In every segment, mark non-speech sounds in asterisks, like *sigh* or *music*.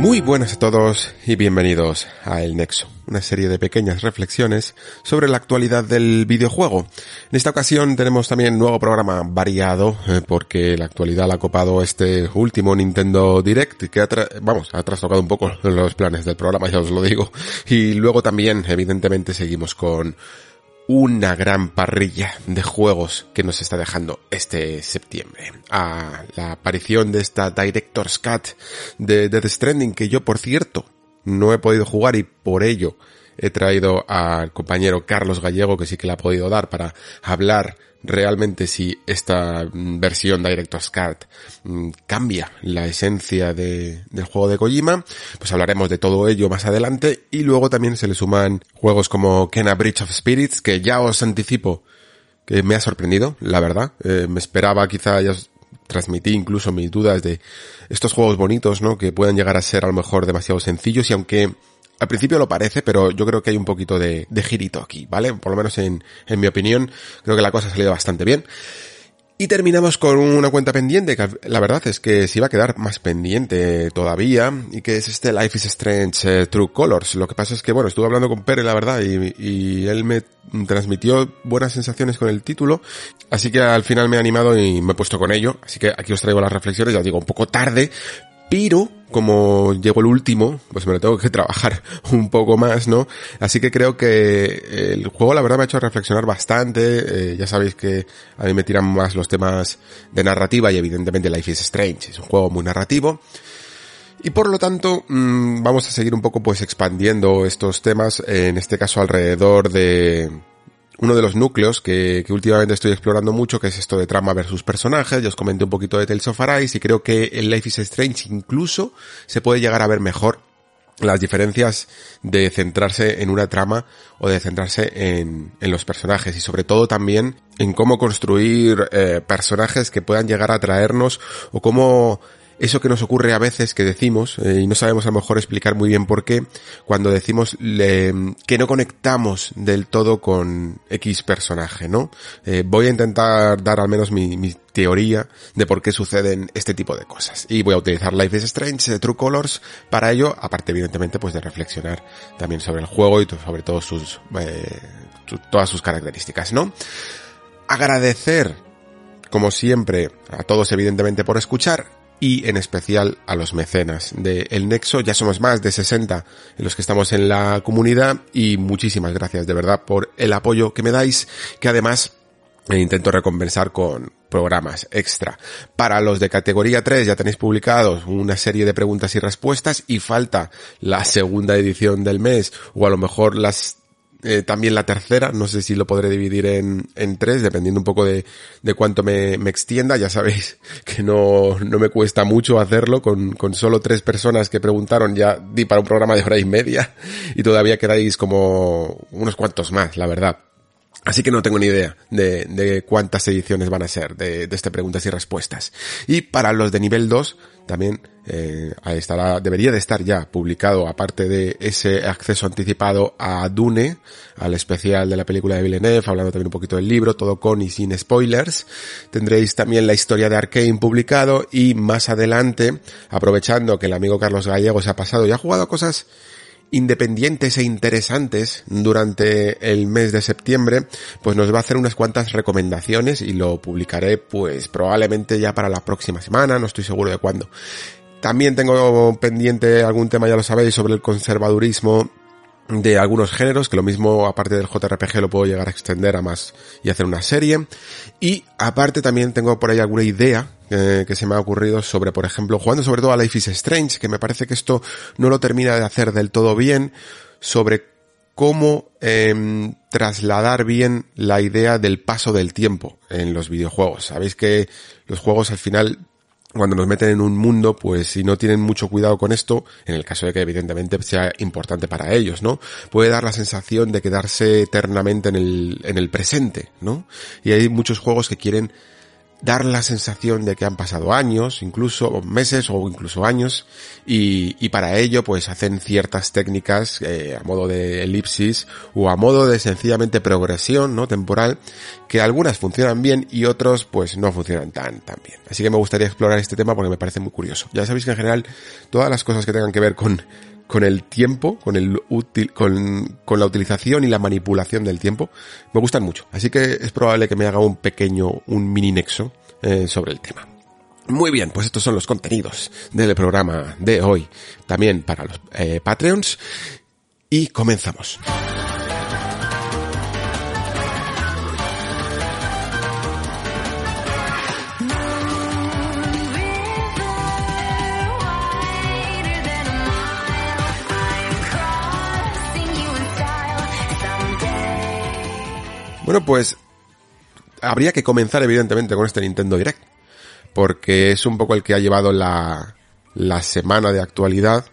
Muy buenas a todos y bienvenidos a El Nexo, una serie de pequeñas reflexiones sobre la actualidad del videojuego. En esta ocasión tenemos también un nuevo programa variado, eh, porque la actualidad la ha copado este último Nintendo Direct, que ha, tra- vamos, ha trastocado un poco los planes del programa, ya os lo digo. Y luego también, evidentemente, seguimos con una gran parrilla de juegos que nos está dejando este septiembre. A la aparición de esta Director's Cut de Death Stranding, que yo, por cierto, no he podido jugar y por ello he traído al compañero Carlos Gallego, que sí que le ha podido dar para hablar realmente si esta mm, versión Director's Cut mm, cambia la esencia de- del juego de Kojima, pues hablaremos de todo ello más adelante. Y luego también se le suman juegos como Kena Bridge of Spirits, que ya os anticipo que me ha sorprendido, la verdad, Eh, me esperaba quizá ya os transmití incluso mis dudas de estos juegos bonitos, ¿no? Que puedan llegar a ser a lo mejor demasiado sencillos. Y aunque al principio lo parece, pero yo creo que hay un poquito de, girito aquí, ¿vale? Por lo menos en, en mi opinión, creo que la cosa ha salido bastante bien. Y terminamos con una cuenta pendiente, que la verdad es que se iba a quedar más pendiente todavía, y que es este Life is Strange eh, True Colors. Lo que pasa es que, bueno, estuve hablando con Pere, la verdad, y, y él me transmitió buenas sensaciones con el título, así que al final me he animado y me he puesto con ello. Así que aquí os traigo las reflexiones, ya os digo, un poco tarde, pero como llegó el último, pues me lo tengo que *laughs* trabajar un poco más, ¿no? Así que creo que el juego la verdad me ha hecho reflexionar bastante, eh, ya sabéis que a mí me tiran más los temas de narrativa y evidentemente Life is Strange es un juego muy narrativo. Y por lo tanto, mmm, vamos a seguir un poco pues expandiendo estos temas, en este caso alrededor de uno de los núcleos que, últimamente estoy explorando mucho, que es esto de trama versus personajes. Ya os comenté un poquito de Tales of Arise y creo que en Life is Strange incluso se puede llegar a ver mejor las diferencias de centrarse en una trama o de centrarse en, en los personajes y sobre todo también en cómo construir eh, personajes que puedan llegar a atraernos o cómo eso que nos ocurre a veces que decimos, eh, y no sabemos a lo mejor explicar muy bien por qué, cuando decimos que no conectamos del todo con X personaje, ¿no? Eh, voy a intentar dar al menos mi, teoría de por qué suceden este tipo de cosas. Y voy a utilizar Life is Strange, True Colors, para ello, aparte evidentemente pues de reflexionar también sobre el juego y sobre todo sus, eh, todas sus características, ¿no? Agradecer, como siempre, a todos evidentemente por escuchar, y en especial a los mecenas de El Nexo. Ya somos más de 60 en los que estamos en la comunidad y muchísimas gracias de verdad por el apoyo que me dais, que además intento recompensar con programas extra. Para los de categoría 3 ya tenéis publicados una serie de preguntas y respuestas y falta la segunda edición del mes o a lo mejor las eh, también la tercera, no sé si lo podré dividir en, en tres, dependiendo un poco de, de cuánto me, me, extienda. Ya sabéis *laughs* que no, no me cuesta mucho hacerlo, con, con solo tres personas que preguntaron ya di para un programa de hora y media *laughs* y todavía quedáis como unos cuantos más, la verdad. Así que no tengo ni idea de, cuántas ediciones van a ser de, de, este preguntas y respuestas. Y para los de nivel 2, también eh, estará, debería de estar ya publicado, aparte de ese acceso anticipado a Dune, al especial de la película de Villeneuve, hablando también un poquito del libro, todo con y sin spoilers. Tendréis también la historia de Arkane publicado y más adelante, aprovechando que el amigo Carlos Gallego se ha pasado y ha jugado cosas independientes e interesantes durante el mes de septiembre, pues nos va a hacer unas cuantas recomendaciones y lo publicaré pues probablemente ya para la próxima semana, no estoy seguro de cuándo. También tengo pendiente algún tema, ya lo sabéis, sobre el conservadurismo de algunos géneros, que lo mismo aparte del JRPG lo puedo llegar a extender a más y hacer una serie. Y aparte también tengo por ahí alguna idea eh, que se me ha ocurrido sobre, por ejemplo, jugando sobre todo a Life is Strange, que me parece que esto no lo termina de hacer del todo bien, sobre cómo em, trasladar bien la idea del paso del tiempo en los videojuegos. Sabéis que los juegos al final cuando nos meten en un mundo, pues si no tienen mucho cuidado con esto, en el caso de que evidentemente sea importante para ellos, ¿no? Puede dar la sensación de quedarse eternamente en el, en el presente, ¿no? Y hay muchos juegos que quieren dar la sensación de que han pasado años, incluso meses o incluso años, y, y, para ello pues hacen ciertas técnicas eh, a modo de elipsis o a modo de sencillamente progresión, ¿no? Temporal, que algunas funcionan bien y otros pues no funcionan tan, tan bien. Así que me gustaría explorar este tema porque me parece muy curioso. Ya sabéis que en general todas las cosas que tengan que ver con con el tiempo, con el útil, con, con la utilización y la manipulación del tiempo, me gustan mucho. Así que es probable que me haga un pequeño, un mini nexo eh, sobre el tema. Muy bien, pues estos son los contenidos del programa de hoy, también para los eh, Patreons. Y comenzamos. Bueno, pues habría que comenzar evidentemente con este Nintendo Direct, porque es un poco el que ha llevado la, la semana de actualidad,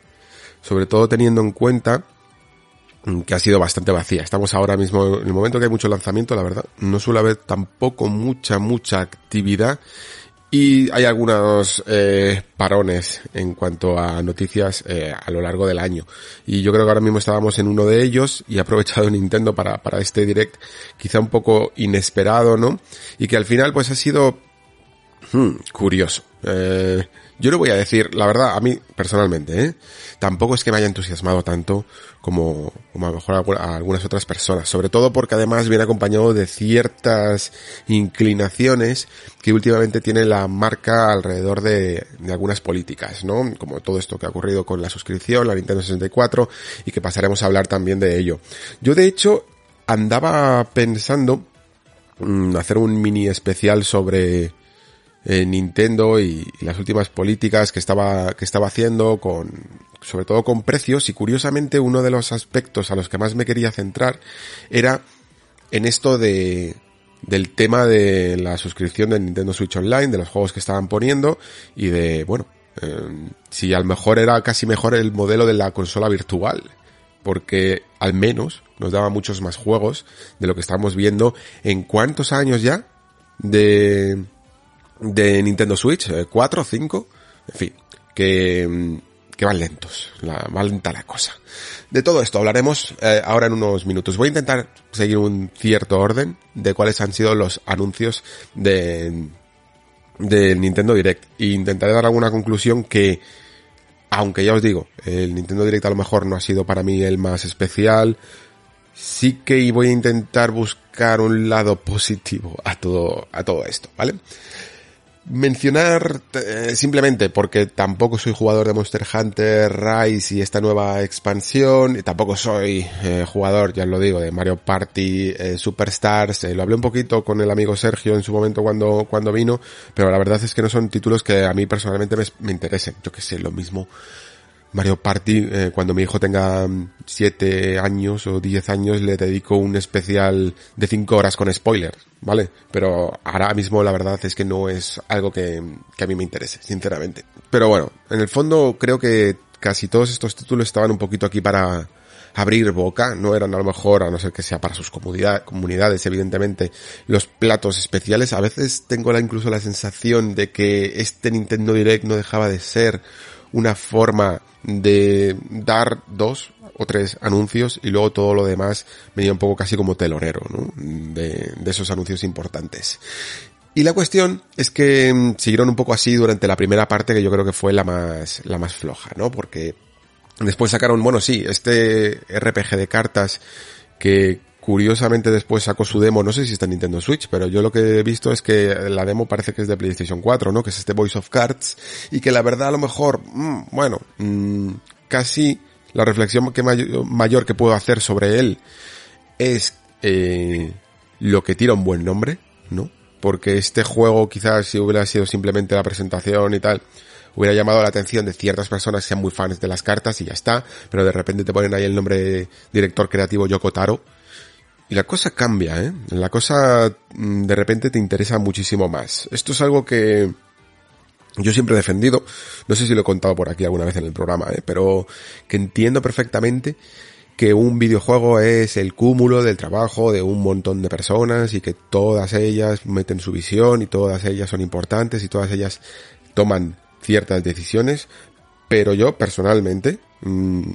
sobre todo teniendo en cuenta que ha sido bastante vacía. Estamos ahora mismo en el momento que hay mucho lanzamiento, la verdad. No suele haber tampoco mucha, mucha actividad y hay algunos eh, parones en cuanto a noticias eh, a lo largo del año. Y yo creo que ahora mismo estábamos en uno de ellos y ha aprovechado *laughs* Nintendo para, para este direct quizá un poco inesperado, ¿no? Y que al final pues ha sido hmm, curioso. Eh, yo le voy a decir, la verdad, a mí personalmente, ¿eh? tampoco es que me haya entusiasmado tanto como, como a lo mejor a algunas otras personas, sobre todo porque además viene acompañado de ciertas inclinaciones que últimamente tiene la marca alrededor de, de algunas políticas, ¿no? Como todo esto que ha ocurrido con la suscripción, la Nintendo 64, y que pasaremos a hablar también de ello. Yo de hecho andaba pensando mmm, hacer un mini especial sobre eh, Nintendo y, las últimas políticas que estaba, que estaba haciendo con, sobre todo con precios y curiosamente uno de los aspectos a los que más me quería centrar era en esto de, del tema de la suscripción de Nintendo Switch Online, de los juegos que estaban poniendo y de, bueno, eh, si a lo mejor era casi mejor el modelo de la consola virtual, porque al menos nos daba muchos más juegos de lo que estamos viendo en cuántos años ya de, de Nintendo Switch, cuatro, cinco, en fin, que, que van lentos, la, va lenta la cosa. De todo esto hablaremos eh, ahora en unos minutos. Voy a intentar seguir un cierto orden de cuáles han sido los anuncios de del Nintendo Direct e intentaré dar alguna conclusión que aunque ya os digo, el Nintendo Direct a lo mejor no ha sido para mí el más especial, sí que voy a intentar buscar un lado positivo a todo a todo esto, ¿vale? Mencionar eh, simplemente porque tampoco soy jugador de Monster Hunter Rise y esta nueva expansión y tampoco soy eh, jugador, ya lo digo, de Mario Party eh, Superstars, lo hablé un poquito con el amigo Sergio en su momento cuando, cuando vino, pero la verdad es que no son títulos que a mí personalmente me, me interesen, yo que sé, lo mismo Mario Party, eh, cuando mi hijo tenga 7 años o 10 años, le dedico un especial de 5 horas con spoilers, ¿vale? Pero ahora mismo la verdad es que no es algo que, a mí me interese, sinceramente. Pero bueno, en el fondo creo que casi todos estos títulos estaban un poquito aquí para abrir boca, no eran a lo mejor, a no ser que sea para sus comunidad, comunidades, evidentemente, los platos especiales. A veces tengo la, incluso la sensación de que este Nintendo Direct no dejaba de ser una forma de dar dos o tres anuncios y luego todo lo demás venía un poco casi como telonero, ¿no? De, de esos anuncios importantes. Y la cuestión es que mm, siguieron un poco así durante la primera parte que yo creo que fue la más, la más floja, ¿no? Porque después sacaron, bueno, sí, este RPG de cartas que curiosamente después sacó su demo, no sé si está en Nintendo Switch, pero yo lo que he visto es que la demo parece que es de PlayStation 4, ¿no? Que es este Voice of Cards y que la verdad a lo mejor, mmm, bueno, mmm, casi la reflexión que mayor, que puedo hacer sobre él es eh, lo que tira un buen nombre, ¿no? Porque este juego quizás si hubiera sido simplemente la presentación y tal, hubiera llamado la atención de ciertas personas que sean muy fans de las cartas y ya está, pero de repente te ponen ahí el nombre de director creativo Yoko Taro y la cosa cambia, ¿eh? La cosa mm, de repente te interesa muchísimo más. Esto es algo que yo siempre he defendido, no sé si lo he contado por aquí alguna vez en el programa, ¿eh? pero que entiendo perfectamente que un videojuego es el cúmulo del trabajo de un montón de personas y que todas ellas meten su visión y todas ellas son importantes y todas ellas toman ciertas decisiones, pero yo personalmente mm,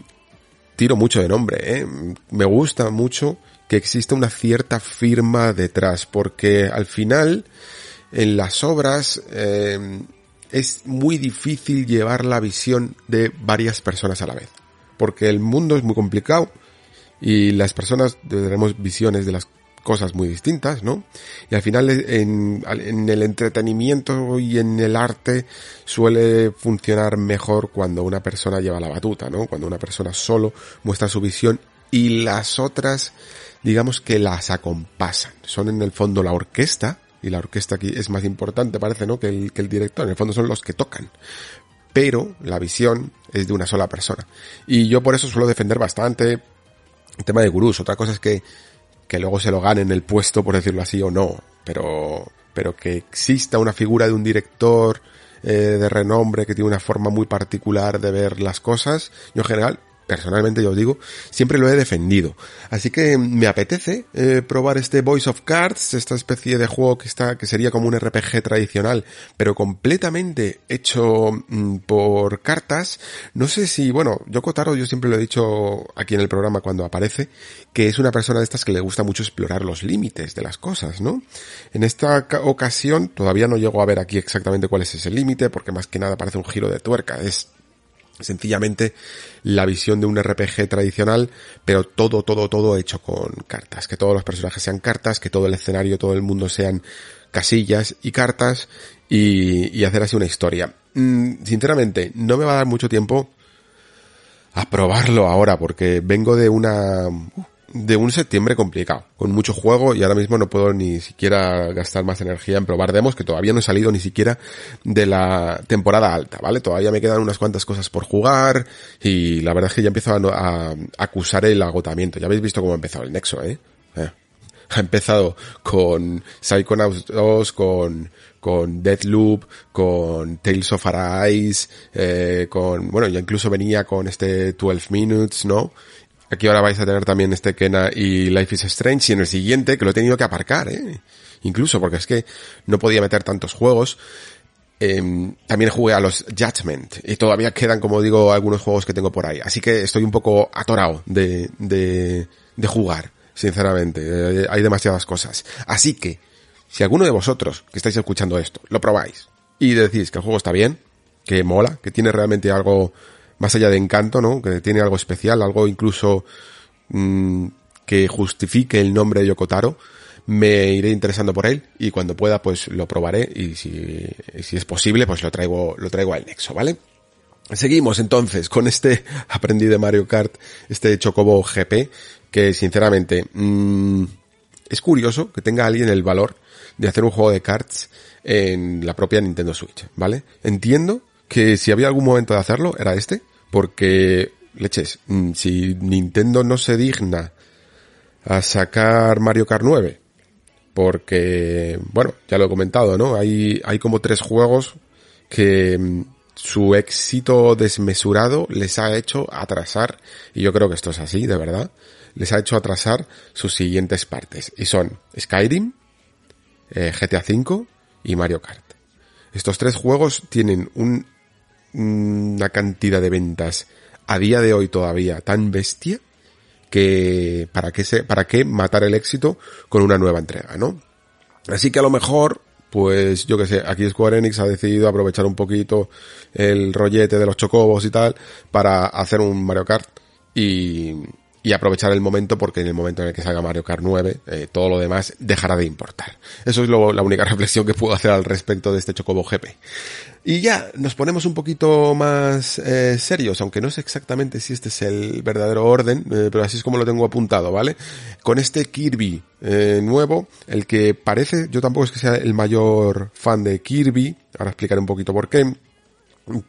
tiro mucho de nombre, ¿eh? me gusta mucho que exista una cierta firma detrás, porque al final en las obras eh, es muy difícil llevar la visión de varias personas a la vez, porque el mundo es muy complicado y las personas tenemos visiones de las cosas muy distintas, ¿no? Y al final en, en, el entretenimiento y en el arte suele funcionar mejor cuando una persona lleva la batuta, ¿no? Cuando una persona solo muestra su visión y las otras digamos que las acompasan. Son en el fondo la orquesta, y la orquesta aquí es más importante, parece, ¿no? Que el, que el director. En el fondo son los que tocan. Pero la visión es de una sola persona. Y yo por eso suelo defender bastante el tema de gurús. Otra cosa es que, que luego se lo ganen el puesto, por decirlo así, o no. Pero, pero que exista una figura de un director eh, de renombre que tiene una forma muy particular de ver las cosas. Yo en general personalmente yo os digo, siempre lo he defendido. Así que me apetece eh, probar este Voice of Cards, esta especie de juego que está, que sería como un RPG tradicional, pero completamente hecho mm, por cartas. No sé si, bueno, yo Kotaro, yo siempre lo he dicho aquí en el programa cuando aparece, que es una persona de estas que le gusta mucho explorar los límites de las cosas, ¿no? En esta ocasión todavía no llego a ver aquí exactamente cuál es ese límite, porque más que nada parece un giro de tuerca, es sencillamente la visión de un RPG tradicional, pero todo, todo, todo hecho con cartas. Que todos los personajes sean cartas, que todo el escenario, todo el mundo sean casillas y cartas y, hacer así una historia. Mm, sinceramente, no me va a dar mucho tiempo a probarlo ahora porque vengo de una de un septiembre complicado, con mucho juego y ahora mismo no puedo ni siquiera gastar más energía en probar demos que todavía no he salido ni siquiera de la temporada alta, ¿vale? Todavía me quedan unas cuantas cosas por jugar y la verdad es que ya empiezo a, acusar el agotamiento. Ya habéis visto cómo ha empezado el Nexo, ¿eh? eh. Ha empezado con Psychonauts 2, con, con Deathloop, con Tales of Arise, eh, con, bueno, ya incluso venía con este 12 Minutes, ¿no? Aquí ahora vais a tener también este Kena y Life is Strange y en el siguiente que lo he tenido que aparcar, ¿eh? Incluso porque es que no podía meter tantos juegos. Em, también jugué a los Judgment y todavía quedan, como digo, algunos juegos que tengo por ahí. Así que estoy un poco atorado de, de, de jugar, sinceramente. Eh, hay demasiadas cosas. Así que, si alguno de vosotros que estáis escuchando esto lo probáis y decís que el juego está bien, que mola, que tiene realmente algo más allá de encanto, ¿no? Que tiene algo especial, algo incluso mmm, que justifique el nombre de Yokotaro, me iré interesando por él y cuando pueda pues lo probaré y si, si es posible pues lo traigo, lo traigo al nexo, ¿vale? Seguimos entonces con este *laughs* aprendí de Mario Kart, este Chocobo GP, que sinceramente mmm, es curioso que tenga alguien el valor de hacer un juego de karts en la propia Nintendo Switch, ¿vale? Entiendo que si había algún momento de hacerlo era este, porque, leches, mm, si Nintendo no se digna a sacar Mario Kart 9, porque, bueno, ya lo he comentado, ¿no? Hay, hay como tres juegos que mm, su éxito desmesurado les ha hecho atrasar, y yo creo que esto es así, de verdad, les ha hecho atrasar sus siguientes partes. Y son Skyrim, eh, GTA V y Mario Kart. Estos tres juegos tienen un una cantidad de ventas a día de hoy todavía tan bestia que para qué se, para qué matar el éxito con una nueva entrega, ¿no? Así que a lo mejor, pues yo que sé, aquí Square Enix ha decidido aprovechar un poquito el rollete de los chocobos y tal para hacer un Mario Kart y, y aprovechar el momento porque en el momento en el que salga Mario Kart 9 eh, todo lo demás dejará de importar. Eso es lo, la única *laughs* reflexión que puedo hacer al respecto de este Chocobo GP. Y ya nos ponemos un poquito más eh, serios, aunque no sé exactamente si este es el verdadero orden, eh, pero así es como lo tengo apuntado, ¿vale? Con este Kirby nuevo, el que parece, yo tampoco es que sea el mayor fan de Kirby, ahora explicaré un poquito por qué,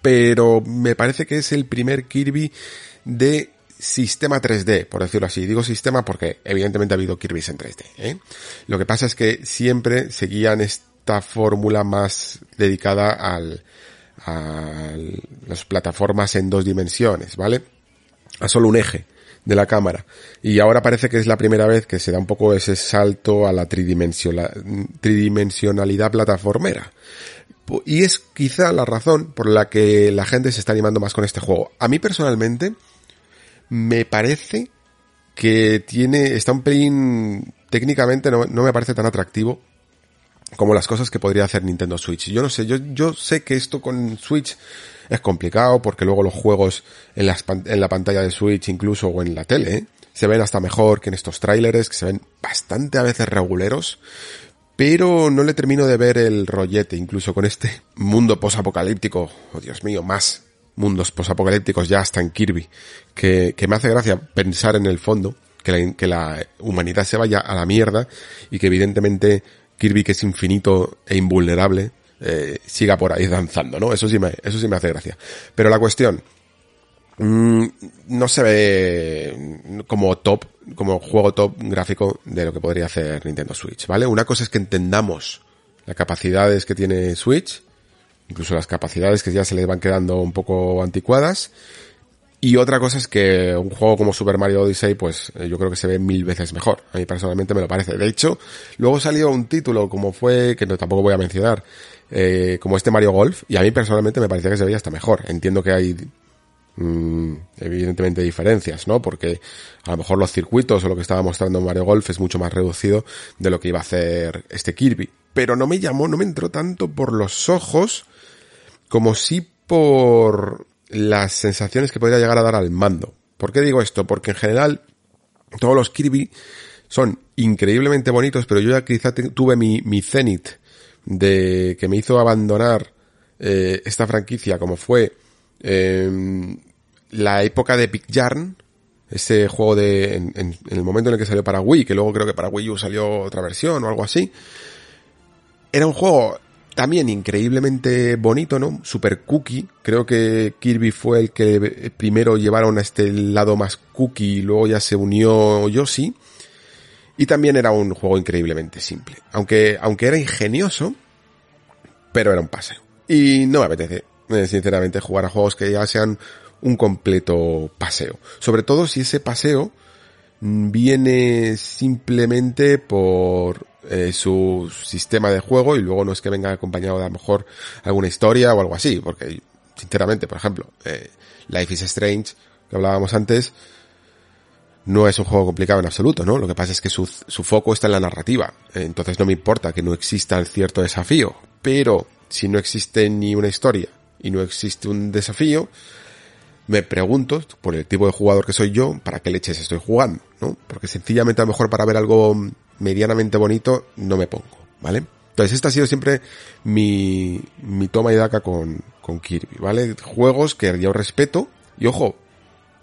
pero me parece que es el primer Kirby de sistema 3D, por decirlo así. Digo sistema porque evidentemente ha habido Kirby's en 3D. ¿eh? Lo que pasa es que siempre seguían esta fórmula más dedicada al, a las plataformas en dos dimensiones, ¿vale? A solo un eje de la cámara. Y ahora parece que es la primera vez que se da un poco ese salto a la tridimensionalidad plataformera. Y es quizá la razón por la que la gente se está animando más con este juego. A mí personalmente me parece que tiene, está un pelín, técnicamente no, me parece tan atractivo como las cosas que podría hacer Nintendo Switch. Yo no sé, yo, sé que esto con Switch es complicado porque luego los juegos en, la pantalla de Switch incluso o en la tele ¿eh? se ven hasta mejor que en estos trailers que se ven bastante a veces reguleros. Pero no le termino de ver el rollete, incluso con este mundo posapocalíptico. Oh Dios mío, más mundos posapocalípticos ya hasta en Kirby. Que, que me hace gracia pensar en el fondo que la, que la humanidad se vaya a la mierda y que evidentemente Kirby, que es infinito e invulnerable, eh, siga por ahí danzando, ¿no? Eso sí me, eso sí me hace gracia. Pero la cuestión, mmm, no se ve como top, como juego top gráfico de lo que podría hacer Nintendo Switch, ¿vale? Una cosa es que entendamos las capacidades que tiene Switch, incluso las capacidades que ya se le van quedando un poco anticuadas, y otra cosa es que un juego como Super Mario Odyssey, pues eh, yo creo que se ve mil veces mejor. A mí personalmente me lo parece. De hecho, luego salió un título como fue, que no, tampoco voy a mencionar, eh, como este Mario Golf, y a mí personalmente me parecía que se veía hasta mejor. Entiendo que hay, mmm, evidentemente diferencias, ¿no? Porque a lo mejor los circuitos o lo que estaba mostrando Mario Golf es mucho más reducido de lo que iba a hacer este Kirby. Pero no me llamó, no me entró tanto por los ojos, como sí por las sensaciones que podría llegar a dar al mando. ¿Por qué digo esto? Porque en general todos los Kirby son increíblemente bonitos, pero yo ya quizá tuve mi, mi cenit de que me hizo abandonar eh, esta franquicia como fue eh, la época de Big Yarn, ese juego de en, en, en, el momento en el que salió para Wii, que luego creo que para Wii U salió otra versión o algo así. Era un juego también increíblemente bonito, ¿no? Super cookie. Creo que Kirby fue el que primero llevaron a este lado más cookie y luego ya se unió Yoshi. Y también era un juego increíblemente simple. Aunque, aunque era ingenioso, pero era un paseo. Y no me apetece, eh, sinceramente, jugar a juegos que ya sean un completo paseo. Sobre todo si ese paseo viene simplemente por eh, su sistema de juego y luego no es que venga acompañado de a lo mejor alguna historia o algo así, porque sinceramente, por ejemplo, eh, Life is Strange, que hablábamos antes, no es un juego complicado en absoluto, ¿no? Lo que pasa es que su, su foco está en la narrativa, entonces no me importa que no exista el cierto desafío, pero si no existe ni una historia y no existe un desafío, me pregunto, por el tipo de jugador que soy yo, ¿para qué leches estoy jugando? ¿no? Porque sencillamente a lo mejor para ver algo medianamente bonito no me pongo, ¿vale? Entonces esta ha sido siempre mi, mi toma y daca con, con Kirby, ¿vale? Juegos que yo respeto y ojo,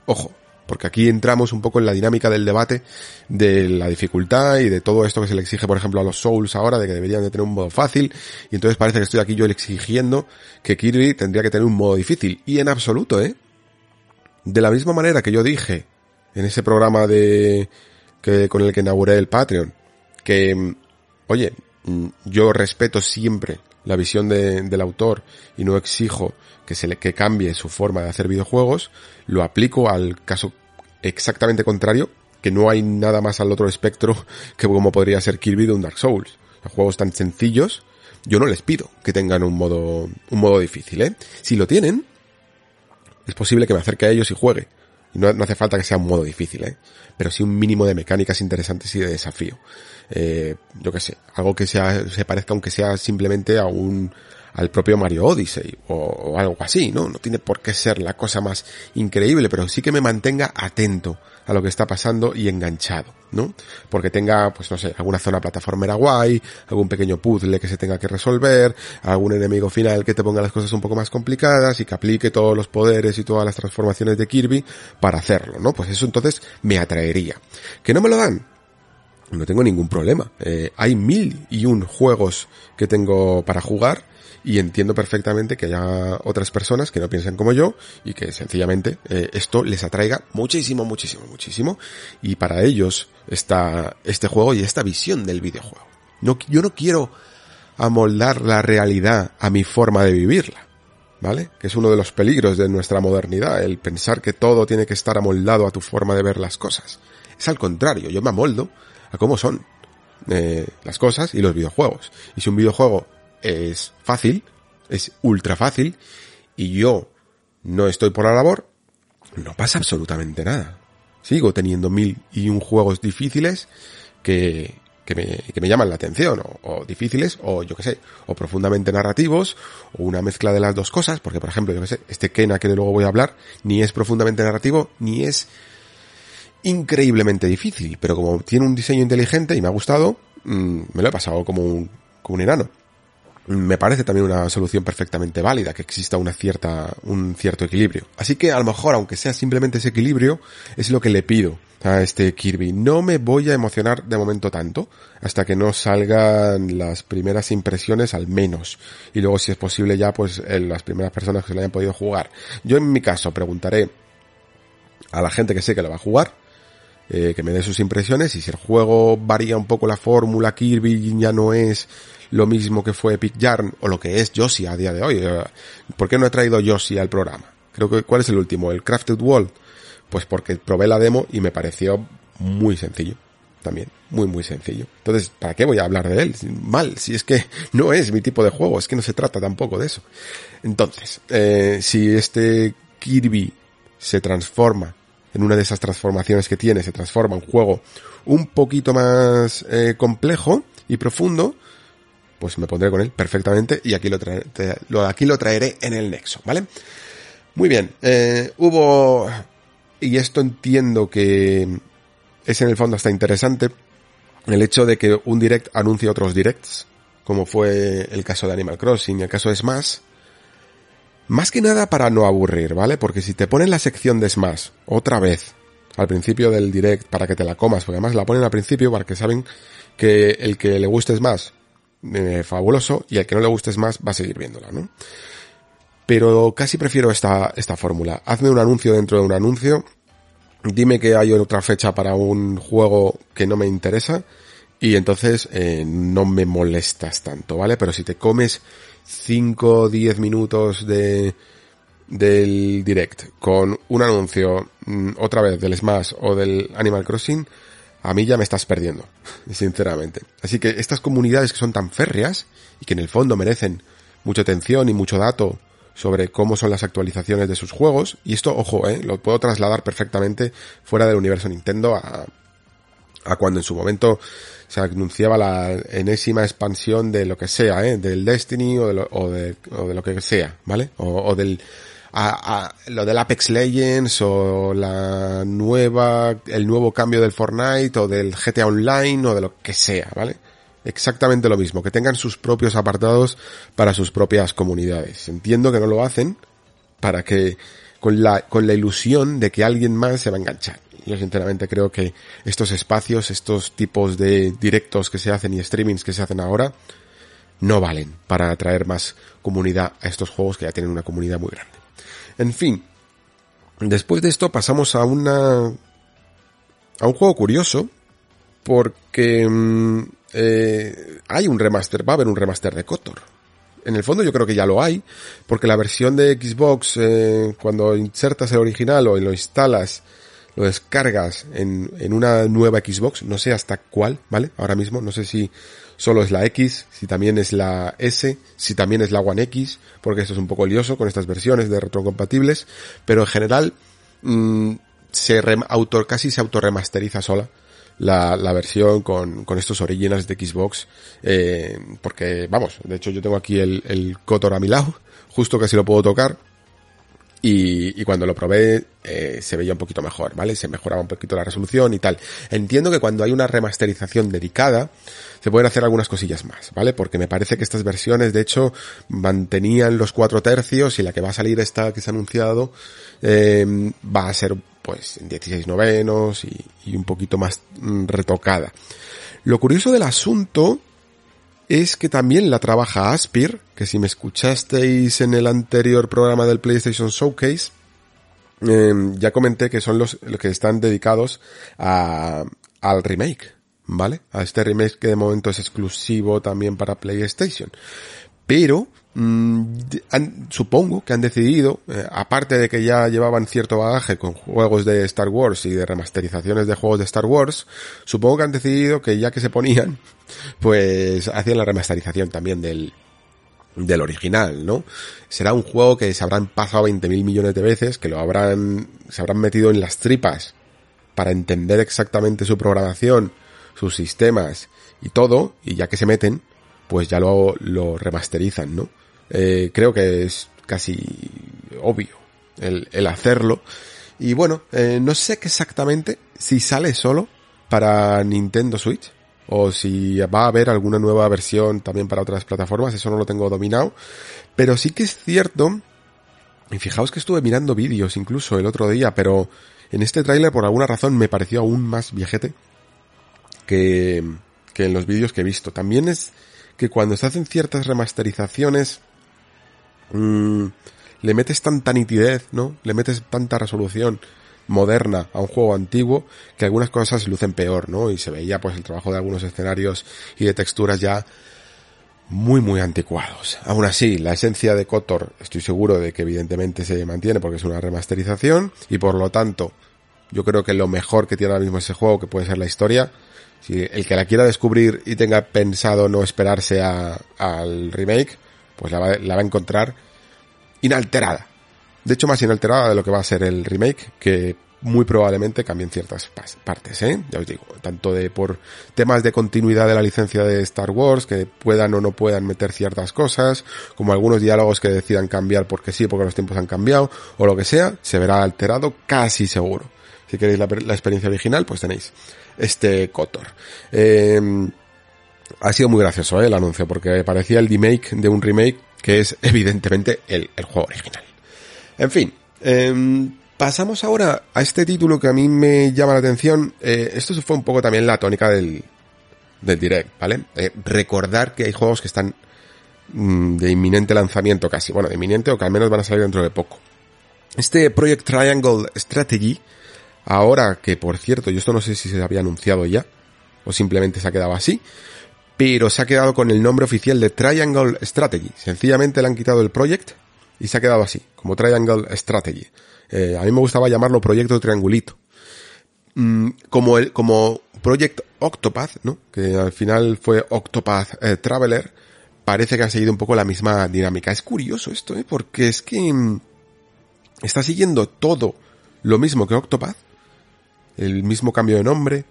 ojo, porque aquí entramos un poco en la dinámica del debate de la dificultad y de todo esto que se le exige, por ejemplo, a los Souls ahora, de que deberían de tener un modo fácil, y entonces parece que estoy aquí yo exigiendo que Kirby tendría que tener un modo difícil, y en absoluto, ¿eh? De la misma manera que yo dije en ese programa de que con el que inauguré el Patreon, que, oye, yo respeto siempre la visión de, del autor y no exijo que se le que cambie su forma de hacer videojuegos, lo aplico al caso exactamente contrario, que no hay nada más al otro espectro *laughs* que como podría ser Kirby de un Dark Souls. juegos tan sencillos, yo no les pido que tengan un modo, un modo difícil, ¿eh? Si lo tienen, es posible que me acerque a ellos y juegue. No, no hace falta que sea un modo difícil, ¿eh? Pero sí un mínimo de mecánicas interesantes y de desafío. Eh, yo que sé, algo que sea, se parezca aunque sea simplemente a un, al propio Mario Odyssey o, o, algo así, ¿no? No tiene por qué ser la cosa más increíble, pero sí que me mantenga atento a lo que está pasando y enganchado, ¿no? Porque tenga, pues no sé, alguna zona plataformera guay, algún pequeño puzzle que se tenga que resolver, algún enemigo final que te ponga las cosas un poco más complicadas y que aplique todos los poderes y todas las transformaciones de Kirby para hacerlo, ¿no? Pues eso entonces me atraería. ¿Que no me lo dan? No tengo ningún problema. Eh, hay mil y un juegos que tengo para jugar y entiendo perfectamente que haya otras personas que no piensen como yo y que sencillamente eh, esto les atraiga muchísimo, muchísimo, muchísimo y para ellos está este juego y esta visión del videojuego. No, yo no quiero amoldar la realidad a mi forma de vivirla, ¿vale? Que es uno de los peligros de nuestra modernidad, el pensar que todo tiene que estar amoldado a tu forma de ver las cosas. Es al contrario, yo me amoldo a cómo son eh, las cosas y los videojuegos. Y si un videojuego es fácil, es ultra fácil, y yo no estoy por la labor, no pasa absolutamente nada. Sigo teniendo mil y un juegos difíciles que, que, me, que me llaman la atención, o, difíciles, o yo que sé, o profundamente narrativos, o una mezcla de las dos cosas, porque por ejemplo, yo que sé, este Kena que de luego voy a hablar, ni es profundamente narrativo, ni es increíblemente difícil, pero como tiene un diseño inteligente y me ha gustado, mm, me lo he pasado como un, como un enano me parece también una solución perfectamente válida, que exista una cierta, un cierto equilibrio. Así que a lo mejor, aunque sea simplemente ese equilibrio, es lo que le pido a este Kirby. No me voy a emocionar de momento tanto, hasta que no salgan las primeras impresiones al menos. Y luego, si es posible ya, pues las primeras personas que se lo hayan podido jugar. Yo en mi caso preguntaré a la gente que sé que lo va a jugar, eh, que me dé sus impresiones y si el juego varía un poco la fórmula Kirby ya no es lo mismo que fue Epic Yarn o lo que es Yoshi a día de hoy. Eh, ¿Por qué no he traído Yoshi al programa? Creo que, ¿cuál es el último? ¿El Crafted World? Pues porque probé la demo y me pareció muy sencillo. También, muy muy sencillo. Entonces, ¿para qué voy a hablar de él? Mal, si es que *laughs* no es mi tipo de juego, es que no se trata tampoco de eso. Entonces, eh, si este Kirby se transforma en una de esas transformaciones que tiene, se transforma un juego un poquito más eh, complejo y profundo, pues me pondré con él perfectamente y aquí lo, traeré, aquí lo traeré en el nexo, ¿vale? Muy bien, eh, hubo, y esto entiendo que es en el fondo hasta interesante, el hecho de que un direct anuncie otros directs, como fue el caso de Animal Crossing y el caso de Smash, más que nada para no aburrir, ¿vale? Porque si te ponen la sección de Smash otra vez al principio del direct para que te la comas, porque además la ponen al principio para que saben que el que le guste Smash eh, fabuloso y al que no le gustes más va a seguir viéndola, ¿no? Pero casi prefiero esta, esta fórmula. Hazme un anuncio dentro de un anuncio. Dime que hay otra fecha para un juego que no me interesa. Y entonces eh, no me molestas tanto, ¿vale? Pero si te comes 5 o 10 minutos de, del direct con un anuncio mm, otra vez del Smash o del Animal Crossing, a mí ya me estás perdiendo, *laughs* sinceramente. Así que estas comunidades que son tan férreas y que en el fondo merecen mucha atención y mucho dato sobre cómo son las actualizaciones de sus juegos, y esto, ojo, eh, lo puedo trasladar perfectamente fuera del universo Nintendo a, a cuando en su momento se anunciaba la enésima expansión de lo que sea, ¿eh? del Destiny o de lo, de, o de lo que sea, ¿vale? O, o del a, a, lo del Apex Legends o la nueva, el nuevo cambio del Fortnite o del GTA Online o de lo que sea, ¿vale? Exactamente lo mismo, que tengan sus propios apartados para sus propias comunidades. Entiendo que no lo hacen para que, con la, con la ilusión de que alguien más se va a enganchar. Yo sinceramente creo que estos espacios, estos tipos de directos que se hacen y streamings que se hacen ahora, no valen para atraer más comunidad a estos juegos que ya tienen una comunidad muy grande. En fin, después de esto pasamos a una a un juego curioso porque mm, eh, hay un remaster, va a haber un remaster de Kotor. En el fondo yo creo que ya lo hay, porque la versión de Xbox, eh, cuando insertas el original o lo instalas, lo descargas en, en una nueva Xbox, no sé hasta cuál, ¿vale? Ahora mismo, no sé si solo es la X, si también es la S, si también es la One X, porque esto es un poco lioso con estas versiones de retrocompatibles, pero en general mmm, se auto, casi se autorremasteriza sola la, la versión con, con estos originals de Xbox, eh, porque vamos, de hecho yo tengo aquí el, el Kotor a mi lado, justo casi lo puedo tocar, y, y, cuando lo probé eh, se veía un poquito mejor, ¿vale? Se mejoraba un poquito la resolución y tal. Entiendo que cuando hay una remasterización dedicada se pueden hacer algunas cosillas más, ¿vale? Porque me parece que estas versiones de hecho mantenían los cuatro tercios y la que va a salir esta que se ha anunciado eh, va a ser pues en 16 novenos y, un poquito más mm, retocada. Lo curioso del asunto es que también la trabaja Aspir, que si me escuchasteis en el anterior programa del PlayStation Showcase, eh, ya comenté que son los, los que están dedicados a, al remake, ¿vale? A este remake que de momento es exclusivo también para PlayStation. Pero mm, supongo que han decidido, eh, aparte de que ya llevaban cierto bagaje con juegos de Star Wars y de remasterizaciones de juegos de Star Wars, supongo que han decidido que ya que se ponían, *laughs* pues hacían la remasterización también del, del original, ¿no? Será un juego que se habrán pasado 20.000 millones de veces, que lo habrán, se habrán metido en las tripas para entender exactamente su programación, sus sistemas y todo, y ya que se meten, pues ya lo, lo remasterizan, ¿no? Eh, creo que es casi obvio el, hacerlo. Y bueno, eh, no sé exactamente si sale solo para Nintendo Switch o si va a haber alguna nueva versión también para otras plataformas, eso no lo tengo dominado. Pero sí que es cierto, y fijaos que estuve mirando vídeos incluso el otro día, pero en este tráiler por alguna razón me pareció aún más viejete que, que en los vídeos que he visto. También es que cuando se hacen ciertas remasterizaciones, mmm, le metes tanta nitidez, ¿no? Le metes tanta resolución moderna a un juego antiguo que algunas cosas lucen peor, ¿no? Y se veía pues el trabajo de algunos escenarios y de texturas ya muy muy anticuados. Aún así, la esencia de Kotor estoy seguro de que evidentemente se mantiene porque es una remasterización y por lo tanto yo creo que lo mejor que tiene ahora mismo ese juego que puede ser la historia si el que la quiera descubrir y tenga pensado no esperarse a, al remake, pues la va, a encontrar inalterada. De hecho, más inalterada de lo que va a ser el remake, que muy probablemente cambien ciertas partes, ¿eh? Ya os digo, tanto de por temas de continuidad de la licencia de Star Wars, que puedan o no puedan meter ciertas cosas, como algunos diálogos que decidan cambiar porque sí, porque los tiempos han cambiado, o lo que sea, se verá alterado casi seguro. Si queréis la, la experiencia original, pues tenéis este Kotor. Eh, ha sido muy gracioso ¿eh? el anuncio, porque parecía el remake de un remake que es *laughs* evidentemente el, el juego original. En fin, eh, pasamos ahora a este título que a mí me llama la atención. Eh, esto fue un poco también la tónica del, del direct, ¿vale? Eh, recordar que hay juegos que están mmm, de inminente lanzamiento casi, bueno, de inminente o que al menos van a salir dentro de poco. Este Project Triangle Strategy, ahora que por cierto, yo esto no sé si se había anunciado ya, o simplemente se ha quedado así, pero se ha quedado con el nombre oficial de Triangle Strategy. Sencillamente le han quitado el project y se ha quedado así, como Triangle Strategy. Eh, a mí me gustaba llamarlo Proyecto Triangulito. Mm, como el, como Project Octopath, ¿no? Que al final fue Octopath eh, Traveler, parece que ha seguido un poco la misma dinámica. Es curioso esto, ¿eh? Porque es que mm, está siguiendo todo lo mismo que Octopath, el mismo cambio de nombre,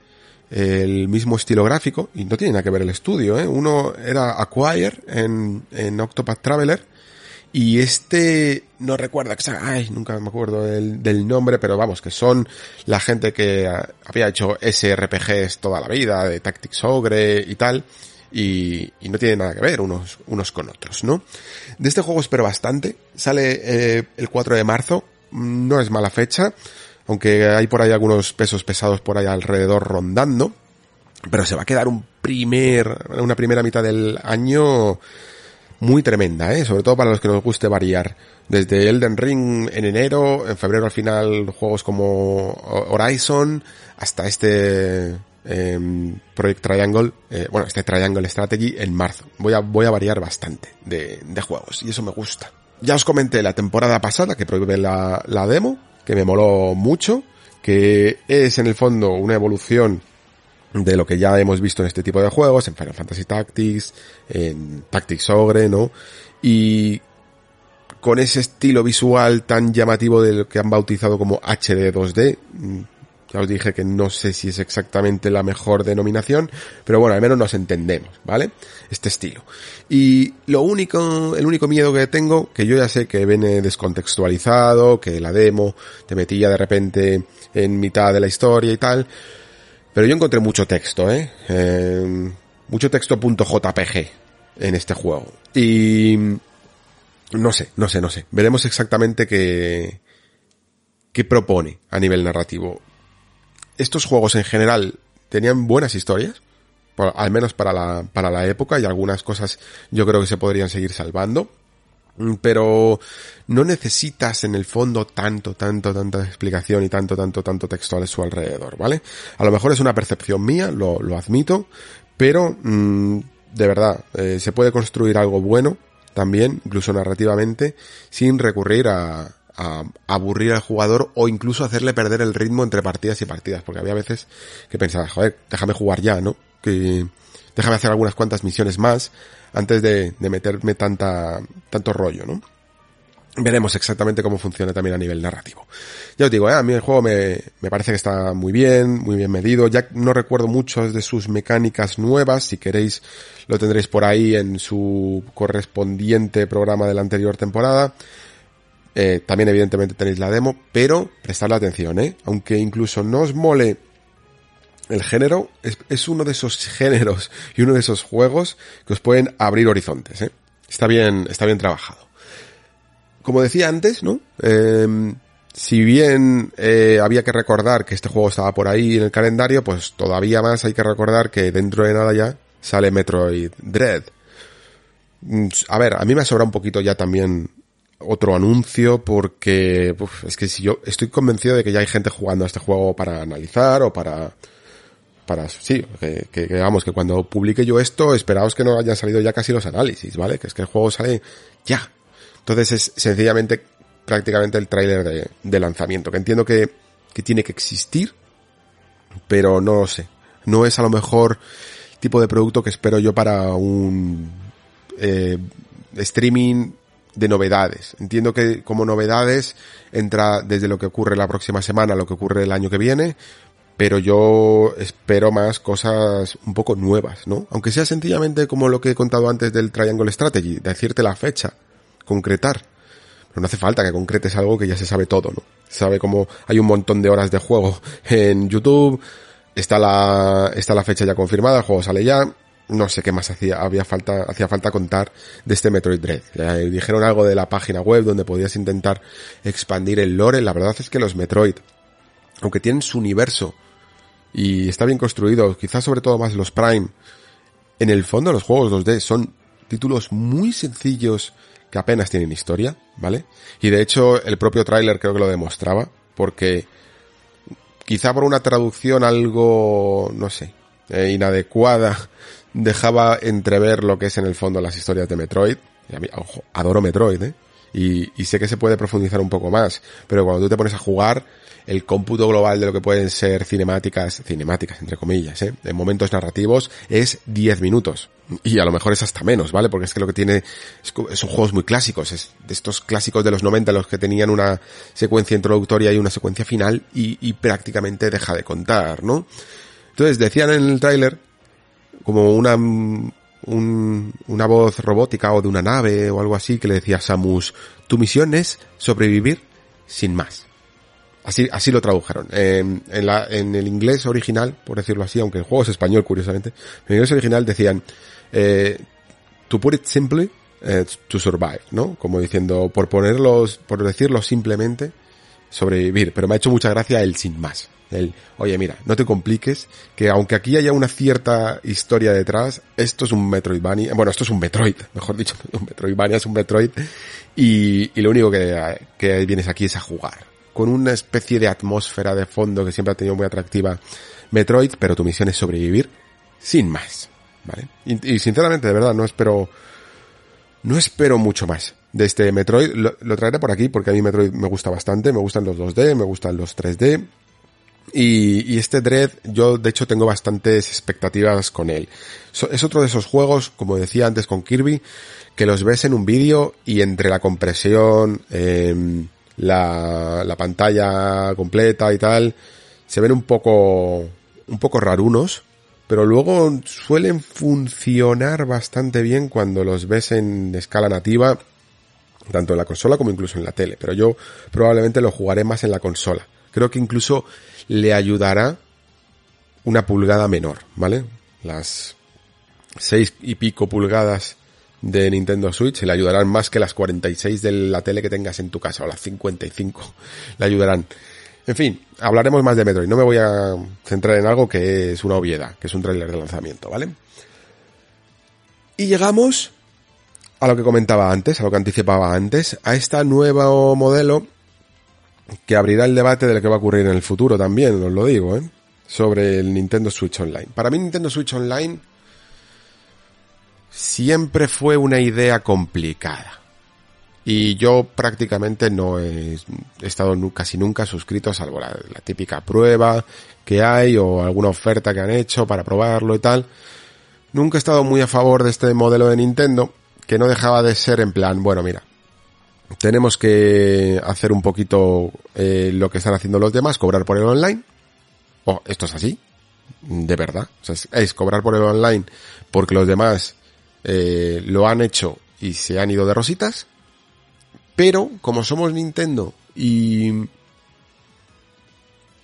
el mismo estilo gráfico, y no tiene nada que ver el estudio, ¿eh? Uno era Acquire en, en Octopath Traveler, y este, no recuerdo ay, nunca me acuerdo del, del, nombre, pero vamos, que son la gente que había hecho SRPGs toda la vida, de Tactics Ogre y tal, y, y no tiene nada que ver unos, unos con otros, ¿no? De este juego espero bastante, sale eh, el 4 de marzo, no es mala fecha, aunque hay por ahí algunos pesos pesados por ahí alrededor rondando, pero se va a quedar un primer, una primera mitad del año muy tremenda, ¿eh? sobre todo para los que nos guste variar. Desde Elden Ring en enero, en febrero al final juegos como Horizon, hasta este eh, Project Triangle, eh, bueno, este Triangle Strategy en marzo. Voy a, voy a variar bastante de, de juegos y eso me gusta. Ya os comenté la temporada pasada que probé la, la demo, que me moló mucho, que es en el fondo una evolución de lo que ya hemos visto en este tipo de juegos, en Final Fantasy Tactics, en Tactics Ogre, ¿no? Y con ese estilo visual tan llamativo de lo que han bautizado como HD 2D, ya os dije que no sé si es exactamente la mejor denominación, pero bueno, al menos nos entendemos, ¿vale? Este estilo. Y lo único, el único miedo que tengo, que yo ya sé que viene descontextualizado, que la demo te metía de repente en mitad de la historia y tal, pero yo encontré mucho texto, ¿eh? eh mucho texto .jpg en este juego. Y no sé, no sé, no sé. Veremos exactamente qué, ¿qué propone a nivel narrativo? Estos juegos en general tenían buenas historias, al menos para la, para la época, y algunas cosas yo creo que se podrían seguir salvando. Mm, pero no necesitas en el fondo tanto, tanto, tanta explicación y tanto, tanto, tanto texto a su alrededor, ¿vale? A lo mejor es una percepción mía, lo, lo admito, pero mm, de verdad, eh, se puede construir algo bueno también, incluso narrativamente, sin recurrir a, aburrir al jugador o incluso hacerle perder el ritmo entre partidas y partidas, porque había veces que pensaba, joder, déjame jugar ya, ¿no? Que déjame hacer algunas cuantas misiones más antes de, de meterme tanta, tanto rollo, ¿no? Veremos exactamente cómo funciona también a nivel narrativo. Ya os digo, ¿eh? a mí el juego me, me, parece que está muy bien, muy bien medido. Ya no recuerdo mucho de sus mecánicas nuevas. Si queréis, lo tendréis por ahí en su correspondiente programa de la anterior temporada. Eh, también evidentemente tenéis la demo, pero prestadle atención, ¿eh? Aunque incluso no os mole el género, es, uno de esos *laughs* géneros y uno de esos juegos que os pueden abrir horizontes, ¿eh? Está bien, está bien trabajado. Como decía antes, ¿no? Eh, si bien eh, había que recordar que este juego estaba por ahí en el calendario, pues todavía más hay que recordar que dentro de nada ya sale Metroid Dread. Mm, a ver, a mí me sobra un poquito ya también otro anuncio porque uf, es que si yo estoy convencido de que ya hay gente jugando a este juego para analizar o para para sí, que, que, que, vamos, que cuando publique yo esto, esperaos que no hayan salido ya casi los análisis, ¿vale? Que es que el juego sale ya. Entonces es sencillamente prácticamente el tráiler de, de, lanzamiento, que entiendo que, que tiene que existir, pero no lo sé. No es a lo mejor tipo de producto que espero yo para un eh, streaming de novedades. Entiendo que como novedades entra desde lo que ocurre la próxima semana lo que ocurre el año que viene, pero yo espero más cosas un poco nuevas, ¿no? Aunque sea sencillamente como lo que he contado antes del Triangle Strategy, decirte la fecha, concretar. Pero no hace falta que concretes algo que ya se sabe todo, ¿no? Se sabe como hay un montón de horas de juego en YouTube, está la, está la fecha ya confirmada, el juego sale ya, no sé qué más hacía, había falta, hacía falta contar de este Metroid Dread. Dijeron algo de la página web donde podías intentar expandir el lore. La verdad es que los Metroid, aunque tienen su universo y está bien construido, quizás sobre todo más los Prime, en el fondo los juegos 2D son títulos muy sencillos que apenas tienen historia, ¿vale? Y de hecho el propio tráiler creo que lo demostraba, porque quizá por una traducción algo, no sé, eh, inadecuada dejaba entrever lo que es en el fondo las historias de Metroid. Y a mí, ojo, adoro Metroid, ¿eh? Y, y, sé que se puede profundizar un poco más, pero cuando tú te pones a jugar, el cómputo global de lo que pueden ser cinemáticas, cinemáticas entre comillas, ¿eh? en momentos narrativos, es 10 minutos. Y a lo mejor es hasta menos, ¿vale? Porque es que lo que tiene, es, son juegos muy clásicos, es de estos clásicos de los 90 los que tenían una secuencia introductoria y una secuencia final y, y prácticamente deja de contar, ¿no? Entonces decían en el tráiler como una, un, una voz robótica o de una nave o algo así que le decía a Samus, tu misión es sobrevivir sin más. Así, así lo tradujeron. La, en el inglés original, por decirlo así, aunque el juego es español, curiosamente, en el inglés original decían, eh, to put it simply, eh, to survive, ¿no? Como diciendo, por ponerlos, por decirlo simplemente, sobrevivir. Pero me ha hecho mucha gracia el sin más. El, oye, mira, no te compliques, que aunque aquí haya una cierta historia detrás, esto es un Metroidvania, bueno, esto es un Metroid, *laughs* mejor dicho, un Metroidvania es un Metroid, y, lo único que, vienes aquí es a jugar, con una especie de atmósfera de fondo que siempre ha tenido muy atractiva Metroid, pero tu misión es sobrevivir sin más, ¿vale? Y, y sinceramente, de verdad, no espero, no espero mucho más de este Metroid, lo, lo traeré por aquí porque a mí Metroid me gusta bastante, me gustan los 2D, me gustan los 3D, y, este Dread, yo de hecho tengo bastantes expectativas con él. Es otro de esos juegos, como decía antes con Kirby, que los ves en un vídeo y entre la compresión, eh, la, la pantalla completa y tal, se ven un poco, un poco rarunos, pero luego suelen funcionar bastante bien cuando los ves en escala nativa, tanto en la consola como incluso en la tele. Pero yo probablemente lo jugaré más en la consola. Creo que incluso le ayudará una pulgada menor, ¿vale? Las seis y pico pulgadas de Nintendo Switch, le ayudarán más que las 46 de la tele que tengas en tu casa, o las 55, *laughs* le ayudarán. En fin, hablaremos más de Metroid, no me voy a centrar en algo que es una obviedad, que es un tráiler de lanzamiento, ¿vale? Y llegamos a lo que comentaba antes, a lo que anticipaba antes, a este nuevo modelo que abrirá el debate de lo que va a ocurrir en el futuro también, os lo digo, ¿eh? sobre el Nintendo Switch Online. Para mí Nintendo Switch Online siempre fue una idea complicada. Y yo prácticamente no he estado casi nunca suscrito, salvo la, la, típica prueba que hay o alguna oferta que han hecho para probarlo y tal. Nunca he estado muy a favor de este modelo de Nintendo, que no dejaba de ser en plan, bueno, mira, tenemos que hacer un poquito eh, lo que están haciendo los demás, cobrar por el online. Oh, esto es así, de verdad. O sea, es, cobrar por el online porque los demás eh, lo han hecho y se han ido de rositas. Pero como somos Nintendo y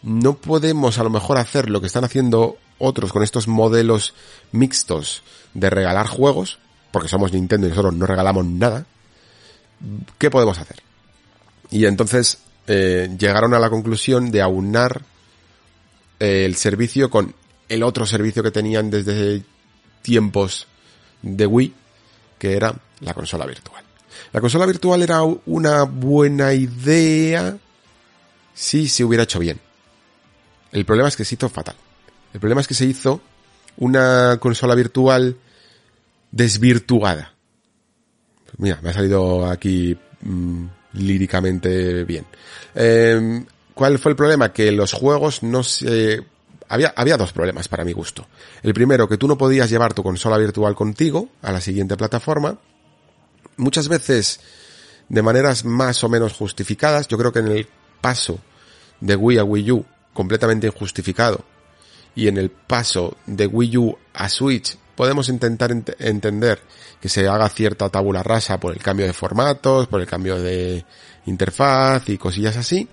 no podemos a lo mejor hacer lo que están haciendo otros con estos modelos mixtos de regalar juegos, porque somos Nintendo y nosotros no regalamos nada, ¿qué podemos hacer? Y entonces eh, llegaron a la conclusión de aunar eh, el servicio con el otro servicio que tenían desde tiempos de Wii, que era la consola virtual. La consola virtual era una buena idea si se hubiera hecho bien. El problema es que se hizo fatal. El problema es que se hizo una consola virtual desvirtuada. Mira, me ha salido aquí mmm, líricamente bien. Eh, ¿Cuál fue el problema? Que los juegos no se... Había, había dos problemas para mi gusto. El primero, que tú no podías llevar tu consola virtual contigo a la siguiente plataforma. Muchas veces de maneras más o menos justificadas. Yo creo que en el paso de Wii a Wii U, completamente injustificado. Y en el paso de Wii U a Switch, podemos intentar ent entender que se haga cierta tabula rasa por el cambio de formatos, por el cambio de interfaz y cosillas así,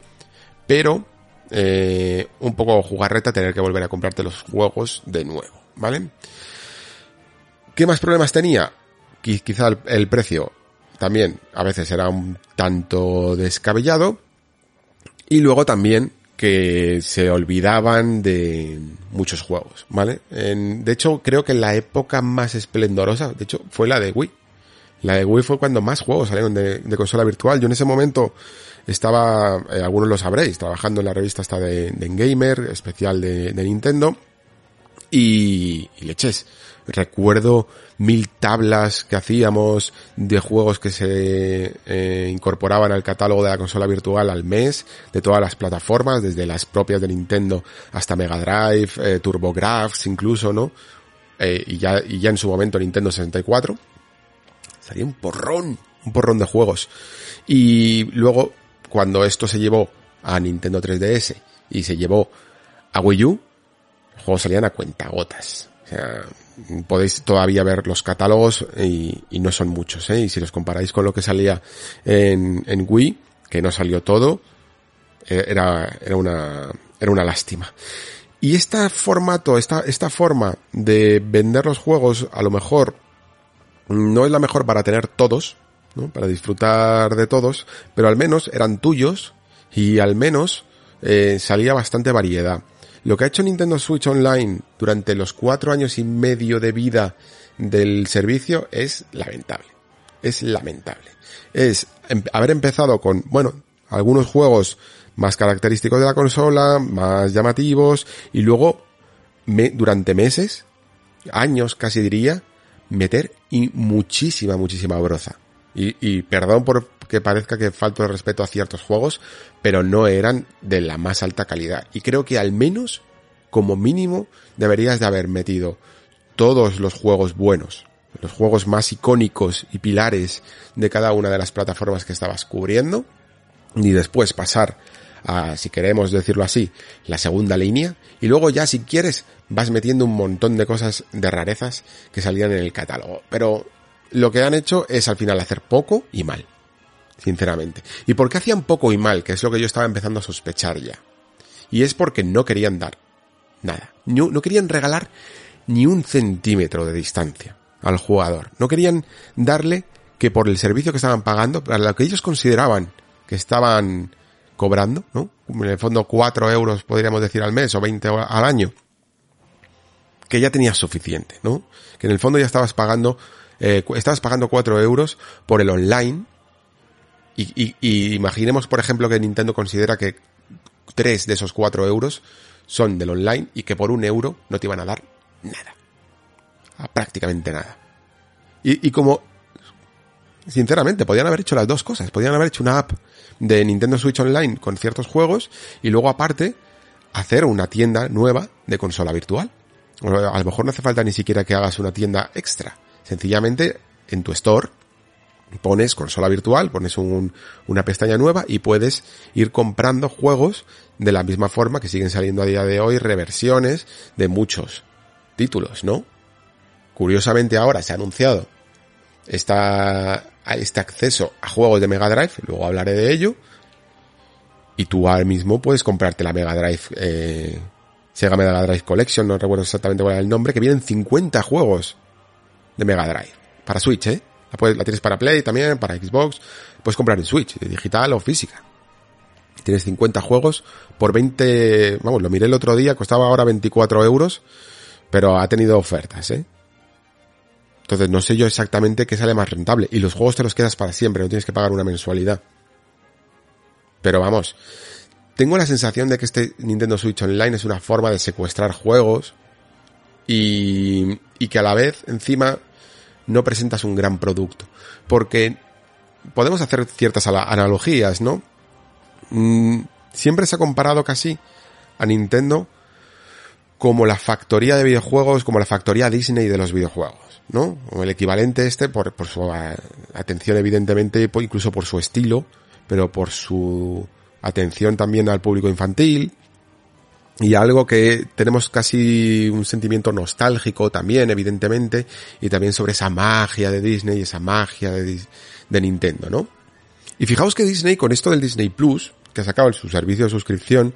pero eh, un poco jugarreta tener que volver a comprarte los juegos de nuevo, ¿vale? ¿Qué más problemas tenía? Quizá el precio también a veces era un tanto descabellado y luego también que se olvidaban de muchos juegos, ¿vale? De hecho, creo que la época más esplendorosa, de hecho, fue la de Wii. La de Wii fue cuando más juegos salieron de, de consola virtual. Yo en ese momento estaba, eh, algunos lo sabréis, trabajando en la revista esta de, de Gamer, especial de, de Nintendo, y, y leches. Recuerdo mil tablas que hacíamos de juegos que se eh, incorporaban al catálogo de la consola virtual al mes, de todas las plataformas, desde las propias de Nintendo hasta Mega Drive, eh, TurboGrafx incluso, ¿no? Eh, y, ya, y ya en su momento Nintendo 64. Salía un porrón, un porrón de juegos. Y luego, cuando esto se llevó a Nintendo 3DS y se llevó a Wii U, los juegos salían a cuentagotas. O sea, podéis todavía ver los catálogos y, no son muchos, ¿eh? Y si los comparáis con lo que salía en, en Wii, que no salió todo, era, era una, era una lástima. Y este formato, esta, esta forma de vender los juegos, a lo mejor no es la mejor para tener todos, ¿no? Para disfrutar de todos, pero al menos eran tuyos y al menos eh, salía bastante variedad. Lo que ha hecho Nintendo Switch Online durante los cuatro años y medio de vida del servicio es lamentable. Es lamentable. Es em haber empezado con, bueno, algunos juegos más característicos de la consola, más llamativos, y luego, durante meses, años casi diría, meter y muchísima, muchísima broza. Y perdón por que parezca que falto de respeto a ciertos juegos, pero no eran de la más alta calidad. Y creo que al menos, como mínimo, deberías de haber metido todos los juegos buenos, los juegos más icónicos y pilares de cada una de las plataformas que estabas cubriendo, y después pasar a, si queremos decirlo así, la segunda línea, y luego ya si quieres vas metiendo un montón de cosas de rarezas que salían en el catálogo. Pero lo que han hecho es al final hacer poco y mal sinceramente. ¿Y por qué hacían poco y mal? Que es lo que yo estaba empezando a sospechar ya. Y es porque no querían dar nada. No, no querían regalar ni un centímetro de distancia. al jugador. No querían darle que por el servicio que estaban pagando, para lo que ellos consideraban que estaban cobrando, ¿no? En el fondo 4 euros podríamos decir al mes o 20 al año, que ya tenías suficiente, ¿no? Que en el fondo ya estabas pagando, eh, estabas pagando 4 euros por el online y, y, imaginemos, por ejemplo, que Nintendo considera que 3 de esos 4 euros son del online y que por un euro no te iban a dar nada. prácticamente nada. Y, como, sinceramente, podían haber hecho las dos cosas. Podían haber hecho una app de Nintendo Switch Online con ciertos juegos y luego aparte hacer una tienda nueva de consola virtual. A lo mejor no hace falta ni siquiera que hagas una tienda extra. Sencillamente en tu store pones consola virtual, pones un, una pestaña nueva y puedes ir comprando juegos de la misma forma que siguen saliendo a día de hoy reversiones de muchos títulos, ¿no? Curiosamente ahora se ha anunciado este acceso a juegos de Mega Drive, luego hablaré de ello, y tú ahora mismo puedes comprarte la Mega Drive, eh, Sega Mega Drive Collection, no recuerdo exactamente cuál es el nombre, que vienen 50 juegos de Mega Drive, para Switch, ¿eh? La, puedes, la tienes para Play también, para Xbox, puedes comprar en Switch, digital o física. Tienes 50 juegos por 20, vamos, lo miré el otro día, costaba ahora 24 euros, pero ha tenido ofertas, ¿eh? Entonces no sé yo exactamente qué sale más rentable. Y los juegos te los quedas para siempre, no tienes que pagar una mensualidad. Pero vamos, tengo la sensación de que este Nintendo Switch Online es una forma de secuestrar juegos y, y que a la vez encima no presentas un gran producto. Porque podemos hacer ciertas analogías, ¿no? Mm, siempre se ha comparado casi a Nintendo como la factoría de videojuegos, como la factoría Disney de los videojuegos, ¿no? O el equivalente este por, por su atención evidentemente, incluso por su estilo, pero por su atención también al público infantil, y algo que tenemos casi un sentimiento nostálgico también, evidentemente, y también sobre esa magia de Disney y esa magia de, de Nintendo, ¿no? Y fijaos que Disney, con esto del Disney Plus, que ha sacado su servicio de suscripción,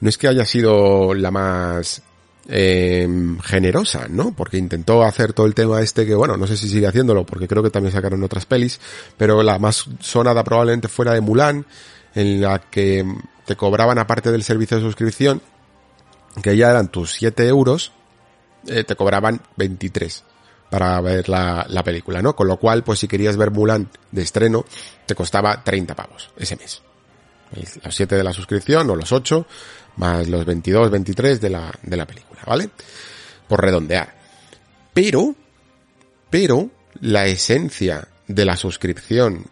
no es que haya sido la más eh, generosa, ¿no? Porque intentó hacer todo el tema este que, bueno, no sé si sigue haciéndolo, porque creo que también sacaron otras pelis, pero la más sonada probablemente fuera de Mulan, en la que te cobraban aparte del servicio de suscripción, que ya eran tus 7 euros, eh, te cobraban 23 para ver la, la película, ¿no? Con lo cual, pues si querías ver Mulan de estreno, te costaba 30 pavos ese mes. Los 7 de la suscripción o los 8, más los 22, 23 de la, de la película, ¿vale? Por redondear. Pero, pero, la esencia de la suscripción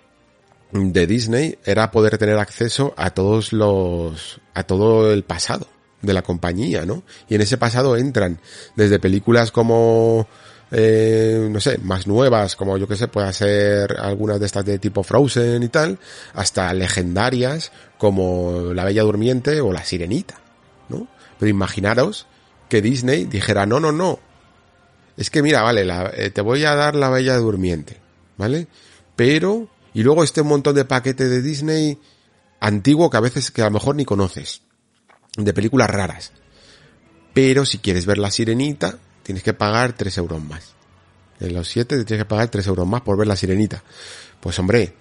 de Disney era poder tener acceso a todos los, a todo el pasado de la compañía, ¿no? Y en ese pasado entran desde películas como eh, no sé, más nuevas, como yo que sé, puede ser algunas de estas de tipo Frozen y tal, hasta legendarias como La Bella Durmiente o La Sirenita, ¿no? Pero imaginaros que Disney dijera, no, no, no, es que mira, vale, eh, te voy a dar La Bella Durmiente, ¿vale? Pero, y luego este montón de paquete de Disney antiguo que a veces que a lo mejor ni conoces, de películas raras. Pero si quieres ver La Sirenita, tienes que pagar 3 euros más. En los 7 tienes que pagar 3 euros más por ver la sirenita. Pues hombre,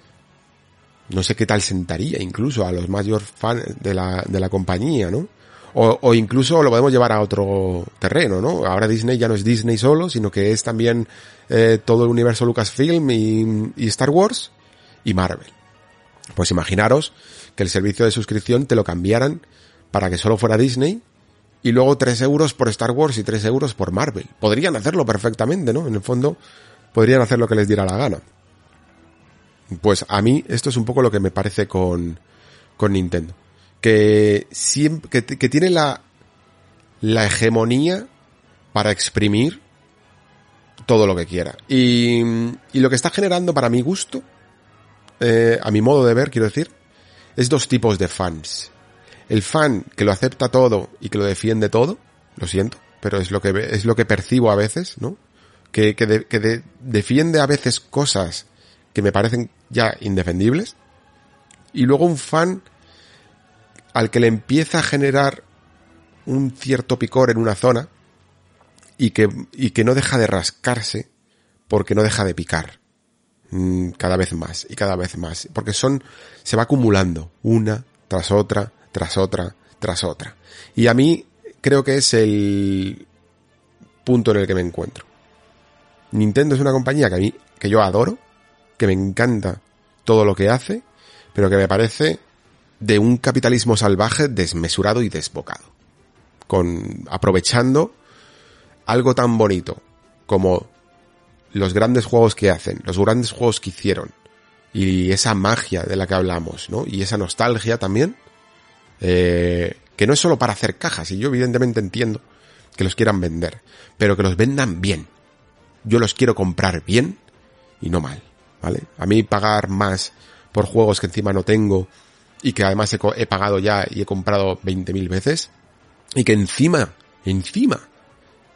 no sé qué tal sentaría incluso a los mayores fans de la, de la compañía, ¿no? O, o, incluso lo podemos llevar a otro terreno, ¿no? Ahora Disney ya no es Disney solo, sino que es también eh, todo el universo Lucasfilm y, y Star Wars y Marvel. Pues imaginaros que el servicio de suscripción te lo cambiaran para que solo fuera Disney y luego 3 euros por Star Wars y 3 euros por Marvel. Podrían hacerlo perfectamente, ¿no? En el fondo, podrían hacer lo que les diera la gana. Pues a mí esto es un poco lo que me parece con, con Nintendo. Que, siempre, que, tiene la, la hegemonía para exprimir todo lo que quiera. Y, y lo que está generando para mi gusto, eh, a mi modo de ver, quiero decir, es dos tipos de fans el fan que lo acepta todo y que lo defiende todo, lo siento, pero es lo que es lo que percibo a veces, ¿no? Que, que, defiende a veces cosas que me parecen ya indefendibles y luego un fan al que le empieza a generar un cierto picor en una zona y que, y que no deja de rascarse porque no deja de picar. Mm, cada vez más y cada vez más. Porque son, se va acumulando una tras otra, tras otra, tras otra. Y a mí creo que es el punto en el que me encuentro. Nintendo es una compañía que a mí, que yo adoro, que me encanta todo lo que hace, pero que me parece de un capitalismo salvaje desmesurado y desbocado. Con, aprovechando algo tan bonito como los grandes juegos que hacen, los grandes juegos que hicieron, y esa magia de la que hablamos, ¿no? Y esa nostalgia también, eh, que no es solo para hacer cajas, y yo evidentemente entiendo que los quieran vender, pero que los vendan bien. Yo los quiero comprar bien y no mal, ¿vale? A mí pagar más por juegos que encima no tengo y que además he, pagado ya y he comprado 20.000 veces y que encima, encima,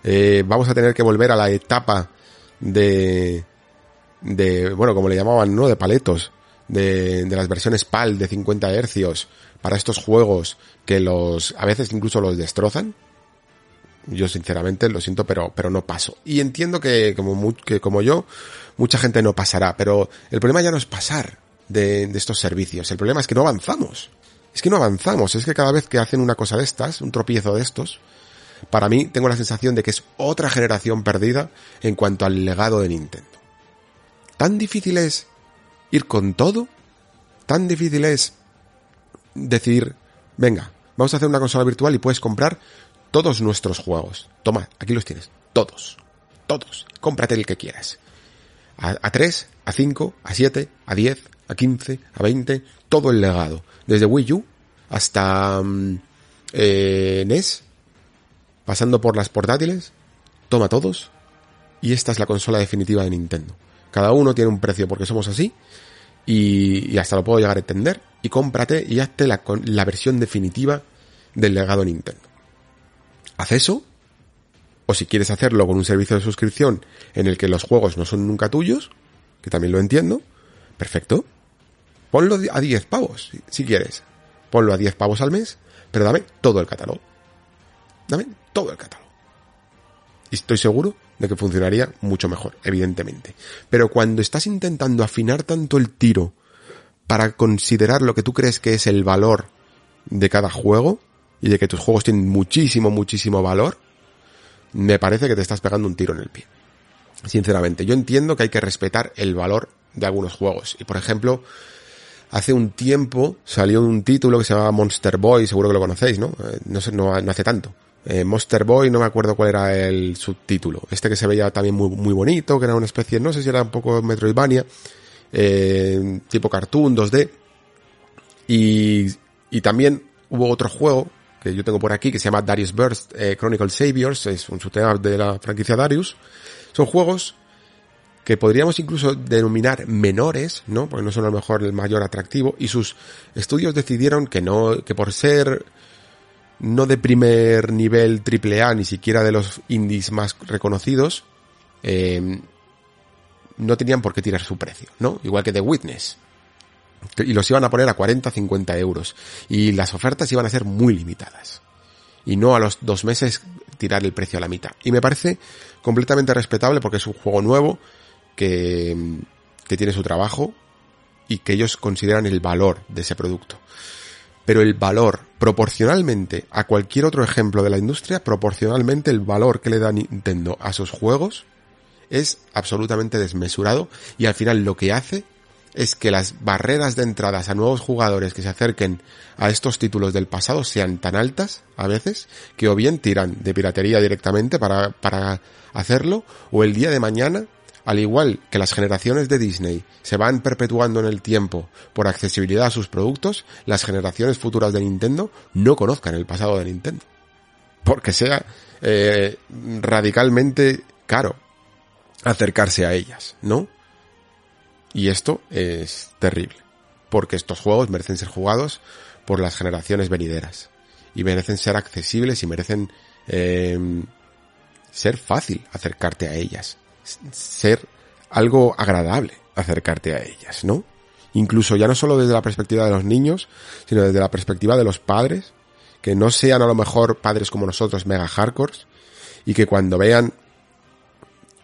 eh, vamos a tener que volver a la etapa de, de, bueno, como le llamaban, ¿no? De paletos, de, de las versiones PAL de 50 hercios para estos juegos que los, a veces incluso los destrozan. Yo sinceramente lo siento, pero, pero no paso. Y entiendo que como, que como yo, mucha gente no pasará, pero el problema ya no es pasar de, de estos servicios. El problema es que no avanzamos. Es que no avanzamos. Es que cada vez que hacen una cosa de estas, un tropiezo de estos, para mí tengo la sensación de que es otra generación perdida en cuanto al legado de Nintendo. ¿Tan difícil es ir con todo? ¿Tan difícil es decir, venga, vamos a hacer una consola virtual y puedes comprar todos nuestros juegos? Toma, aquí los tienes, todos, todos, cómprate el que quieras. A, 3, a 5, a 7, a 10, a 15, a 20, todo el legado. Desde Wii U hasta mm, eh, NES, pasando por las portátiles, toma todos y esta es la consola definitiva de Nintendo. Cada uno tiene un precio porque somos así y, hasta lo puedo llegar a entender y cómprate y hazte la, la versión definitiva del legado Nintendo. Haz eso o si quieres hacerlo con un servicio de suscripción en el que los juegos no son nunca tuyos, que también lo entiendo, perfecto. Ponlo a 10 pavos, si quieres. Ponlo a 10 pavos al mes, pero dame todo el catálogo. Dame todo el catálogo. Y estoy seguro de que funcionaría mucho mejor, evidentemente. Pero cuando estás intentando afinar tanto el tiro para considerar lo que tú crees que es el valor de cada juego y de que tus juegos tienen muchísimo, muchísimo valor, me parece que te estás pegando un tiro en el pie. Sinceramente, yo entiendo que hay que respetar el valor de algunos juegos. Y por ejemplo, hace un tiempo salió un título que se llamaba Monster Boy, seguro que lo conocéis, ¿no? Eh, no no, no hace tanto. Eh, Monster Boy, no me acuerdo cuál era el subtítulo. Este que se veía también muy, muy bonito, que era una especie, no sé si era un poco Metroidvania, eh, tipo cartoon, 2D. Y, y también hubo otro juego que yo tengo por aquí que se llama Darius Burst eh, Chronicle Saviors, es un subtema de la franquicia Darius. Son juegos que podríamos incluso denominar menores, ¿no? Porque no son a lo mejor el mayor atractivo, y sus estudios decidieron que no, que por ser no de primer nivel triple A, ni siquiera de los indies más reconocidos, eh, no tenían por qué tirar su precio, ¿no? Igual que The Witness. Y los iban a poner a 40, 50 euros. Y las ofertas iban a ser muy limitadas. Y no a los dos meses tirar el precio a la mitad. Y me parece completamente respetable porque es un juego nuevo que, que tiene su trabajo y que ellos consideran el valor de ese producto pero el valor proporcionalmente a cualquier otro ejemplo de la industria, proporcionalmente el valor que le da Nintendo a sus juegos es absolutamente desmesurado y al final lo que hace es que las barreras de entradas a nuevos jugadores que se acerquen a estos títulos del pasado sean tan altas a veces que o bien tiran de piratería directamente para, para hacerlo o el día de mañana al igual que las generaciones de Disney se van perpetuando en el tiempo por accesibilidad a sus productos, las generaciones futuras de Nintendo no conozcan el pasado de Nintendo. Porque sea eh, radicalmente caro acercarse a ellas, ¿no? Y esto es terrible. Porque estos juegos merecen ser jugados por las generaciones venideras. Y merecen ser accesibles y merecen eh, ser fácil acercarte a ellas ser algo agradable acercarte a ellas, ¿no? Incluso ya no solo desde la perspectiva de los niños, sino desde la perspectiva de los padres, que no sean a lo mejor padres como nosotros, mega hardcores, y que cuando vean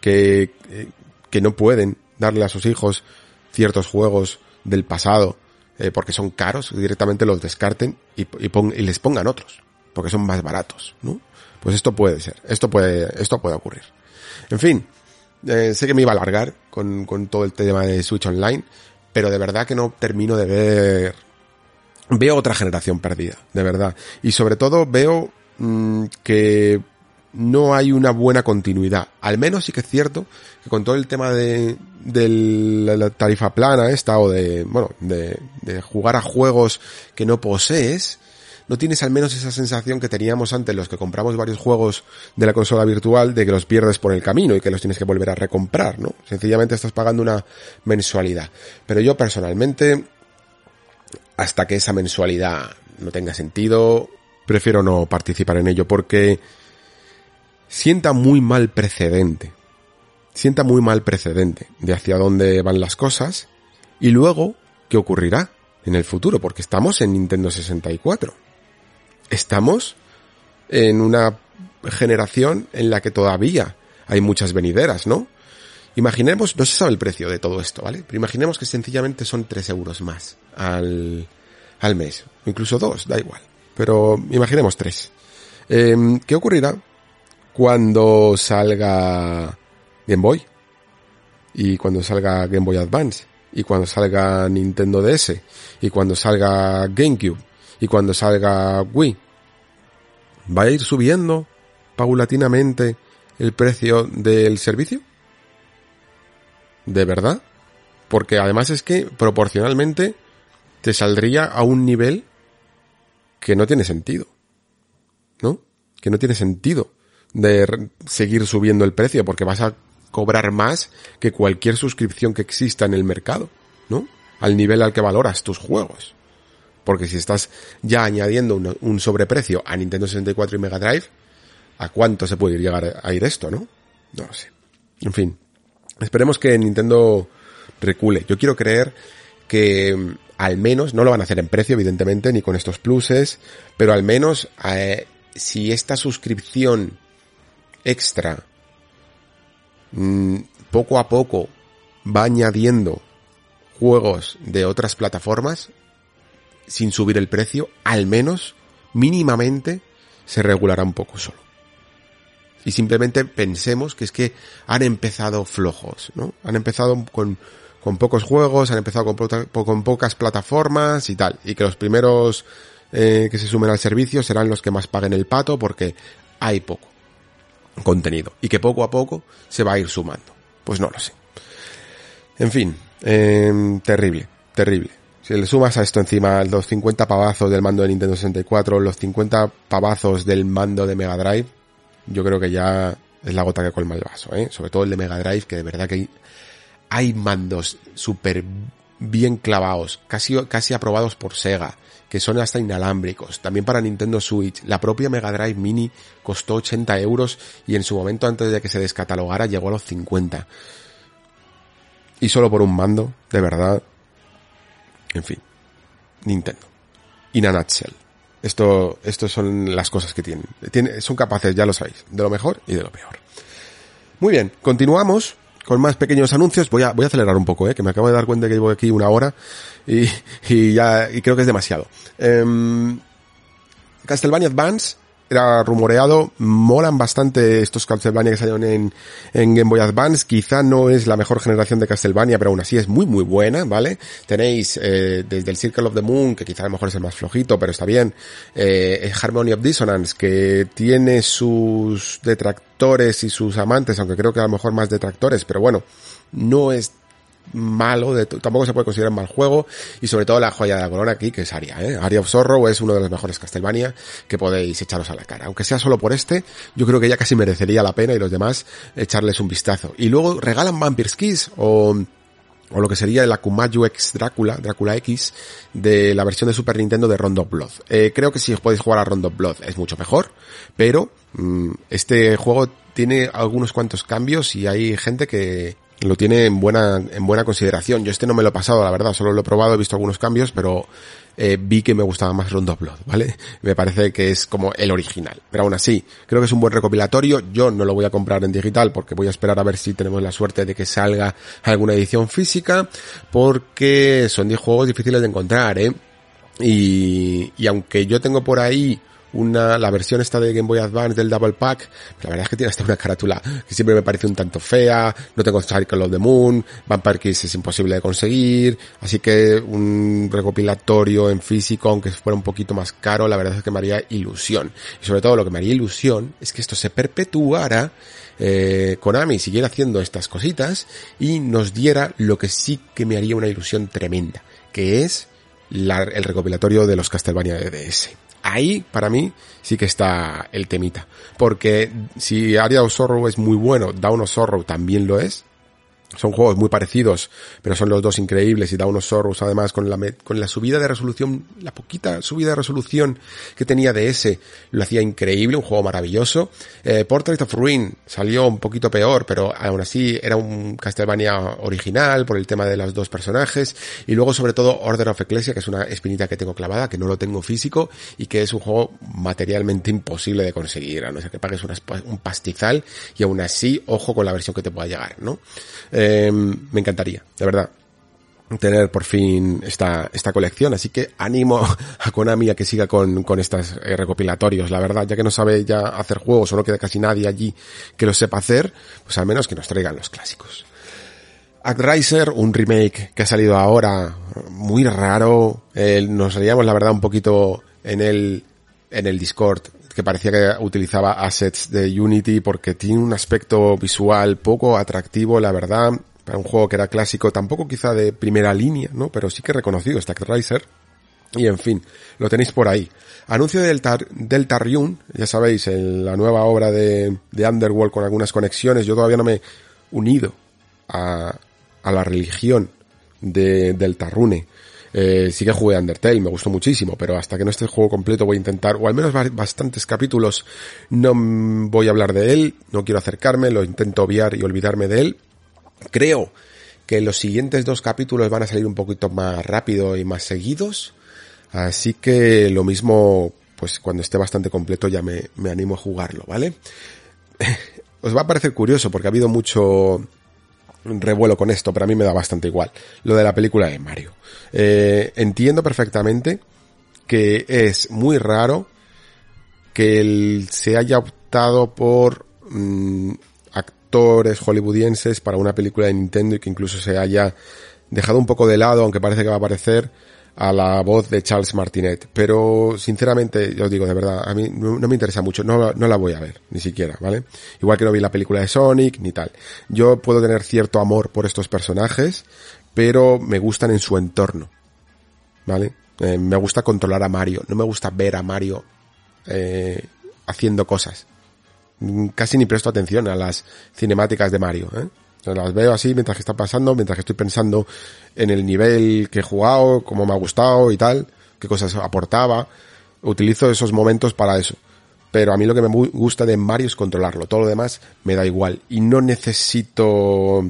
que, que no pueden darle a sus hijos ciertos juegos del pasado eh, porque son caros, directamente los descarten y, y, les pongan otros, porque son más baratos, ¿no? Pues esto puede ser, esto puede, esto puede ocurrir. En fin, eh, sé que me iba a alargar con, con todo el tema de Switch Online, pero de verdad que no termino de ver veo otra generación perdida, de verdad. Y sobre todo veo mmm, que no hay una buena continuidad. Al menos sí que es cierto que con todo el tema de, de la tarifa plana esta o de, bueno, de, de jugar a juegos que no posees, no tienes al menos esa sensación que teníamos antes los que compramos varios juegos de la consola virtual de que los pierdes por el camino y que los tienes que volver a recomprar, ¿no? Sencillamente estás pagando una mensualidad. Pero yo personalmente, hasta que esa mensualidad no tenga sentido, prefiero no participar en ello porque sienta muy mal precedente. Sienta muy mal precedente de hacia dónde van las cosas y luego qué ocurrirá en el futuro, porque estamos en Nintendo 64. Estamos en una generación en la que todavía hay muchas venideras, ¿no? Imaginemos, no se sabe el precio de todo esto, ¿vale? Pero imaginemos que sencillamente son 3 euros más al, al mes, incluso 2, da igual. Pero imaginemos 3. Eh, ¿Qué ocurrirá cuando salga Game Boy y cuando salga Game Boy Advance y cuando salga Nintendo DS y cuando salga GameCube y cuando salga Wii va a ir subiendo paulatinamente el precio del servicio de verdad porque además es que proporcionalmente te saldría a un nivel que no tiene sentido ¿no? que no tiene sentido de seguir subiendo el precio porque vas a cobrar más que cualquier suscripción que exista en el mercado, ¿no? Al nivel al que valoras tus juegos. Porque si estás ya añadiendo un, sobreprecio a Nintendo 64 y Mega Drive, ¿a cuánto se puede llegar a ir esto, no? No lo sé. En fin. Esperemos que Nintendo recule. Yo quiero creer que mm, al menos, no lo van a hacer en precio, evidentemente, ni con estos pluses, pero al menos eh, si esta suscripción extra mmm, poco a poco va añadiendo juegos de otras plataformas sin subir el precio, al menos mínimamente se regulará un poco solo. Y simplemente pensemos que es que han empezado flojos, ¿no? Han empezado con, con pocos juegos, han empezado con, con pocas plataformas y tal. Y que los primeros eh, que se sumen al servicio serán los que más paguen el pato porque hay poco contenido y que poco a poco se va a ir sumando. Pues no lo sé. En fin, eh, terrible, terrible. Si le sumas a esto encima los 50 pavazos del mando de Nintendo 64, los 50 pavazos del mando de Mega Drive, yo creo que ya es la gota que colma el vaso, ¿eh? Sobre todo el de Mega Drive, que de verdad que hay, mandos súper bien clavados, casi, casi aprobados por Sega, que son hasta inalámbricos, también para Nintendo Switch. La propia Mega Drive Mini costó 80 euros y en su momento antes de que se descatalogara llegó a los 50. Y solo por un mando, de verdad. En fin, Nintendo. In a nutshell. Esto, esto son las cosas que tienen. Son capaces, ya lo sabéis, de lo mejor y de lo peor. Muy bien, continuamos con más pequeños anuncios. Voy a, voy a acelerar un poco, eh, que me acabo de dar cuenta que llevo aquí una hora y, y ya, y creo que es demasiado. Eh, Castlevania Advance era rumoreado, molan bastante estos Castlevania que salieron en, en Game Boy Advance, quizá no es la mejor generación de Castlevania, pero aún así es muy muy buena, ¿vale? Tenéis eh, desde el Circle of the Moon, que quizá a lo mejor es el más flojito, pero está bien, eh, Harmony of Dissonance, que tiene sus detractores y sus amantes, aunque creo que a lo mejor más detractores, pero bueno, no es malo, tampoco se puede considerar mal juego, y sobre todo la joya de la corona aquí, que es Aria, ¿eh? Aria of Sorrow es uno de los mejores Castlevania que podéis echaros a la cara. Aunque sea solo por este, yo creo que ya casi merecería la pena y los demás echarles un vistazo. Y luego regalan Vampire's Kiss o o lo que sería el Akumayu X Drácula, Drácula X, de la versión de Super Nintendo de Rondo Blood. Eh, creo que si podéis jugar a Rondo Blood es mucho mejor, pero mmm, este juego tiene algunos cuantos cambios y hay gente que, lo tiene en buena, en buena consideración. Yo este no me lo he pasado, la verdad, solo lo he probado, he visto algunos cambios, pero eh, vi que me gustaba más Rondo of Blood, ¿vale? *laughs* Me parece que es como el original. Pero aún así, creo que es un buen recopilatorio. Yo no lo voy a comprar en digital porque voy a esperar a ver si tenemos la suerte de que salga alguna edición física, porque son 10 juegos difíciles de encontrar, ¿eh? Y, y aunque yo tengo por ahí una, la versión esta de Game Boy Advance del Double Pack, la verdad es que tiene hasta una carátula que siempre me parece un tanto fea, no tengo Cycle of the Moon, Vampire Kiss es imposible de conseguir, así que un recopilatorio en físico, aunque fuera un poquito más caro, la verdad es que me haría ilusión. Y sobre todo lo que me haría ilusión es que esto se perpetuara eh, Konami siguiera haciendo estas cositas y nos diera lo que sí que me haría una ilusión tremenda, que es el recopilatorio de los Castlevania de DS ahí para mí sí que está el temita. Porque si Area of es muy bueno, Down of Sorrow también lo es, son juegos muy parecidos, pero son los dos increíbles y da unos Sorrows además con la, con la subida de resolución, la poquita subida de resolución que tenía de ese, lo hacía increíble, un juego maravilloso. Eh, Portrait of Ruin salió un poquito peor, pero aún así era un Castlevania original por el tema de los dos personajes. Y luego sobre todo Order of Ecclesia, que es una espinita que tengo clavada, que no lo tengo físico y que es un juego materialmente imposible de conseguir, a no ser que pagues un pastizal y aún así, ojo con la versión que te pueda llegar, ¿no? Me encantaría, de verdad tener por fin esta, esta colección, así que animo *laughs* a Konami a que siga con, con estos eh, recopilatorios, la verdad, ya que no sabe ya hacer juegos o no queda casi nadie allí que lo sepa hacer, pues al menos que nos traigan los clásicos. Actriser, un remake que ha salido ahora, muy raro, eh, nos reíamos la verdad un poquito en el, en el Discord, que parecía que utilizaba assets de Unity porque tiene un aspecto visual poco atractivo, la verdad, para un juego que era clásico, tampoco quizá de primera línea, ¿no? Pero sí que reconocido, Stack Riser. Y en fin, lo tenéis por ahí. Anuncio del, tar, del ya sabéis, la nueva obra de, de Underworld con algunas conexiones. Yo todavía no me he unido a, a la religión de, del Tarrune. Eh, sí que jugué Undertale, me gustó muchísimo, pero hasta que no esté el juego completo voy a intentar, o al menos bastantes capítulos, no voy a hablar de él, no quiero acercarme, lo intento obviar y olvidarme de él. Creo que los siguientes dos capítulos van a salir un poquito más rápido y más seguidos, así que lo mismo, pues cuando esté bastante completo ya me, me animo a jugarlo, ¿vale? *laughs* Os va a parecer curioso porque ha habido mucho, revuelo con esto, pero a mí me da bastante igual. Lo de la película de Mario. Eh, entiendo perfectamente que es muy raro que se haya optado por mm, actores hollywoodienses para una película de Nintendo y que incluso se haya dejado un poco de lado, aunque parece que va a aparecer, a la voz de Charles Martinet. Pero, sinceramente, yo os digo, de verdad, a mí no, me interesa mucho, no, no la voy a ver, ni siquiera, ¿vale? Igual que no vi la película de Sonic, ni tal. Yo puedo tener cierto amor por estos personajes, pero me gustan en su entorno, ¿vale? Eh, me gusta controlar a Mario, no me gusta ver a Mario eh, haciendo cosas. Casi ni presto atención a las cinemáticas de Mario, ¿eh? Las veo así mientras que está pasando, mientras que estoy pensando en el nivel que he jugado, cómo me ha gustado y tal, qué cosas aportaba. Utilizo esos momentos para eso. Pero a mí lo que me gusta de Mario es controlarlo. Todo lo demás me da igual. Y no necesito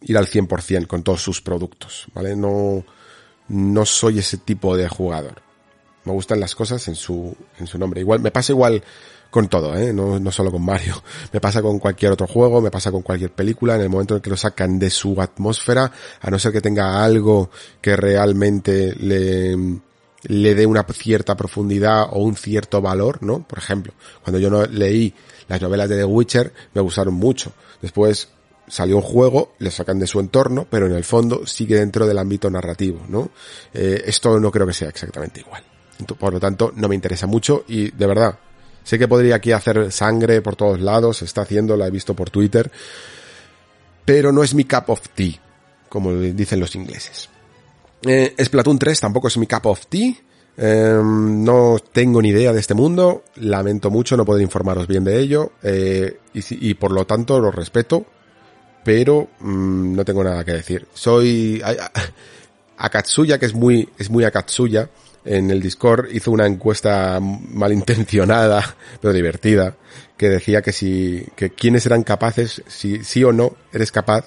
ir al 100% con todos sus productos, ¿vale? No, no soy ese tipo de jugador. Me gustan las cosas en su, en su nombre. Igual, me pasa igual con todo, ¿eh? no, no solo con Mario. Me pasa con cualquier otro juego, me pasa con cualquier película, en el momento en que lo sacan de su atmósfera, a no ser que tenga algo que realmente le, le dé una cierta profundidad o un cierto valor, ¿no? Por ejemplo, cuando yo no leí las novelas de The Witcher, me gustaron mucho. Después salió un juego, le sacan de su entorno, pero en el fondo sigue dentro del ámbito narrativo, ¿no? Eh, esto no creo que sea exactamente igual. Por lo tanto, no me interesa mucho y de verdad, Sé que podría aquí hacer sangre por todos lados, se está haciendo, la he visto por Twitter, pero no es mi cup of tea, como dicen los ingleses. Eh, Splatoon 3 tampoco es mi cup of tea. Em, no tengo ni idea de este mundo, lamento mucho no poder informaros bien de ello eh, y, por lo tanto lo respeto, pero mm, no tengo nada que decir. Soy Akatsuya, que es muy, es muy Akatsuya, en el Discord hizo una encuesta malintencionada, *laughs* pero divertida, que decía que si, que quiénes eran capaces, si sí o no eres capaz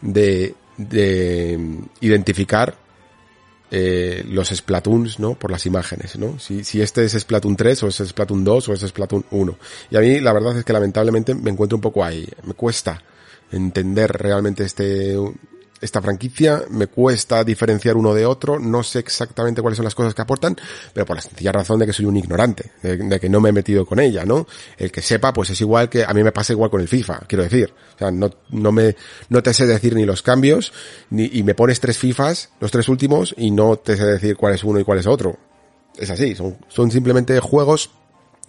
de, de identificar eh, los Splatoons, ¿no? Por las imágenes, ¿no? Si, si este es Splatoon 3 o es Splatoon 2 o es Splatoon 1. Y a mí la verdad es que lamentablemente me encuentro un poco ahí. Me cuesta entender realmente este, esta franquicia, me cuesta diferenciar uno de otro, no sé exactamente cuáles son las cosas que aportan, pero por la sencilla razón de que soy un ignorante, de, que no me he metido con ella, ¿no? El que sepa, pues es igual que, a mí me pasa igual con el FIFA, quiero decir. O sea, no, no me, no te sé decir ni los cambios, ni, y me pones tres FIFAs, los tres últimos, y no te sé decir cuál es uno y cuál es otro. Es así, son, son simplemente juegos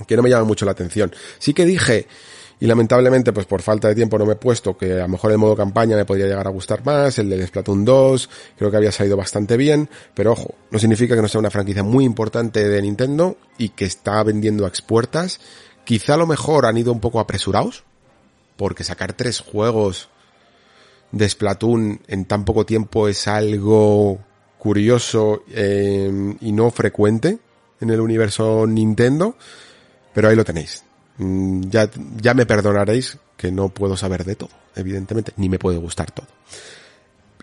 que no me llaman mucho la atención. Sí que dije, y lamentablemente pues por falta de tiempo no me he puesto que a lo mejor el modo campaña me podría llegar a gustar más, el del Splatoon 2 creo que había salido bastante bien, pero ojo, no significa que no sea una franquicia muy importante de Nintendo y que está vendiendo a expuertas, quizá a lo mejor han ido un poco apresurados, porque sacar tres juegos de Splatoon en tan poco tiempo es algo curioso eh, y no frecuente en el universo Nintendo, pero ahí lo tenéis. Mm, ya, ya me perdonaréis que no puedo saber de todo, evidentemente, ni me puede gustar todo.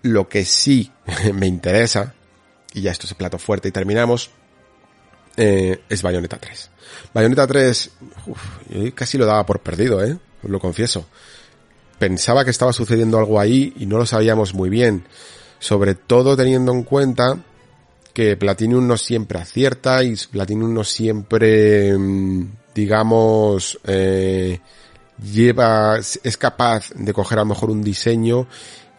Lo que sí *laughs* me interesa, y ya esto es el plato fuerte y terminamos, eh, es Bayonetta 3. Bayonetta 3, yo casi lo daba por perdido, eh, lo confieso. Pensaba que estaba sucediendo algo ahí y no lo sabíamos muy bien. Sobre todo teniendo en cuenta que Platinum no siempre acierta y Platinum no siempre mm, digamos, eh, lleva, es capaz de coger a lo mejor un diseño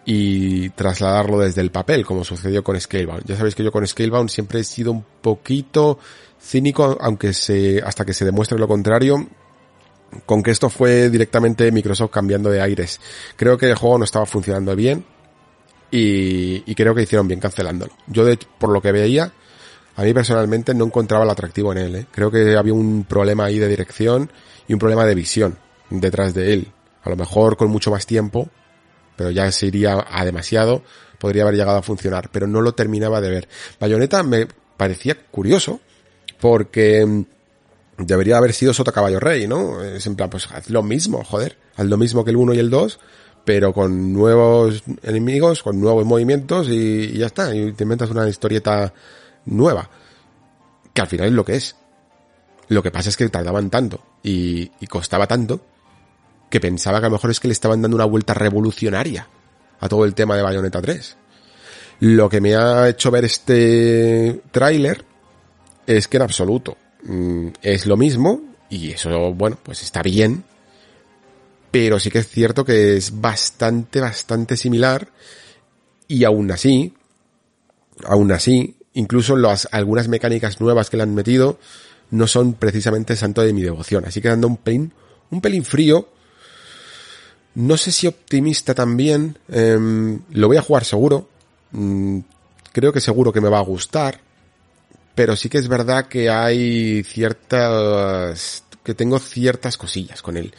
y trasladarlo desde el papel, como sucedió con Scalebound. Ya sabéis que yo con Scalebound siempre he sido un poquito cínico, aunque se, hasta que se demuestre lo contrario, con que esto fue directamente Microsoft cambiando de aires. Creo que el juego no estaba funcionando bien y, y creo que hicieron bien cancelándolo. Yo de, por lo que veía, a mí personalmente no encontraba el atractivo en él. ¿eh? Creo que había un problema ahí de dirección y un problema de visión detrás de él. A lo mejor con mucho más tiempo, pero ya se iría a demasiado, podría haber llegado a funcionar, pero no lo terminaba de ver. Bayonetta me parecía curioso, porque mm, debería haber sido Sota Caballo Rey, ¿no? Es en plan, pues haz lo mismo, joder, haz lo mismo que el 1 y el 2, pero con nuevos enemigos, con nuevos movimientos y, y ya está, y te inventas una historieta nueva. Que al final es lo que es. Lo que pasa es que tardaban tanto y, costaba tanto que pensaba que a lo mejor es que le estaban dando una vuelta revolucionaria a todo el tema de Bayonetta 3. Lo que me ha hecho ver este tráiler es que en absoluto mm, es lo mismo y eso, bueno, pues está bien, pero sí que es cierto que es bastante, bastante similar y aún así, aún así, incluso las, algunas mecánicas nuevas que le han metido no son precisamente santo de mi devoción. Así que dando un pelín, un pelín frío. No sé si optimista también. Em, lo voy a jugar seguro. Mm, creo que seguro que me va a gustar. Pero sí que es verdad que hay ciertas, que tengo ciertas cosillas con él.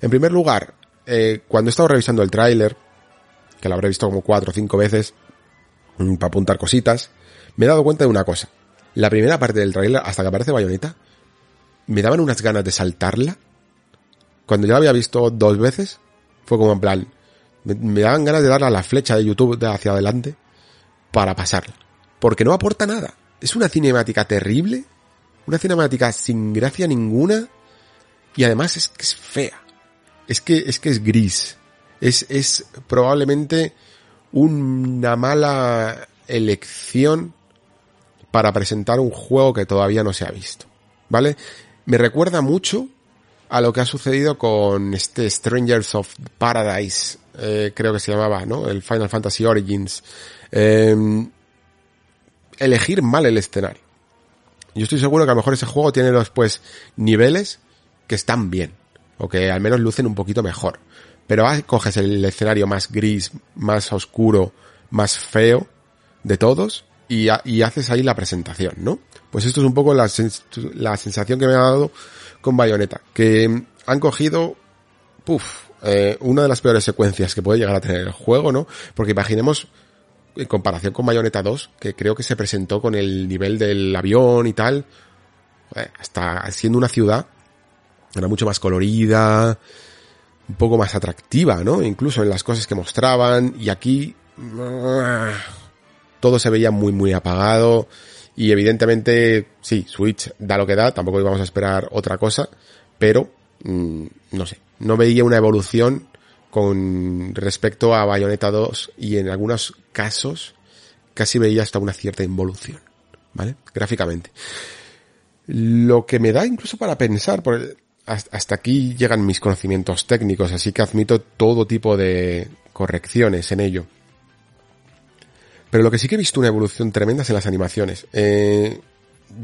En primer lugar, eh, cuando he estado revisando el tráiler, que lo habré visto como cuatro o cinco veces, mm, para apuntar cositas, me he dado cuenta de una cosa. La primera parte del trailer, hasta que aparece Bayonetta, me daban unas ganas de saltarla. Cuando ya la había visto dos veces, fue como en plan, me, daban ganas de darle a la flecha de YouTube hacia adelante para pasarla. Porque no aporta nada. Es una cinemática terrible, una cinemática sin gracia ninguna, y además es que es fea. Es que, es que es gris. Es, es probablemente una mala elección para presentar un juego que todavía no se ha visto. ¿Vale? Me recuerda mucho a lo que ha sucedido con este Strangers of Paradise, eh, creo que se llamaba, ¿no? El Final Fantasy Origins. Em, elegir mal el escenario. Yo estoy seguro que a lo mejor ese juego tiene los pues niveles que están bien, o que al menos lucen un poquito mejor. Pero coges el escenario más gris, más oscuro, más feo de todos y, haces ahí la presentación, ¿no? Pues esto es un poco la, la sensación que me ha dado con Bayonetta, que han cogido, puff, eh, una de las peores secuencias que puede llegar a tener el juego, ¿no? Porque imaginemos en comparación con Bayonetta 2, que creo que se presentó con el nivel del avión y tal, hasta siendo una ciudad, era mucho más colorida, un poco más atractiva, ¿no? Incluso en las cosas que mostraban, y aquí todo se veía muy, muy apagado, y evidentemente, sí, Switch da lo que da, tampoco íbamos a esperar otra cosa, pero, mm, no sé, no veía una evolución con respecto a Bayonetta 2 y en algunos casos casi veía hasta una cierta involución, ¿vale? Gráficamente. Lo que me da incluso para pensar, por hasta aquí llegan mis conocimientos técnicos, así que admito todo tipo de correcciones en ello. Pero lo que sí que he visto una evolución tremenda es en las animaciones. Eh,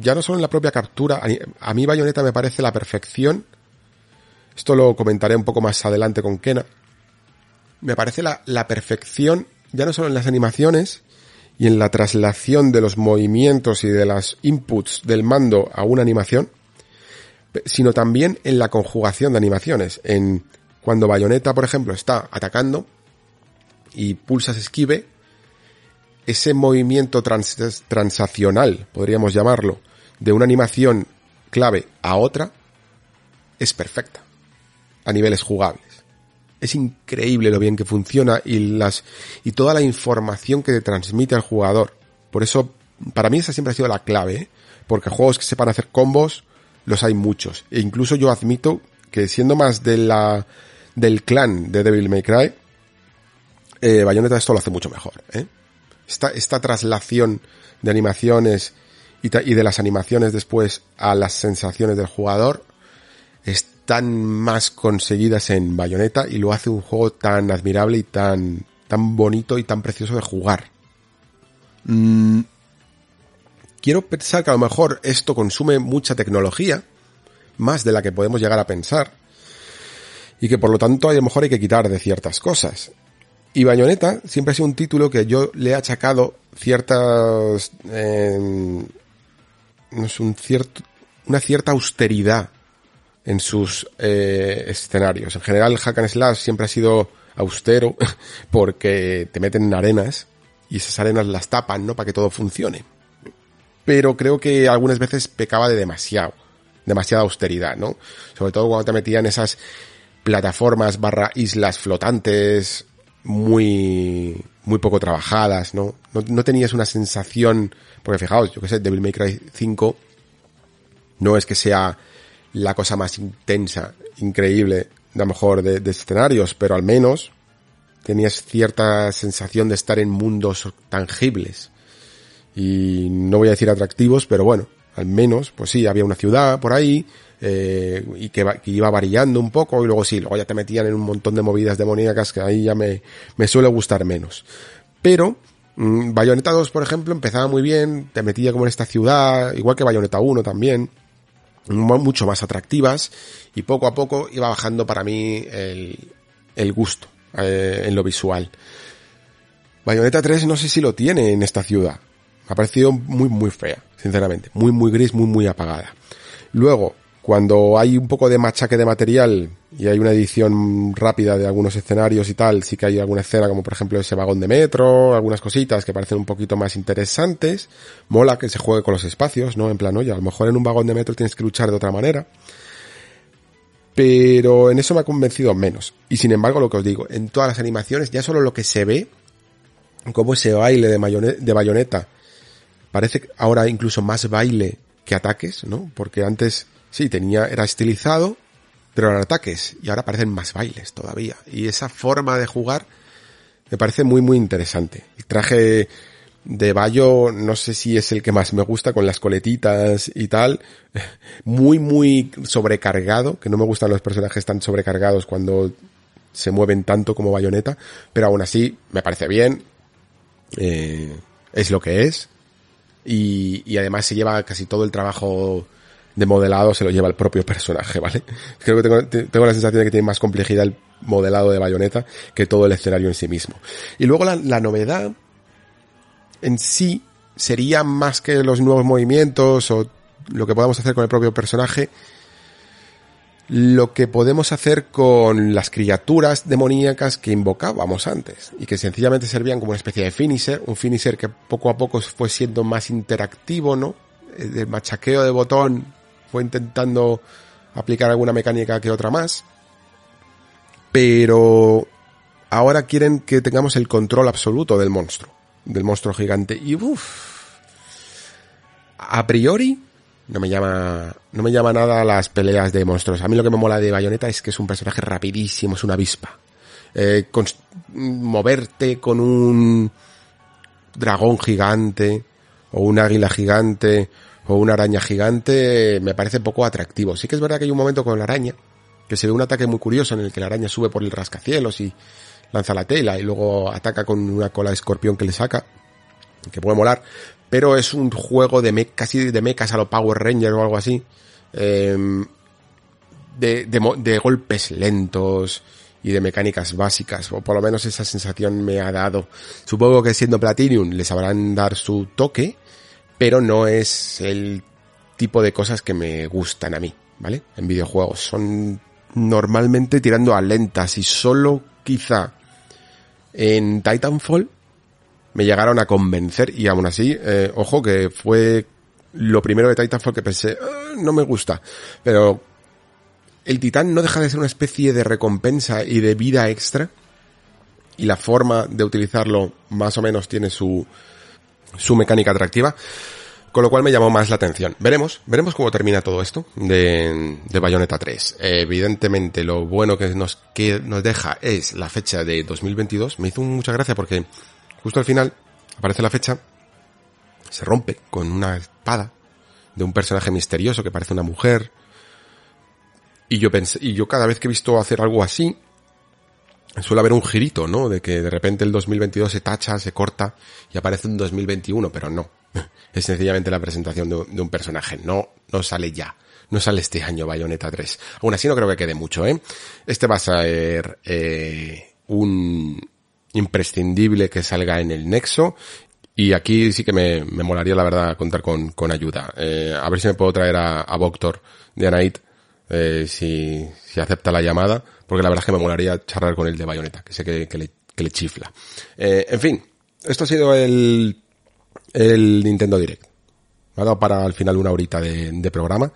ya no solo en la propia captura, a mí Bayonetta me parece la perfección. Esto lo comentaré un poco más adelante con Kena. Me parece la, la perfección, ya no solo en las animaciones y en la traslación de los movimientos y de las inputs del mando a una animación, sino también en la conjugación de animaciones. En cuando Bayonetta, por ejemplo, está atacando y pulsas esquive, ese movimiento transaccional, podríamos llamarlo, de una animación clave a otra, es perfecta a niveles jugables. Es increíble lo bien que funciona y las y toda la información que te transmite al jugador. Por eso, para mí esa siempre ha sido la clave, ¿eh? porque juegos que sepan hacer combos los hay muchos. E incluso yo admito que siendo más de la del clan de Devil May Cry, eh, Bayonetta esto lo hace mucho mejor. ¿eh? Esta, esta traslación de animaciones y, de las animaciones después a las sensaciones del jugador están más conseguidas en Bayonetta y lo hace un juego tan admirable y tan, tan bonito y tan precioso de jugar. Mm, quiero pensar que a lo mejor esto consume mucha tecnología, más de la que podemos llegar a pensar, y que por lo tanto a lo mejor hay que quitar de ciertas cosas. Y Bayonetta siempre ha sido un título que yo le he achacado ciertas, eh, no es un cierto, una cierta austeridad en sus eh, escenarios. En general, Hack and Slash siempre ha sido austero *laughs* porque te meten en arenas y esas arenas las tapan, ¿no? Para que todo funcione. Pero creo que algunas veces pecaba de demasiado, demasiada austeridad, ¿no? Sobre todo cuando te metían esas plataformas barra islas flotantes muy, muy poco trabajadas, ¿no? ¿no? No tenías una sensación, porque fijaos, yo que sé, Devil May Cry 5 no es que sea la cosa más intensa, increíble, a lo mejor de, de escenarios, pero al menos tenías cierta sensación de estar en mundos tangibles. Y no voy a decir atractivos, pero bueno, al menos, pues sí, había una ciudad por ahí, eh, y que, iba variando un poco y luego sí, luego ya te metían en un montón de movidas demoníacas que ahí ya me, me suele gustar menos. Pero, mmm, Bayonetta 2, por ejemplo, empezaba muy bien, te metía como en esta ciudad, igual que Bayonetta 1 también, mucho más atractivas y poco a poco iba bajando para mí el, el gusto eh, en lo visual. Bayonetta 3 no sé si lo tiene en esta ciudad. Me ha parecido muy muy fea, sinceramente. Muy muy gris, muy muy apagada. Luego, cuando hay un poco de machaque de material y hay una edición rápida de algunos escenarios y tal, sí que hay alguna escena como por ejemplo ese vagón de metro, algunas cositas que parecen un poquito más interesantes. Mola que se juegue con los espacios, ¿no? En plan, oye, a lo mejor en un vagón de metro tienes que luchar de otra manera. Pero en eso me ha convencido menos. Y sin embargo, lo que os digo, en todas las animaciones, ya solo lo que se ve, como ese baile de, de bayoneta, parece ahora incluso más baile que ataques, ¿no? Porque antes Sí, tenía, era estilizado, pero eran ataques. Y ahora parecen más bailes todavía. Y esa forma de jugar me parece muy, muy interesante. El traje de Bayo, no sé si es el que más me gusta, con las coletitas y tal. *laughs* Muy, muy sobrecargado, que no me gustan los personajes tan sobrecargados cuando se mueven tanto como Bayonetta, pero aún así me parece bien. Eh, es lo que es. Y, y además se lleva casi todo el trabajo de modelado se lo lleva el propio personaje, ¿vale? *laughs* Creo que tengo, la sensación de que tiene más complejidad el modelado de bayoneta que todo el escenario en sí mismo. Y luego la, novedad en sí sería más que los nuevos movimientos o lo que podamos hacer con el propio personaje, lo que podemos hacer con las criaturas demoníacas que invocábamos antes y que sencillamente servían como una especie de finisher, un finisher que poco a poco fue siendo más interactivo, ¿no? El machaqueo de botón fue intentando aplicar alguna mecánica que otra más, pero ahora quieren que tengamos el control absoluto del monstruo, del monstruo gigante y uff, a priori no me llama, no me llama nada las peleas de monstruos. A mí lo que me mola de Bayonetta es que es un personaje rapidísimo, es una avispa. Eh, moverte con un dragón gigante, o un águila gigante, o una araña gigante, me parece poco atractivo. Sí que es verdad que hay un momento con la araña, que se ve un ataque muy curioso en el que la araña sube por el rascacielos y lanza la tela y luego ataca con una cola de escorpión que le saca, que puede molar, pero es un juego de casi de mechas a lo Power Ranger o algo así, em, de, de, golpes lentos y de mecánicas básicas, o por lo menos esa sensación me ha dado. Supongo que siendo Platinum les sabrán dar su toque, pero no es el tipo de cosas que me gustan a mí, ¿vale? En videojuegos son normalmente tirando a lentas y solo quizá en Titanfall me llegaron a convencer y aún así, eh, ojo que fue lo primero de Titanfall que pensé, ah, no me gusta, pero el titán no deja de ser una especie de recompensa y de vida extra y la forma de utilizarlo más o menos tiene su, su mecánica atractiva, con lo cual me llamó más la atención. Veremos, veremos cómo termina todo esto de, de Bayonetta 3. evidentemente lo bueno que nos, que nos deja es la fecha de 2022. Me hizo mucha gracia porque Justo al final aparece la fecha, se rompe con una espada de un personaje misterioso que parece una mujer. Y yo pensé, y yo cada vez que he visto hacer algo así, suele haber un girito, ¿no? De que de repente el 2022 se tacha, se corta y aparece un 2021, pero no. *laughs* Es sencillamente la presentación de, un personaje. No, no sale ya. No sale este año Bayonetta 3. Aún así no creo que quede mucho, ¿eh? Este va a ser eh, un, imprescindible que salga en el Nexo. Y aquí sí que me, molaría, la verdad, contar con, con ayuda. Eh, a ver si me puedo traer a, a Voctor de Anait, eh, si, si acepta la llamada, porque la verdad es que me molaría charlar con él de Bayonetta, que sé que, que, le, chifla. Eh, en fin, esto ha sido el, el Nintendo Direct. Me ha dado para al final una horita de, de programa,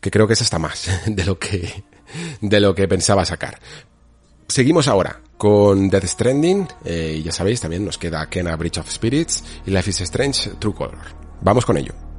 que creo que es hasta más *laughs* de lo que, de lo que pensaba sacar. Seguimos ahora con Death Stranding, eh, y ya sabéis, también nos queda Kena Bridge of Spirits y Life is Strange True Color. Vamos con ello.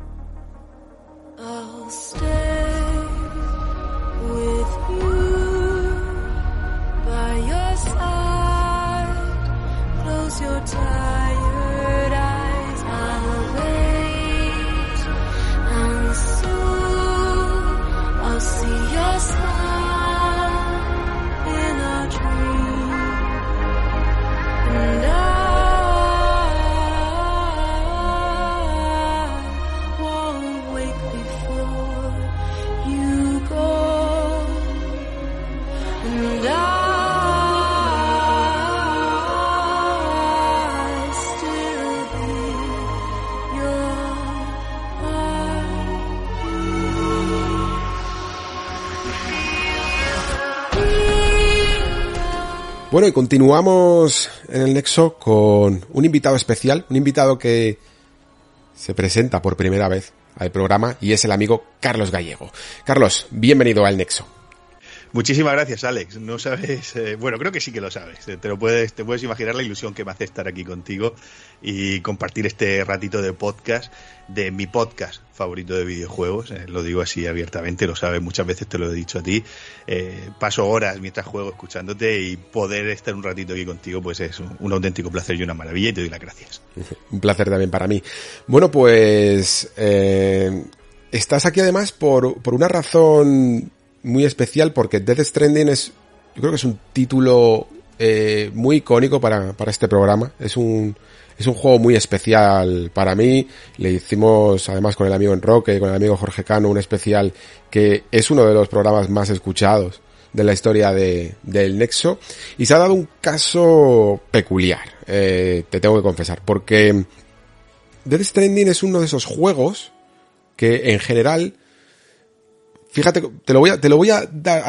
Bueno, y continuamos en el Nexo con un invitado especial, un invitado que se presenta por primera vez al programa y es el amigo Carlos Gallego. Carlos, bienvenido al Nexo. Muchísimas gracias, Alex. No sabes, eh, bueno, creo que sí que lo sabes. Te lo puedes, te puedes imaginar la ilusión que me hace estar aquí contigo y compartir este ratito de podcast de mi podcast favorito de videojuegos. Eh, lo digo así abiertamente, lo sabes, muchas veces te lo he dicho a ti. Eh, paso horas mientras juego escuchándote y poder estar un ratito aquí contigo, pues es un, auténtico placer y una maravilla y te doy las gracias. Un placer también para mí. Bueno, pues estás aquí además por, por una razón muy especial porque Death Stranding es, yo creo que es un título eh, muy icónico para, para este programa. Es un, es un juego muy especial para mí. Le hicimos además con el amigo Enroque, con el amigo Jorge Cano, un especial que es uno de los programas más escuchados de la historia de, del Nexo. Y se ha dado un caso peculiar, eh, te tengo que confesar, porque Death Stranding es uno de esos juegos que en general fíjate, te lo voy a, te lo voy a,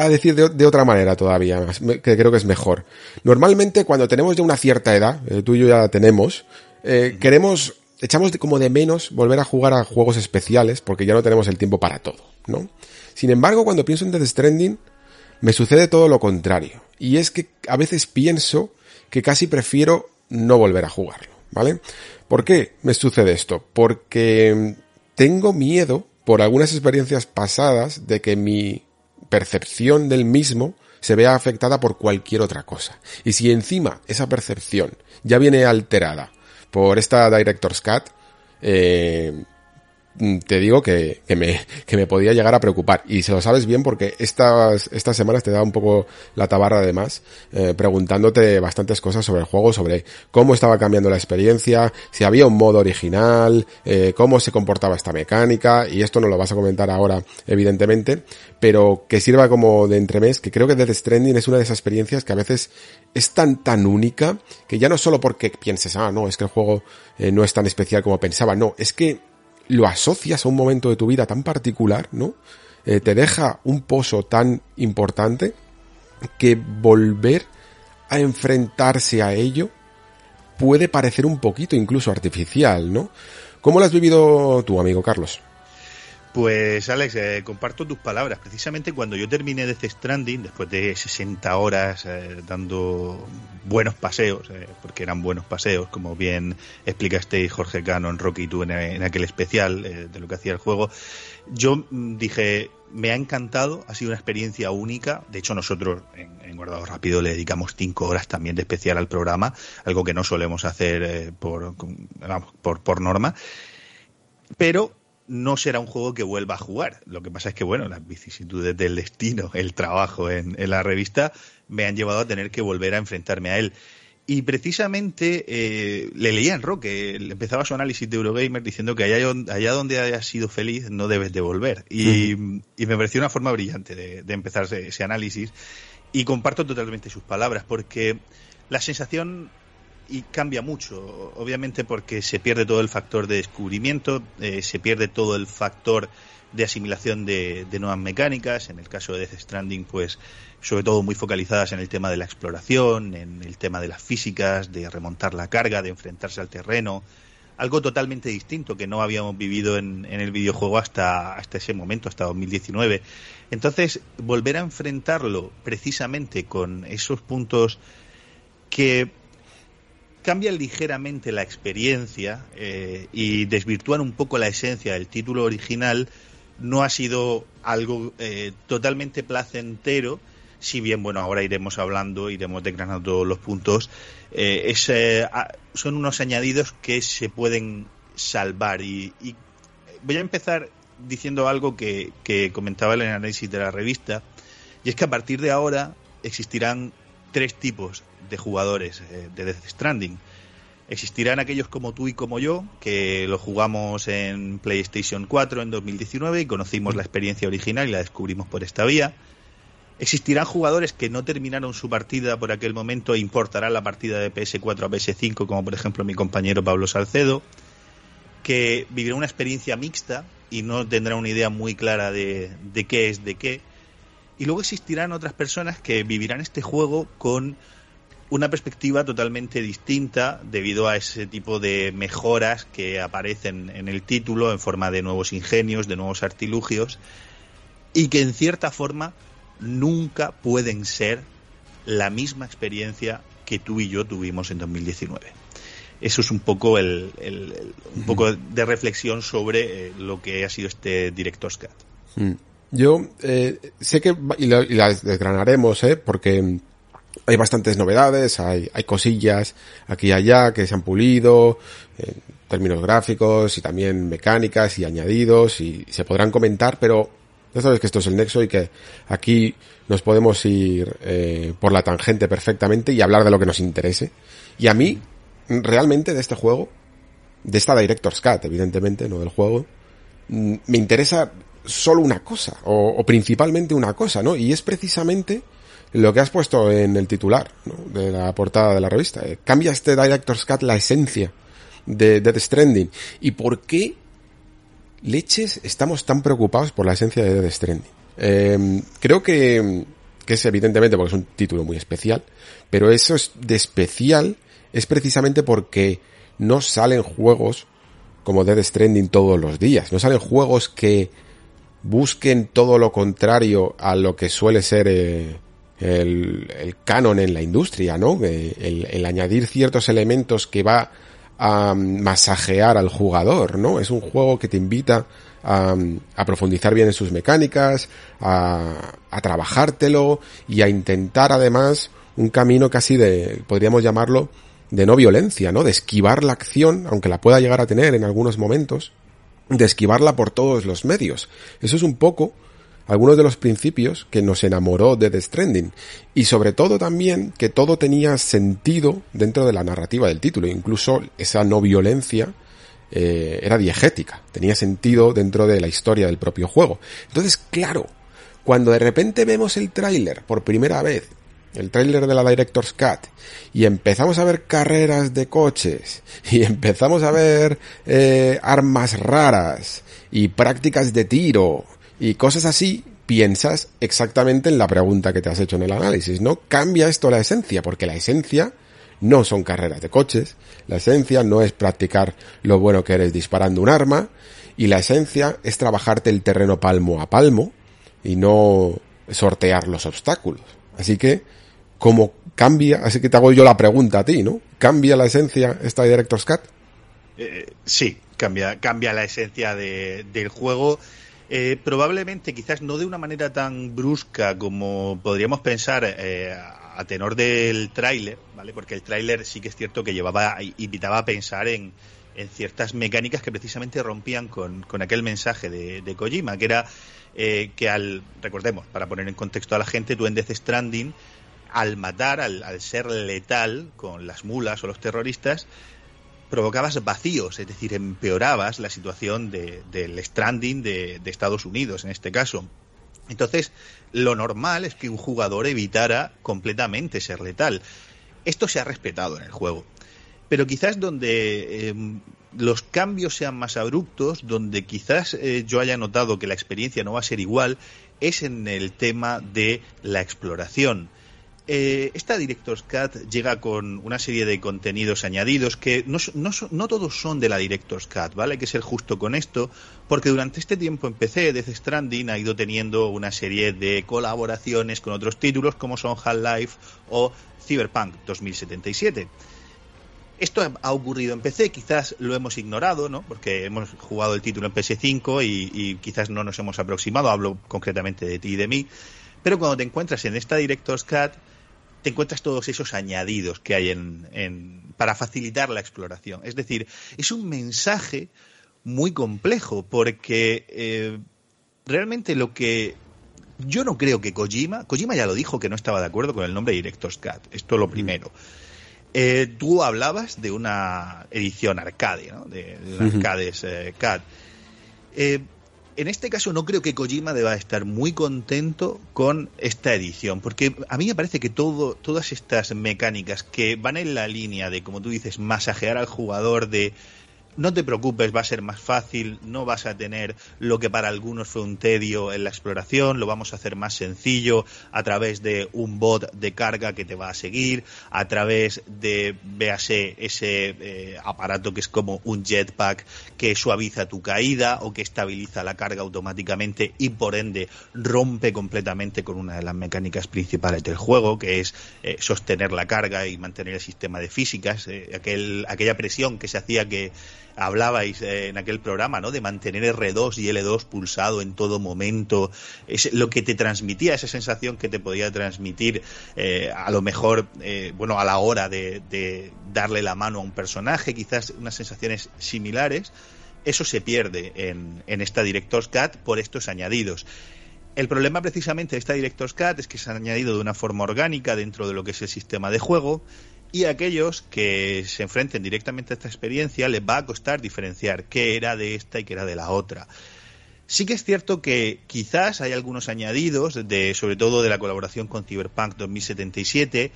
decir de, otra manera todavía, que creo que es mejor. Normalmente cuando tenemos ya una cierta edad, eh, tú y yo ya tenemos, eh, queremos, echamos de, como de menos volver a jugar a juegos especiales porque ya no tenemos el tiempo para todo, ¿no? Sin embargo, cuando pienso en Death Stranding, me sucede todo lo contrario. Y es que a veces pienso que casi prefiero no volver a jugarlo, ¿vale? ¿Por qué me sucede esto? Porque tengo miedo por algunas experiencias pasadas de que mi percepción del mismo se vea afectada por cualquier otra cosa. Y si encima esa percepción ya viene alterada por esta Director's Cut, eh, te digo que, que, me, que me podía llegar a preocupar. Y se lo sabes bien porque estas, estas semanas te da un poco la tabarra además, eh, preguntándote bastantes cosas sobre el juego, sobre cómo estaba cambiando la experiencia, si había un modo original, eh, cómo se comportaba esta mecánica, y esto no lo vas a comentar ahora, evidentemente, pero que sirva como de entremés, que creo que Death Stranding es una de esas experiencias que a veces es tan tan única, que ya no solo porque pienses, ah, no, es que el juego eh, no es tan especial como pensaba, no, es que lo asocias a un momento de tu vida tan particular, ¿no? Eh, te deja un pozo tan importante que volver a enfrentarse a ello puede parecer un poquito incluso artificial, ¿no? ¿Cómo lo has vivido tú, amigo Carlos? Pues Alex, eh, comparto tus palabras. Precisamente cuando yo terminé de The Stranding, después de 60 horas eh, dando buenos paseos, eh, porque eran buenos paseos, como bien explicaste Jorge Cano en Rocky y tú en, aquel especial de lo que hacía el juego, yo mm, dije, me ha encantado, ha sido una experiencia única. De hecho, nosotros en, Guardado Rápido le dedicamos cinco horas también de especial al programa, algo que no solemos hacer por, por, por norma. Pero no será un juego que vuelva a jugar. Lo que pasa es que, bueno, las vicisitudes del destino, el trabajo en, la revista, me han llevado a tener que volver a enfrentarme a él. Y precisamente eh, le leía en Roque, empezaba su análisis de Eurogamer diciendo que allá, allá donde hayas sido feliz no debes de volver. Y, me pareció una forma brillante de, empezar ese análisis. Y comparto totalmente sus palabras, porque la sensación y cambia mucho, obviamente porque se pierde todo el factor de descubrimiento, eh, se pierde todo el factor de asimilación de, nuevas mecánicas, en el caso de Death Stranding, pues sobre todo muy focalizadas en el tema de la exploración, en el tema de las físicas, de remontar la carga, de enfrentarse al terreno, algo totalmente distinto que no habíamos vivido en, en el videojuego hasta, hasta ese momento, hasta 2019. Entonces, volver a enfrentarlo precisamente con esos puntos que cambian ligeramente la experiencia eh, y desvirtúan un poco la esencia del título original, no ha sido algo eh, totalmente placentero, si bien, bueno, ahora iremos hablando, iremos desgranando los puntos, eh, son unos añadidos que se pueden salvar. Y, voy a empezar diciendo algo que, comentaba en el análisis de la revista, y es que a partir de ahora existirán tres tipos de jugadores eh, de Death Stranding. Existirán aquellos como tú y como yo, que lo jugamos en PlayStation 4 en 2019 y conocimos la experiencia original y la descubrimos por esta vía. Existirán jugadores que no terminaron su partida por aquel momento e importarán la partida de PS4 a PS5, como por ejemplo mi compañero Pablo Salcedo, que vivirá una experiencia mixta y no tendrá una idea muy clara de, de qué es de qué. Y luego existirán otras personas que vivirán este juego con una perspectiva totalmente distinta debido a ese tipo de mejoras que aparecen en el título en forma de nuevos ingenios, de nuevos artilugios y que en cierta forma nunca pueden ser la misma experiencia que tú y yo tuvimos en 2019. Eso es un poco el, un poco de reflexión sobre eh, lo que ha sido este Director's Cut. Mm. Yo eh, sé que, y, la desgranaremos, ¿eh? porque hay bastantes novedades, hay, hay cosillas aquí y allá que se han pulido, en términos gráficos y también mecánicas y añadidos y se podrán comentar, pero ya sabes que esto es el nexo y que aquí nos podemos ir eh, por la tangente perfectamente y hablar de lo que nos interese. Y a mí, realmente de este juego, de esta Director's Cut, evidentemente, no del juego, mm, me interesa solo una cosa, o, principalmente una cosa, ¿no? Y es precisamente lo que has puesto en el titular de la portada de la revista. Eh, ¿Cambia este Director's Cut la esencia de Death Stranding? ¿Y por qué leches estamos tan preocupados por la esencia de Death Stranding? Eh, creo que, que es evidentemente porque es un título muy especial, pero eso es de especial es precisamente porque no salen juegos como Dead Stranding todos los días, no salen juegos que busquen todo lo contrario a lo que suele ser eh, el, canon en la industria, ¿no? El, el, añadir ciertos elementos que va a masajear al jugador, ¿no? Es un juego que te invita a, a profundizar bien en sus mecánicas, a trabajártelo y a intentar además un camino casi de, podríamos llamarlo, de no violencia, ¿no? De esquivar la acción, aunque la pueda llegar a tener en algunos momentos, de esquivarla por todos los medios. Eso es un poco algunos de los principios que nos enamoró de The Stranding. Y sobre todo también que todo tenía sentido dentro de la narrativa del título. Incluso esa no violencia eh, era diegética. Tenía sentido dentro de la historia del propio juego. Entonces, claro, cuando de repente vemos el tráiler por primera vez, el tráiler de la Director's Cut, y empezamos a ver carreras de coches, *laughs* y empezamos a ver eh, armas raras, y prácticas de tiro, y cosas así, piensas exactamente en la pregunta que te has hecho en el análisis, ¿no? Cambia esto la esencia, porque la esencia no son carreras de coches, la esencia no es practicar lo bueno que eres disparando un arma, y la esencia es trabajarte el terreno palmo a palmo y no sortear los obstáculos. Así que, ¿cómo cambia? Así que te hago yo la pregunta a ti, ¿no? ¿Cambia la esencia esta Director's Cut? Eh, sí, cambia, cambia la esencia de, del juego eh, probablemente, quizás no de una manera tan brusca como podríamos pensar eh, a tenor del tráiler, ¿vale? Porque el tráiler sí que es cierto que llevaba, invitaba a pensar en, en ciertas mecánicas que precisamente rompían con, con aquel mensaje de, de, Kojima, que era eh, que al, recordemos, para poner en contexto a la gente, tú en Death Stranding, al matar, al, al ser letal con las mulas o los terroristas, provocabas vacíos, es decir, empeorabas la situación de, del stranding de, de, Estados Unidos en este caso. Entonces, lo normal es que un jugador evitara completamente ser letal. Esto se ha respetado en el juego. Pero quizás donde eh, los cambios sean más abruptos, donde quizás eh, yo haya notado que la experiencia no va a ser igual, es en el tema de la exploración. Eh, esta Director's Cut llega con una serie de contenidos añadidos que no, no, no, todos son de la Director's Cut, ¿vale? Hay que ser justo con esto, porque durante este tiempo en PC, Death Stranding ha ido teniendo una serie de colaboraciones con otros títulos como son Half-Life o Cyberpunk 2077. Esto ha ocurrido en PC, quizás lo hemos ignorado, ¿no? Porque hemos jugado el título en PS5 y, y quizás no nos hemos aproximado, hablo concretamente de ti y de mí, pero cuando te encuentras en esta Director's Cut, te encuentras todos esos añadidos que hay en, en, para facilitar la exploración. Es decir, es un mensaje muy complejo porque eh, realmente lo que yo no creo que Kojima, Kojima ya lo dijo que no estaba de acuerdo con el nombre Director's Cut, esto es lo primero. Eh, tú hablabas de una edición arcade, ¿no? de, de Arcades eh, Cut. Eh, en este caso no creo que Kojima deba estar muy contento con esta edición, porque a mí me parece que todo, todas estas mecánicas que van en la línea de, como tú dices, masajear al jugador, de no te preocupes, va a ser más fácil, no vas a tener lo que para algunos fue un tedio en la exploración, lo vamos a hacer más sencillo a través de un bot de carga que te va a seguir, a través de, véase, ese eh, aparato que es como un jetpack que suaviza tu caída o que estabiliza la carga automáticamente y por ende rompe completamente con una de las mecánicas principales del juego, que es eh, sostener la carga y mantener el sistema de físicas, eh, aquel, aquella presión que se hacía que hablabais eh, en aquel programa, ¿no? De mantener R2 y L2 pulsado en todo momento. Es lo que te transmitía, esa sensación que te podía transmitir eh, a lo mejor, eh, bueno, a la hora de, de, darle la mano a un personaje, quizás unas sensaciones similares. Eso se pierde en, en esta Director's Cut por estos añadidos. El problema precisamente de esta Director's Cut es que se ha añadido de una forma orgánica dentro de lo que es el sistema de juego y aquellos que se enfrenten directamente a esta experiencia les va a costar diferenciar qué era de esta y qué era de la otra. Sí que es cierto que quizás hay algunos añadidos, de, sobre todo de la colaboración con Cyberpunk 2077,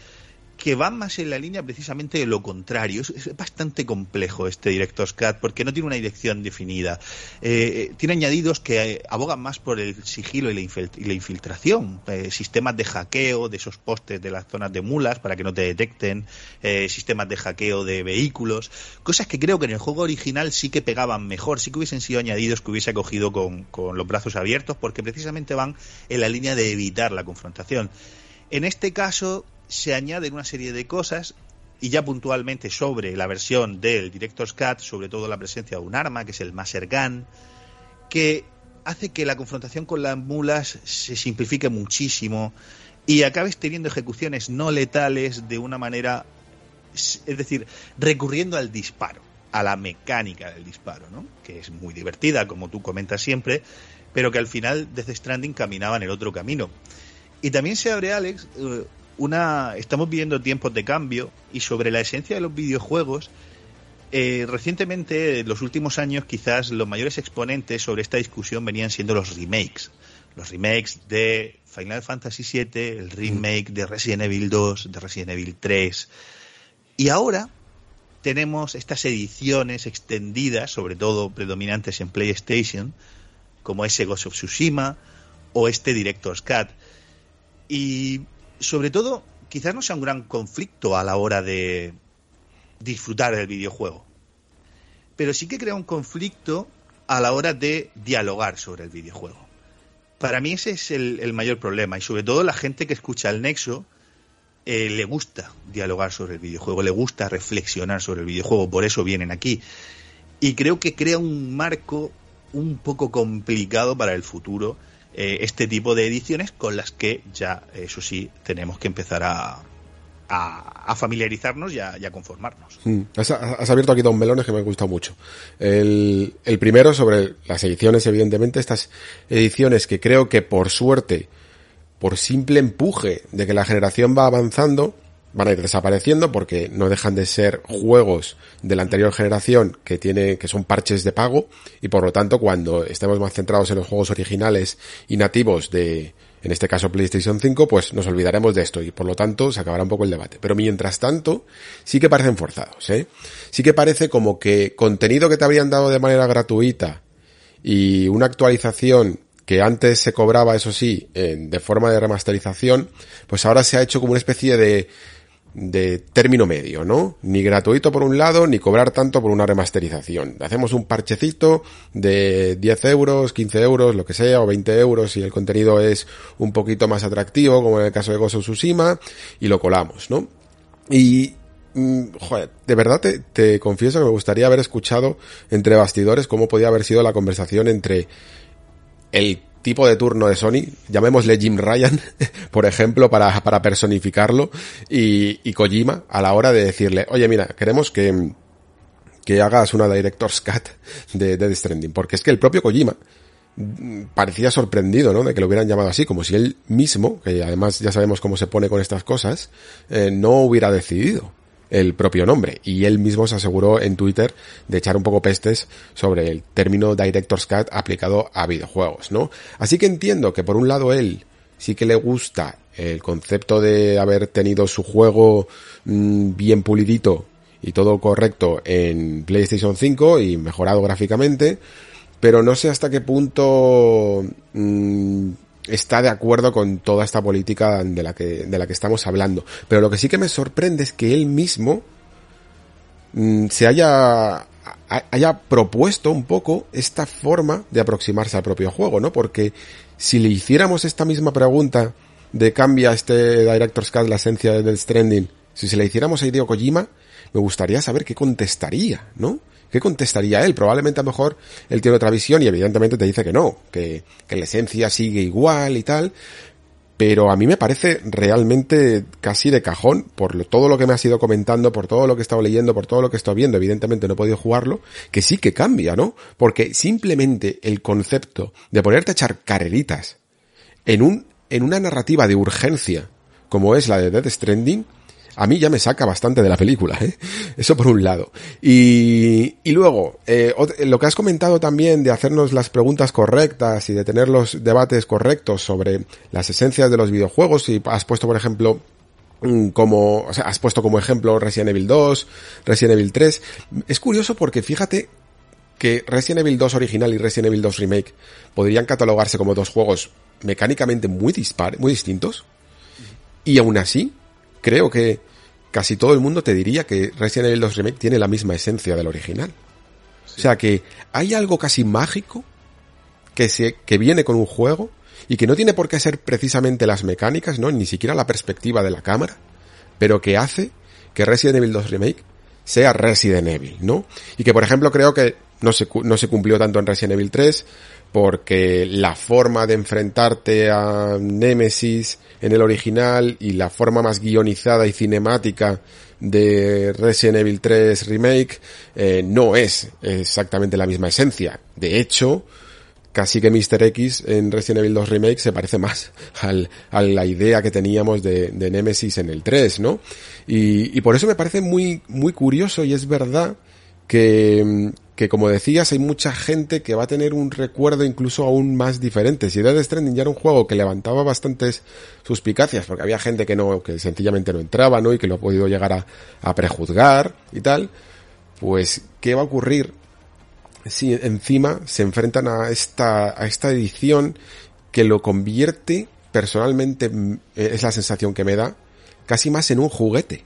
que van más en la línea precisamente de lo contrario. Es, bastante complejo este Director's Cut porque no tiene una dirección definida. Eh, tiene añadidos que eh, abogan más por el sigilo y la, infiltración. Eh, sistemas de hackeo de esos postes de las zonas de mulas para que no te detecten. sistemas de hackeo de vehículos. Cosas que creo que en el juego original sí que pegaban mejor. Sí que hubiesen sido añadidos que hubiese cogido con, con los brazos abiertos porque precisamente van en la línea de evitar la confrontación. En este caso se añaden una serie de cosas y ya puntualmente sobre la versión del Director's Cut, sobre todo la presencia de un arma, que es el Maser Gun, que hace que la confrontación con las mulas se simplifique muchísimo y acabes teniendo ejecuciones no letales de una manera, es decir, recurriendo al disparo, a la mecánica del disparo, ¿no? que es muy divertida, como tú comentas siempre, pero que al final Death Stranding caminaba en el otro camino. Y también se abre, Alex, eh, una, estamos viviendo tiempos de cambio y sobre la esencia de los videojuegos, eh, recientemente, en los últimos años, quizás los mayores exponentes sobre esta discusión venían siendo los remakes. Los remakes de Final Fantasy VII, el remake de Resident Evil 2, de Resident Evil 3. Y ahora tenemos estas ediciones extendidas, sobre todo predominantes en PlayStation, como ese Ghost of Tsushima o este Director's Cut. Y sobre todo, quizás no sea un gran conflicto a la hora de disfrutar del videojuego, pero sí que crea un conflicto a la hora de dialogar sobre el videojuego. Para mí ese es el, mayor problema y sobre todo la gente que escucha el Nexo eh, le gusta dialogar sobre el videojuego, le gusta reflexionar sobre el videojuego, por eso vienen aquí. Y creo que crea un marco un poco complicado para el futuro eh, este tipo de ediciones con las que ya, eso sí, tenemos que empezar a, a, familiarizarnos y a, conformarnos. Mm. Has, abierto aquí dos melones que me han gustado mucho. El, el, primero sobre las ediciones, evidentemente, estas ediciones que creo que por suerte, por simple empuje de que la generación va avanzando, van a ir desapareciendo porque no dejan de ser juegos de la anterior generación que tiene que son parches de pago y por lo tanto cuando estemos más centrados en los juegos originales y nativos de en este caso PlayStation 5 pues nos olvidaremos de esto y por lo tanto se acabará un poco el debate pero mientras tanto sí que parecen forzados ¿eh? sí que parece como que contenido que te habrían dado de manera gratuita y una actualización que antes se cobraba, eso sí, de forma de remasterización, pues ahora se ha hecho como una especie de, de término medio, ¿no? Ni gratuito por un lado, ni cobrar tanto por una remasterización. Hacemos un parchecito de 10 euros, 15 euros, lo que sea, o 20 euros si el contenido es un poquito más atractivo, como en el caso de Gozo Tsushima, y lo colamos, ¿no? Y, mm, joder, de verdad te, te confieso que me gustaría haber escuchado entre bastidores cómo podía haber sido la conversación entre el tipo de turno de Sony, llamémosle Jim Ryan, *laughs* por ejemplo, para, para personificarlo, y, y Kojima a la hora de decirle, oye, mira, queremos que, que hagas una Director's Cut de Dead Stranding, porque es que el propio Kojima parecía sorprendido, ¿no? De que lo hubieran llamado así, como si él mismo, que además ya sabemos cómo se pone con estas cosas, eh, no hubiera decidido el propio nombre. Y él mismo se aseguró en Twitter de echar un poco pestes sobre el término Director's Cut aplicado a videojuegos, ¿no? Así que entiendo que por un lado él sí que le gusta el concepto de haber tenido su juego mm, bien pulidito y todo correcto en PlayStation 5 y mejorado gráficamente, pero no sé hasta qué punto mm, está de acuerdo con toda esta política de la que, de la que estamos hablando. Pero lo que sí que me sorprende es que él mismo mm, se haya, haya propuesto un poco esta forma de aproximarse al propio juego, ¿no? Porque si le hiciéramos esta misma pregunta de cambia este Director's Cut la esencia del Stranding, si se le hiciéramos a Hideo Kojima, me gustaría saber qué contestaría, ¿no? ¿Qué contestaría él? Probablemente a lo mejor él tiene otra visión y evidentemente te dice que no, que, la esencia sigue igual y tal, pero a mí me parece realmente casi de cajón por todo lo que me has ido comentando, por todo lo que he estado leyendo, por todo lo que he estado viendo, evidentemente no he podido jugarlo, que sí que cambia, ¿no? Porque simplemente el concepto de ponerte a echar carreritas en un, en una narrativa de urgencia, como es la de Death Stranding, a mí ya me saca bastante de la película, ¿eh? *laughs* Eso por un lado. Y, y luego, eh, lo que has comentado también de hacernos las preguntas correctas y de tener los debates correctos sobre las esencias de los videojuegos, y has puesto, por ejemplo, mm, como, o sea, has puesto como ejemplo Resident Evil 2, Resident Evil 3. Es curioso porque fíjate que Resident Evil 2 original y Resident Evil 2 remake podrían catalogarse como dos juegos mecánicamente muy dispares, muy distintos. Y aún así, creo que casi todo el mundo te diría que Resident Evil 2 remake tiene la misma esencia del original. O sea que hay algo casi mágico que se, que viene con un juego y que no tiene por qué ser precisamente las mecánicas, ¿no? Ni siquiera la perspectiva de la cámara, pero que hace que Resident Evil 2 Remake sea Resident Evil, ¿no? Y que por ejemplo creo que no se, no se cumplió tanto en Resident Evil 3 porque la forma de enfrentarte a Nemesis en el original y la forma más guionizada y cinemática de Resident Evil 3 Remake eh, no es exactamente la misma esencia. De hecho, casi que Mr. X en Resident Evil 2 Remake se parece más *laughs* al, a la idea que teníamos de, de Nemesis en el 3, ¿no? Y, y por eso me parece muy, muy curioso y es verdad que, que como decías, hay mucha gente que va a tener un recuerdo incluso aún más diferente. Si Death Stranding ya era un juego que levantaba bastantes suspicacias, porque había gente que no, que sencillamente no entraba, ¿no? Y que lo ha podido llegar a, a prejuzgar y tal, pues, ¿qué va a ocurrir si encima se enfrentan a esta, a esta edición que lo convierte, personalmente, es la sensación que me da, casi más en un juguete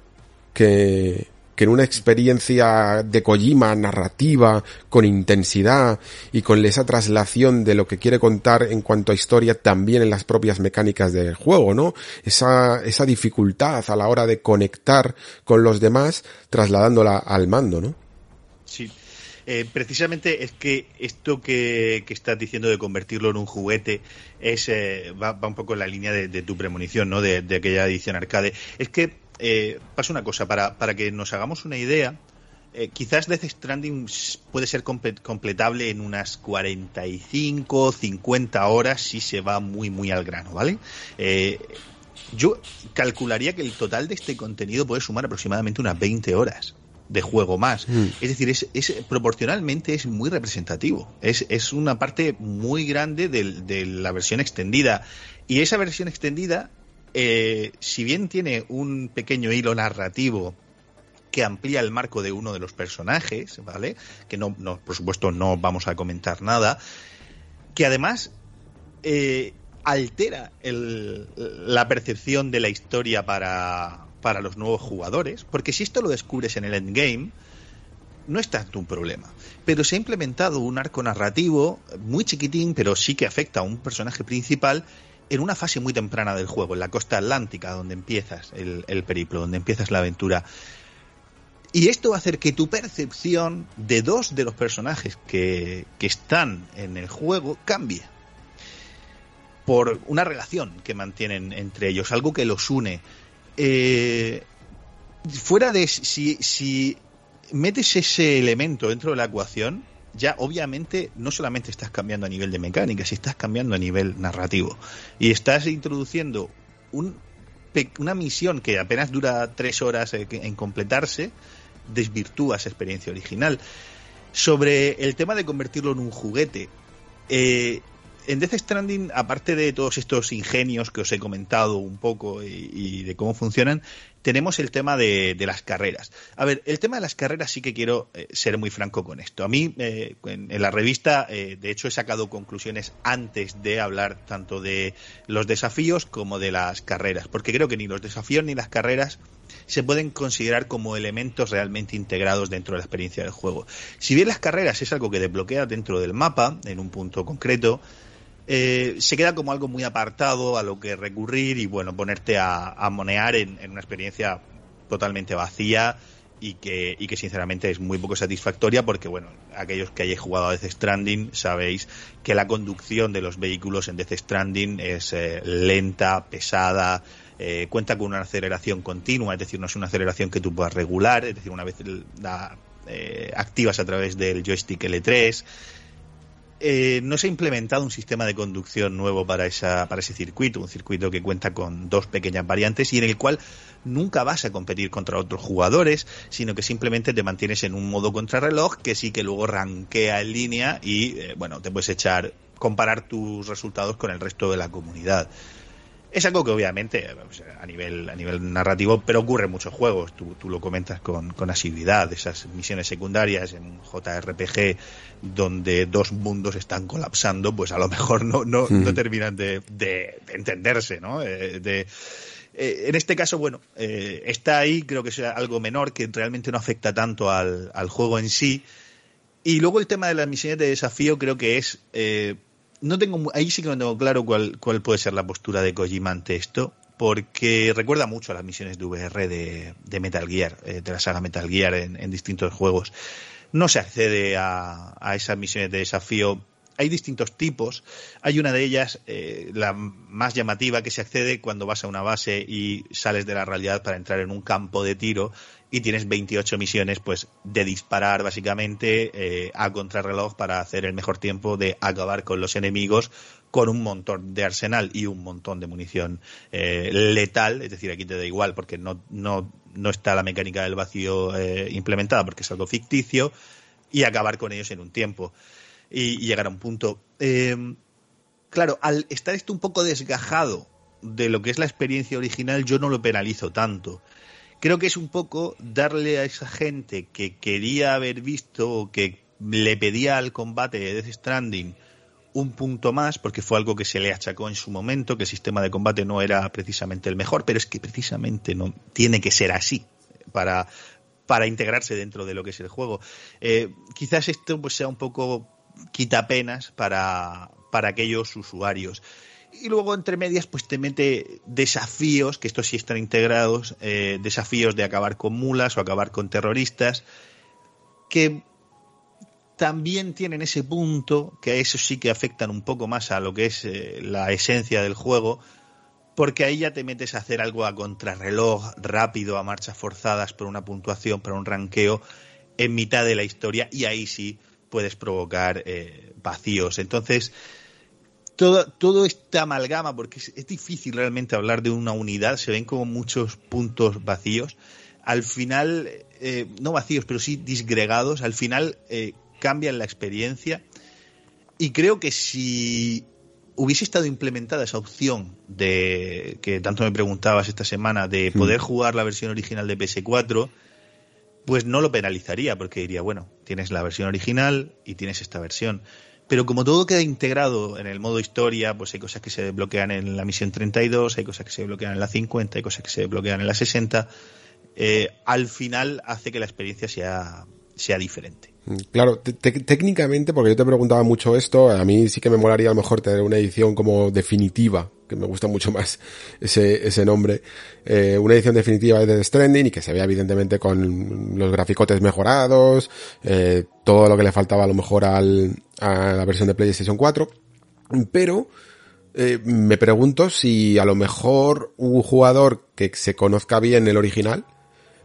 que, que en una experiencia de Kojima narrativa, con intensidad y con esa traslación de lo que quiere contar en cuanto a historia también en las propias mecánicas del juego, ¿no? Esa, esa dificultad a la hora de conectar con los demás trasladándola al mando, ¿no? Sí. Eh, precisamente es que esto que, que, estás diciendo de convertirlo en un juguete es eh, va, un poco en la línea de, tu premonición, ¿no? De, aquella edición arcade. Es que eh, pasa una cosa, para, para, que nos hagamos una idea, eh, quizás Death Stranding puede ser completable en unas 45, 50 horas si se va muy, muy al grano, ¿vale? Eh, yo calcularía que el total de este contenido puede sumar aproximadamente unas 20 horas de juego más. Mm. Es decir, es, es, proporcionalmente es muy representativo. Es, es una parte muy grande de, de, la versión extendida. Y esa versión extendida eh, si bien tiene un pequeño hilo narrativo que amplía el marco de uno de los personajes, ¿vale? Que no, por supuesto, no vamos a comentar nada. Que además eh, altera la percepción de la historia para, para los nuevos jugadores. Porque si esto lo descubres en el endgame, no es tanto un problema. Pero se ha implementado un arco narrativo muy chiquitín, pero sí que afecta a un personaje principal en una fase muy temprana del juego, en la costa atlántica, donde empiezas el, el periplo, donde empiezas la aventura. Y esto va a hacer que tu percepción de dos de los personajes que, que están en el juego cambie. Por una relación que mantienen entre ellos, algo que los une. Eh, fuera de si, si metes ese elemento dentro de la ecuación, ya obviamente no solamente estás cambiando a nivel de mecánica, si estás cambiando a nivel narrativo. Y estás introduciendo un, una misión que apenas dura tres horas en completarse, desvirtúa esa experiencia original. Sobre el tema de convertirlo en un juguete, eh, en Death Stranding, aparte de todos estos ingenios que os he comentado un poco y de cómo funcionan, tenemos el tema de, las carreras. A ver, el tema de las carreras sí que quiero eh, ser muy franco con esto. A mí, eh, en, en, la revista, eh, de hecho, he sacado conclusiones antes de hablar tanto de los desafíos como de las carreras, porque creo que ni los desafíos ni las carreras se pueden considerar como elementos realmente integrados dentro de la experiencia del juego. Si bien las carreras es algo que desbloquea dentro del mapa, en un punto concreto, eh, se queda como algo muy apartado a lo que recurrir y bueno, ponerte a, a monear en, una experiencia totalmente vacía y que, y que sinceramente es muy poco satisfactoria porque bueno, aquellos que hayáis jugado a Death Stranding sabéis que la conducción de los vehículos en Death Stranding es eh, lenta, pesada, eh, cuenta con una aceleración continua, es decir, no es una aceleración que tú puedas regular, es decir, una vez la eh, activas a través del joystick L3, eh, no se ha implementado un sistema de conducción nuevo para, esa, para ese circuito, un circuito que cuenta con dos pequeñas variantes y en el cual nunca vas a competir contra otros jugadores, sino que simplemente te mantienes en un modo contrarreloj que sí que luego rankea en línea y, eh, bueno, te puedes echar, comparar tus resultados con el resto de la comunidad. Es algo que obviamente a nivel, a nivel narrativo, pero ocurre en muchos juegos. Tú, tú lo comentas con, con, asiduidad, esas misiones secundarias en JRPG donde dos mundos están colapsando, pues a lo mejor no, no, no terminan de, de, entenderse, ¿no? Eh, de, eh, en este caso, bueno, eh, está ahí, creo que es algo menor, que realmente no afecta tanto al, al juego en sí. Y luego el tema de las misiones de desafío creo que es no tengo, ahí sí que no tengo claro cuál, cuál puede ser la postura de Kojima ante esto, porque recuerda mucho a las misiones de VR de, Metal Gear, eh, de la saga Metal Gear en, distintos juegos. No se accede a, a, esas misiones de desafío. Hay distintos tipos. Hay una de ellas, eh, la más llamativa, que se accede cuando vas a una base y sales de la realidad para entrar en un campo de tiro y tienes 28 misiones pues de disparar básicamente eh, a contrarreloj para hacer el mejor tiempo de acabar con los enemigos con un montón de arsenal y un montón de munición eh, letal, es decir, aquí te da igual porque no, no, no está la mecánica del vacío eh, implementada porque es algo ficticio y acabar con ellos en un tiempo y, y llegar a un punto. claro, al estar esto un poco desgajado de lo que es la experiencia original, yo no lo penalizo tanto creo que es un poco darle a esa gente que quería haber visto o que le pedía al combate de Death Stranding un punto más, porque fue algo que se le achacó en su momento, que el sistema de combate no era precisamente el mejor, pero es que precisamente no tiene que ser así para, para integrarse dentro de lo que es el juego. Eh, quizás esto pues, sea un poco quitapenas para, para aquellos usuarios y luego entre medias pues te mete desafíos, que estos sí están integrados, eh, desafíos de acabar con mulas o acabar con terroristas, que también tienen ese punto, que a eso sí que afectan un poco más a lo que es eh, la esencia del juego, porque ahí ya te metes a hacer algo a contrarreloj, rápido, a marchas forzadas por una puntuación, para un ranqueo, en mitad de la historia, y ahí sí puedes provocar eh, vacíos. Entonces, todo, todo esta amalgama, porque es, difícil realmente hablar de una unidad, se ven como muchos puntos vacíos. Al final, eh, no vacíos, pero sí disgregados, al final eh, cambian la experiencia. Y creo que si hubiese estado implementada esa opción de que tanto me preguntabas esta semana de hmm. poder jugar la versión original de PS4, pues no lo penalizaría porque diría, bueno, tienes la versión original y tienes esta versión. Pero como todo queda integrado en el modo historia, pues hay cosas que se desbloquean en la misión 32, hay cosas que se desbloquean en la 50, hay cosas que se desbloquean en la 60. Eh, al final hace que la experiencia sea, sea diferente. Claro, técnicamente, porque yo te preguntaba mucho esto, a mí sí que me molaría a lo mejor tener una edición como definitiva, que me gusta mucho más ese, ese nombre, eh, una edición definitiva de The Stranding y que se vea evidentemente con los graficotes mejorados, eh, todo lo que le faltaba a lo mejor al, a la versión de PlayStation 4, pero eh, me pregunto si a lo mejor un jugador que se conozca bien el original,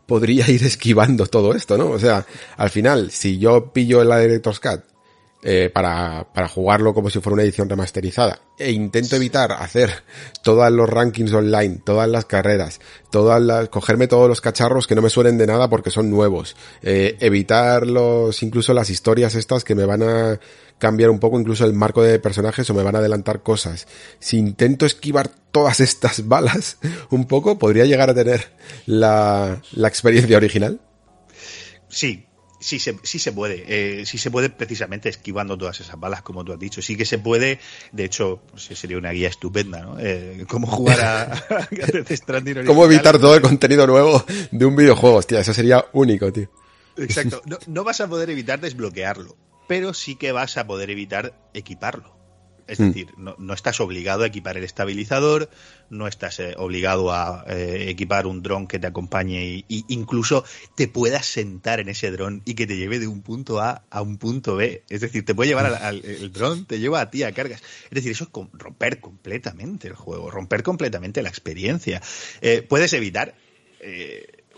podría ir *laughs* esquivando todo esto, ¿no? O sea, al final, si yo pillo la Director's Cut eh, para, para jugarlo como si fuera una edición remasterizada e intento evitar hacer todos los rankings online, todas las carreras, todas las, cogerme todos los cacharros que no me suenen de nada porque son nuevos, eh, evitar los, incluso las historias estas que me van a cambiar un poco incluso el marco de personajes o me van a adelantar cosas. Si intento esquivar todas estas *laughs* balas un poco, podría llegar a tener la, la experiencia original. Sí, sí se, sí se puede. Eh, sí se puede precisamente esquivando todas esas balas, como tú has dicho. Sí que se puede. De hecho, pues, sería una guía estupenda, ¿no? Eh, cómo jugar a, *laughs* *laughs* Cómo evitar todo el contenido nuevo de un videojuego. Hostia, eso sería único, tío. Exacto. No, no vas a poder evitar desbloquearlo, pero sí que vas a poder evitar equiparlo. Es mm. decir, no, estás obligado a equipar el estabilizador, no estás eh, obligado a eh, equipar un dron que te acompañe e incluso te puedas sentar en ese dron y que te lleve de un punto A a un punto B. Es decir, te puede llevar al, el dron, te lleva a ti a cargas. Es decir, eso es romper completamente el juego, romper completamente la experiencia. Eh, puedes evitar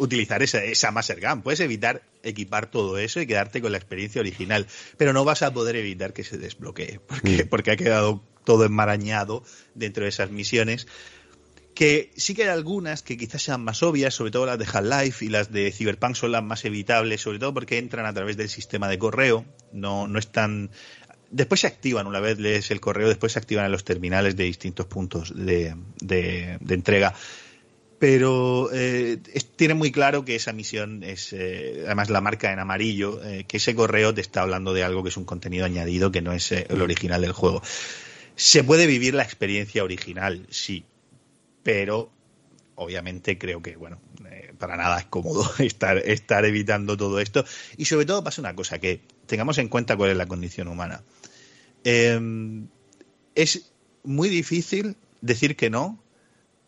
utilizar esa, esa Master Gun. Puedes evitar equipar todo eso y quedarte con la experiencia original, pero no vas a poder evitar que se desbloquee, porque, mm. porque ha quedado todo enmarañado dentro de esas misiones. Que sí que hay algunas que quizás sean más obvias, sobre todo las de Half-Life y las de Cyberpunk son las más evitables, sobre todo porque entran a través del sistema de correo, no, no están Después se activan, una vez lees el correo, después se activan en los terminales de distintos puntos de, de, entrega. Pero eh, tiene muy claro que esa misión es, eh, además la marca en amarillo, eh, que ese correo te está hablando de algo que es un contenido añadido que no es el original del juego. Se puede vivir la experiencia original, sí, pero obviamente creo que, bueno, para nada es cómodo *laughs* estar, evitando todo esto. Y sobre todo pasa una cosa, que tengamos en cuenta cuál es la condición humana. Em, es muy difícil decir que no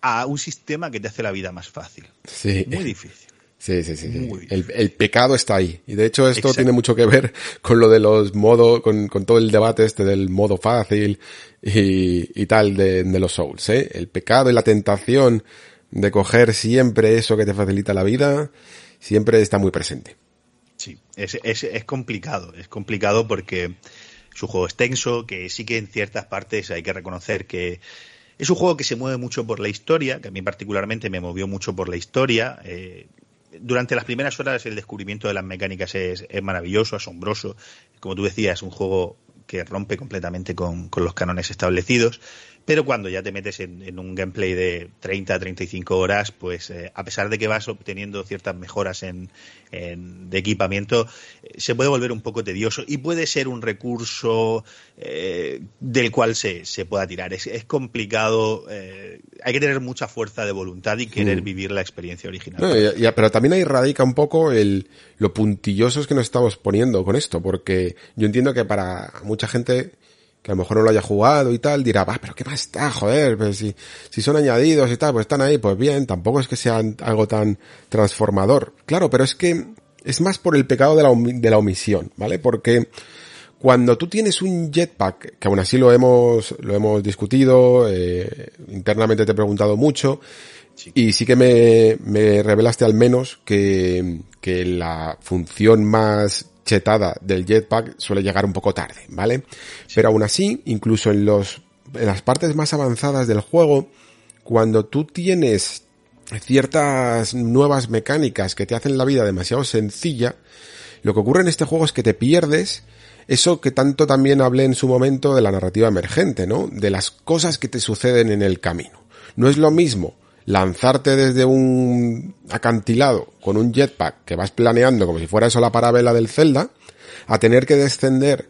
a un sistema que te hace la vida más fácil. Sí. Muy difícil. Sí, sí, sí. El, pecado está ahí. Y de hecho esto tiene mucho que ver con lo de los modos, con, todo el debate este del modo fácil y, tal de, los souls. ¿eh? El pecado y la tentación de coger siempre eso que te facilita la vida, siempre está muy presente. Sí, es, es, es complicado. Es complicado porque es un juego extenso, que sí que en ciertas partes hay que reconocer que es un juego que se mueve mucho por la historia, que a mí particularmente me movió mucho por la historia. Eh, durante las primeras horas el descubrimiento de las mecánicas es, maravilloso, asombroso. Como tú decías, es un juego que rompe completamente con, con los cánones establecidos. Pero cuando ya te metes en, un gameplay de 30 a 35 horas, pues eh, a pesar de que vas obteniendo ciertas mejoras en, de equipamiento, eh, se puede volver un poco tedioso y puede ser un recurso eh, del cual se, se, pueda tirar. Es, complicado, hay que tener mucha fuerza de voluntad y querer mm. vivir la experiencia original. pero también ahí radica un poco el, lo puntillosos que nos estamos poniendo con esto, porque yo entiendo que para mucha gente que a lo mejor no lo haya jugado y tal, dirá, va, pero qué más está, joder, pues si, si son añadidos y tal, pues están ahí, pues bien, tampoco es que sea algo tan transformador. Claro, pero es que es más por el pecado de la, de la omisión, ¿vale? Porque cuando tú tienes un jetpack, que aún así lo hemos, lo hemos discutido, eh, internamente te he preguntado mucho, y sí que me, me revelaste al menos que, que la función más chetada del jetpack suele llegar un poco tarde, ¿vale? Pero aún así, incluso en los, en las partes más avanzadas del juego, cuando tú tienes ciertas nuevas mecánicas que te hacen la vida demasiado sencilla, lo que ocurre en este juego es que te pierdes eso que tanto también hablé en su momento de la narrativa emergente, ¿no? De las cosas que te suceden en el camino. No es lo mismo lanzarte desde un acantilado con un jetpack que vas planeando como si fuera eso la parabela del Zelda, a tener que descender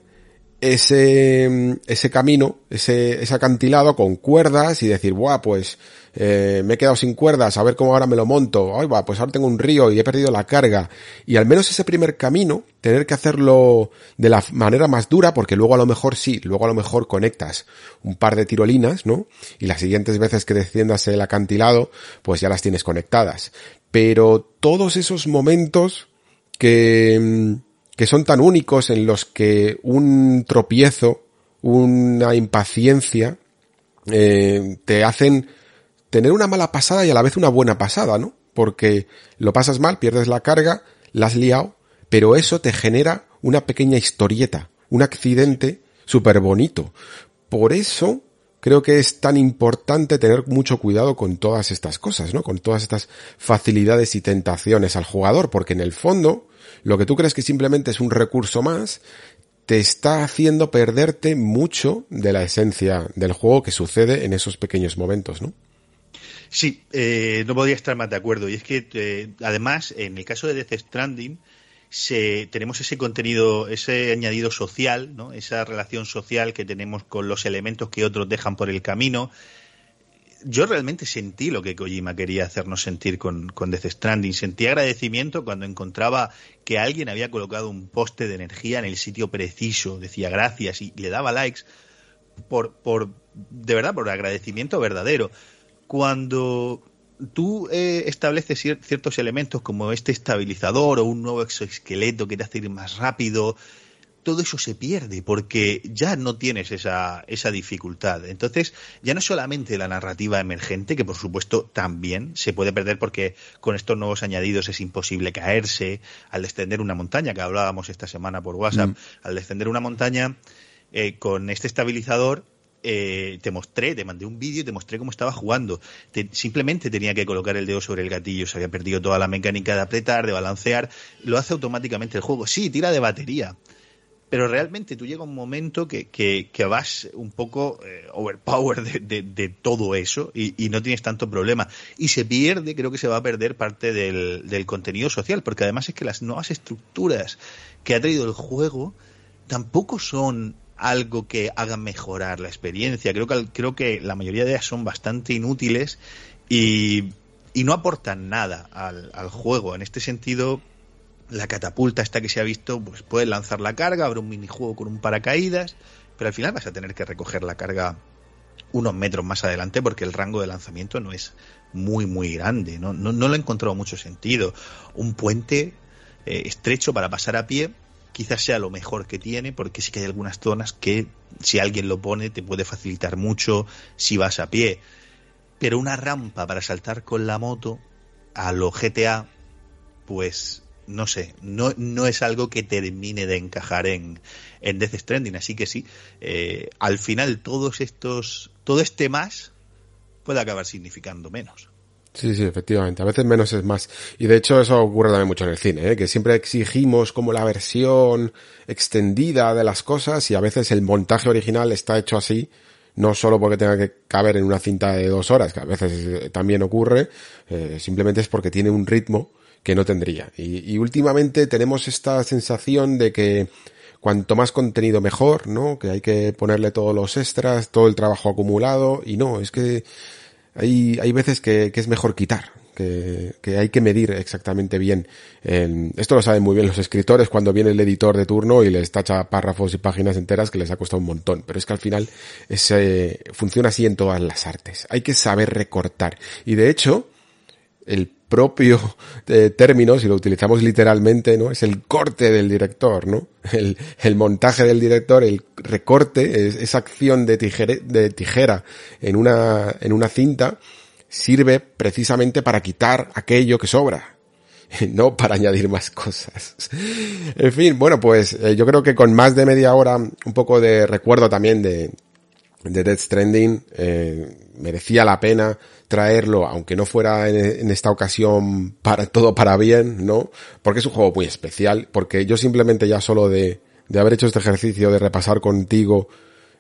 ese, ese camino, ese, ese acantilado con cuerdas y decir, buah, pues eh, me he quedado sin cuerdas, a ver cómo ahora me lo monto, ay va, pues ahora tengo un río y he perdido la carga. Y al menos ese primer camino, tener que hacerlo de la manera más dura, porque luego a lo mejor sí, luego a lo mejor conectas un par de tirolinas, ¿no? Y las siguientes veces que desciendas el acantilado, pues ya las tienes conectadas. Pero todos esos momentos que, que son tan únicos en los que un tropiezo, una impaciencia, eh, te hacen tener una mala pasada y a la vez una buena pasada, ¿no? Porque lo pasas mal, pierdes la carga, la has liado, pero eso te genera una pequeña historieta, un accidente súper bonito. Por eso creo que es tan importante tener mucho cuidado con todas estas cosas, ¿no? Con todas estas facilidades y tentaciones al jugador, porque en el fondo, lo que tú crees que simplemente es un recurso más, te está haciendo perderte mucho de la esencia del juego que sucede en esos pequeños momentos, ¿no? Sí, eh, no podría estar más de acuerdo. Y es que, eh, además, en el caso de Death Stranding, se, tenemos ese contenido, ese añadido social, ¿no? esa relación social que tenemos con los elementos que otros dejan por el camino. Yo realmente sentí lo que Kojima quería hacernos sentir con, con Death Stranding. Sentí agradecimiento cuando encontraba que alguien había colocado un poste de energía en el sitio preciso, decía gracias y le daba likes por, por de verdad, por agradecimiento verdadero cuando tú eh, estableces ciertos elementos como este estabilizador o un nuevo exoesqueleto que te hace ir más rápido, todo eso se pierde porque ya no tienes esa, esa dificultad. Entonces, ya no es solamente la narrativa emergente, que por supuesto también se puede perder porque con estos nuevos añadidos es imposible caerse, al descender una montaña, que hablábamos esta semana por WhatsApp, mm. al descender una montaña eh, con este estabilizador eh, te mostré, te mandé un vídeo y te mostré cómo estaba jugando. simplemente tenía que colocar el dedo sobre el gatillo, se había perdido toda la mecánica de apretar, de balancear, lo hace automáticamente el juego. Sí, tira de batería, pero realmente tú llega un momento que, que, vas un poco eh, overpower de, todo eso y, no tienes tanto problema. Y se pierde, creo que se va a perder parte del, contenido social, porque además es que las nuevas estructuras que ha traído el juego tampoco son algo que haga mejorar la experiencia. Creo que, creo que la mayoría de ellas son bastante inútiles y, y no aportan nada al, juego. En este sentido, la catapulta esta que se ha visto, pues puedes lanzar la carga, habrá un minijuego con un paracaídas, pero al final vas a tener que recoger la carga unos metros más adelante porque el rango de lanzamiento no es muy, muy grande. No, no, no lo he encontrado mucho sentido. Un puente eh, estrecho para pasar a pie quizás sea lo mejor que tiene, porque sí que hay algunas zonas que si alguien lo pone te puede facilitar mucho si vas a pie. Pero una rampa para saltar con la moto a lo GTA, pues no sé, no, no es algo que termine de encajar en, en Death Stranding. Así que sí, eh, al final todos estos, todo este más puede acabar significando menos. Sí, sí, efectivamente. A veces menos es más. Y de hecho eso ocurre también mucho en el cine, ¿eh? que siempre exigimos como la versión extendida de las cosas y a veces el montaje original está hecho así, no solo porque tenga que caber en una cinta de dos horas, que a veces eh, también ocurre, simplemente es porque tiene un ritmo que no tendría. Y, y últimamente tenemos esta sensación de que cuanto más contenido mejor, ¿no? Que hay que ponerle todos los extras, todo el trabajo acumulado, y no, es que hay, hay veces que, que es mejor quitar, que, que, hay que medir exactamente bien. esto lo saben muy bien los escritores cuando viene el editor de turno y les tacha párrafos y páginas enteras que les ha costado un montón. Pero es que al final ese, funciona así en todas las artes. Hay que saber recortar. Y de hecho, el propio eh, término, si lo utilizamos literalmente, ¿no? Es el corte del director, ¿no? El, montaje del director, el recorte, esa acción de, de tijera en una, en una cinta, sirve precisamente para quitar aquello que sobra, *laughs* no para añadir más cosas. En fin, bueno, pues eh, yo creo que con más de media hora, un poco de recuerdo también de, de Death Stranding, eh, merecía la pena traerlo, aunque no fuera en, esta ocasión para todo para bien, ¿no? Porque es un juego muy especial, porque yo simplemente ya solo de, de haber hecho este ejercicio de repasar contigo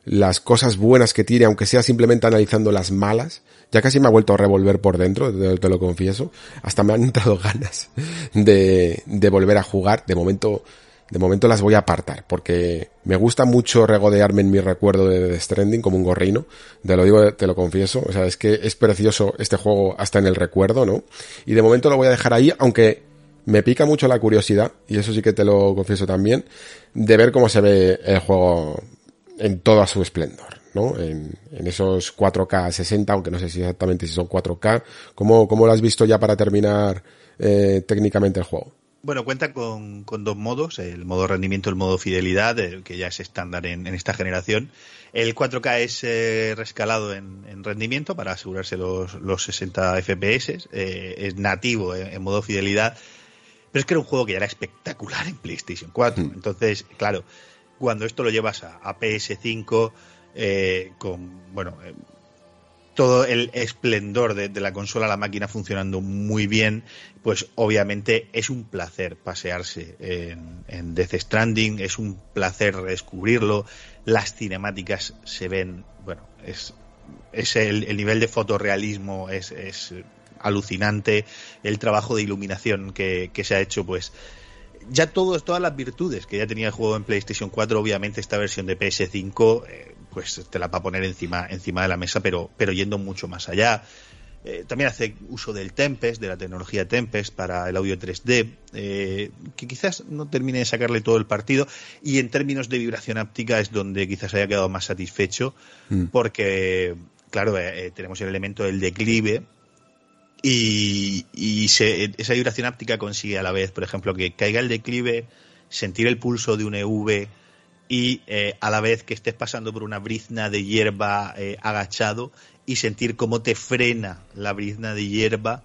las cosas buenas que tiene, aunque sea simplemente analizando las malas, ya casi me ha vuelto a revolver por dentro, te, lo confieso, hasta me han entrado *laughs* ganas de, de volver a jugar, de momento de momento las voy a apartar, porque me gusta mucho regodearme en mi recuerdo de The Stranding como un gorrino, te lo digo, te lo confieso, o sea, es que es precioso este juego hasta en el recuerdo, ¿no? Y de momento lo voy a dejar ahí, aunque me pica mucho la curiosidad, y eso sí que te lo confieso también, de ver cómo se ve el juego en toda su esplendor, ¿no? En, esos 4K 60, aunque no sé si exactamente si son 4K, ¿cómo, cómo lo has visto ya para terminar eh, técnicamente el juego? Bueno, cuenta con, dos modos, el modo rendimiento y el modo fidelidad, eh, que ya es estándar en, esta generación. El 4K es eh, rescalado en, rendimiento para asegurarse los, los 60 FPS, eh, es nativo en, modo fidelidad, pero es que era un juego que ya era espectacular en PlayStation 4. Mm. Entonces, claro, cuando esto lo llevas a, a PS5, con, bueno, todo el esplendor de, la consola, la máquina funcionando muy bien, pues obviamente es un placer pasearse en, Death Stranding, es un placer descubrirlo, las cinemáticas se ven, bueno, es, es el, nivel de fotorrealismo es, es, alucinante, el trabajo de iluminación que, que se ha hecho, pues ya todo, todas las virtudes que ya tenía el juego en PlayStation 4, obviamente esta versión de PS5 pues te la va a poner encima, encima de la mesa, pero, pero yendo mucho más allá. Eh, también hace uso del Tempest, de la tecnología Tempest para el audio 3D, eh, que quizás no termine de sacarle todo el partido. Y en términos de vibración áptica es donde quizás haya quedado más satisfecho, mm. porque, claro, eh, tenemos el elemento del declive. Y, y esa vibración áptica consigue a la vez, por ejemplo, que caiga el declive, sentir el pulso de un EV y eh, a la vez que estés pasando por una brizna de hierba eh, agachado y sentir cómo te frena la brizna de hierba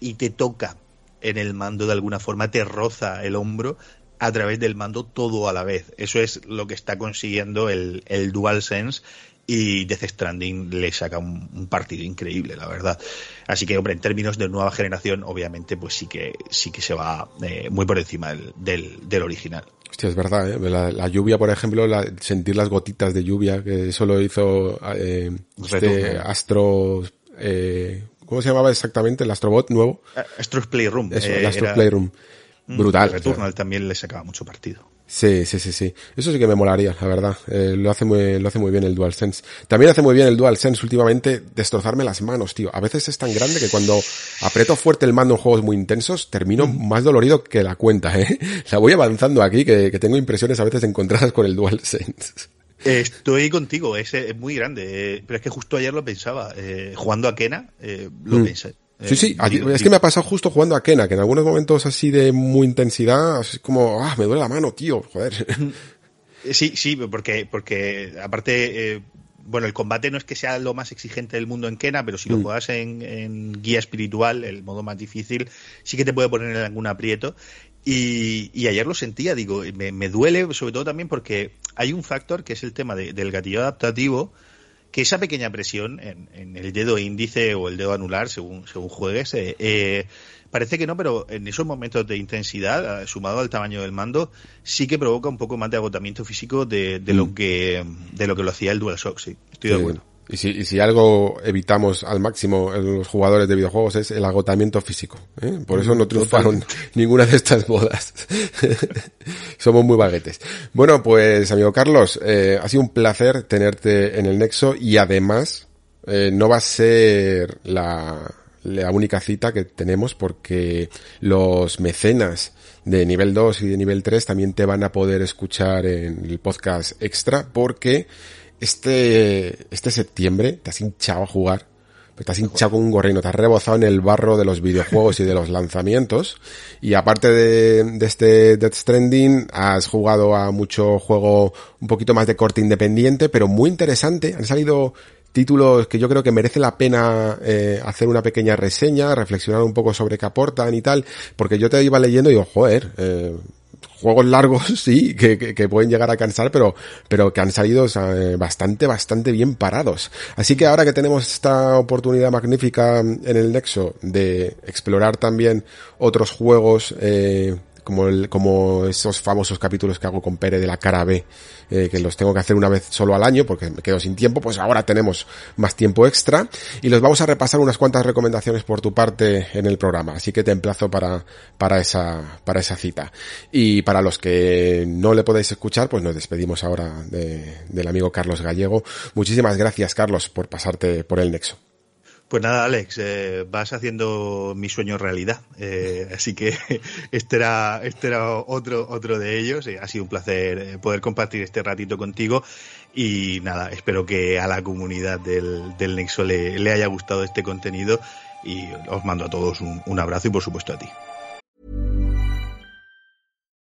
y te toca en el mando de alguna forma, te roza el hombro a través del mando todo a la vez. Eso es lo que está consiguiendo el, el DualSense y Death Stranding le saca un, partido increíble, la verdad. Así que, hombre, en términos de nueva generación, obviamente, pues sí que sí que se va eh, muy por encima del, del, del original. Hostia, es verdad, ¿eh? la, la lluvia, por ejemplo, la, sentir las gotitas de lluvia, que eso lo hizo eh, este. Astro... Eh, ¿Cómo se llamaba exactamente? El Astrobot nuevo. Astro's Playroom. Eso, eh, el Astro era- Playroom. Brutal. Returnal también le sacaba mucho partido. Sí, sí, sí, sí. Eso sí que me molaría, la verdad. Eh, lo hace muy, lo hace muy bien el DualSense. También hace muy bien el DualSense últimamente destrozarme las manos, tío. A veces es tan grande que cuando aprieto fuerte el mando en juegos muy intensos, termino más dolorido que la cuenta, eh. *laughs* La voy avanzando aquí, que, que tengo impresiones a veces encontradas con el DualSense. Estoy contigo, es, es muy grande, eh, pero es que justo ayer lo pensaba. eh, jugando a Kena, eh, lo Mm. pensé. Sí, Eh, sí, allí- digo, es digo, que me ha pasado justo jugando a Kena, que en algunos momentos así de muy intensidad, es como, ah, me duele la mano, tío, joder. Eh, *laughs* Sí, sí, porque, porque aparte, eh, bueno, el combate no es que sea lo más exigente del mundo en Kena, pero si lo Mm. juegas en, en guía espiritual, el modo más difícil, sí que te puede poner en algún aprieto. Y, y ayer lo sentía, digo, me, me duele sobre todo también porque hay un factor que es el tema de- del gatillo adaptativo, que esa pequeña presión en, en el dedo índice o el dedo anular, según, según juegues, eh, eh, parece que no, pero en esos momentos de intensidad, eh, sumado al tamaño del mando, sí que provoca un poco más de agotamiento físico de, de lo que de lo que lo hacía el DualShock, sí. Estoy de acuerdo. Y si, y si algo evitamos al máximo en los jugadores de videojuegos es el agotamiento físico. ¿eh? Por eso no triunfaron *laughs* ninguna de estas bodas. *laughs* Somos muy baguetes. Bueno, pues amigo Carlos, eh, ha sido un placer tenerte en el Nexo y además eh, no va a ser la, la única cita que tenemos porque los mecenas de nivel 2 y de nivel 3 también te van a poder escuchar en el podcast extra porque este, este septiembre te has hinchado a jugar, pero te has hinchado con un gorrino, te has rebozado en el barro de los videojuegos y de los lanzamientos. Y aparte de, de este Death Stranding, has jugado a mucho juego un poquito más de corte independiente, pero muy interesante. Han salido títulos que yo creo que merece la pena eh, hacer una pequeña reseña, reflexionar un poco sobre qué aportan y tal, porque yo te iba leyendo y digo, joder, eh, juegos largos *laughs* sí que, que, pueden llegar a cansar pero pero que han salido sea, bastante bastante bien parados. Así que ahora que tenemos esta oportunidad magnífica en el Nexo de explorar también otros juegos eh, como el, como esos famosos capítulos que hago con Pere de la cara B, eh, que los tengo que hacer una vez solo al año porque me quedo sin tiempo, pues ahora tenemos más tiempo extra y los vamos a repasar unas cuantas recomendaciones por tu parte en el programa, así que te emplazo para, para esa, para esa cita. Y para los que no le podéis escuchar, pues nos despedimos ahora de, del amigo Carlos Gallego. Muchísimas gracias, Carlos, por pasarte por el Nexo. Pues nada, Alex, eh, vas haciendo mi sueño realidad. Eh, así que *laughs* este era, este era otro, otro de ellos. Eh, ha sido un placer poder compartir este ratito contigo. Y nada, espero que a la comunidad del, del Nexo le, le, haya gustado este contenido. Y os mando a todos un, un abrazo y por supuesto a ti.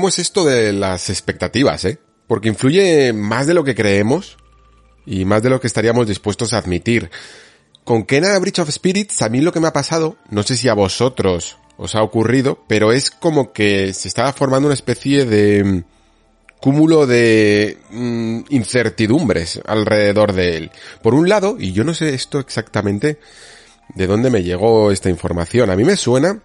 ¿Cómo es esto de las expectativas, eh? Porque influye más de lo que creemos y más de lo que estaríamos dispuestos a admitir. con Kena Bridge of Spirits a mí lo que me ha pasado, no sé si a vosotros os ha ocurrido, pero es como que se estaba formando una especie de mm, cúmulo de mm, incertidumbres alrededor de él. Por un lado, y yo no sé esto exactamente de dónde me llegó esta información, a mí me suena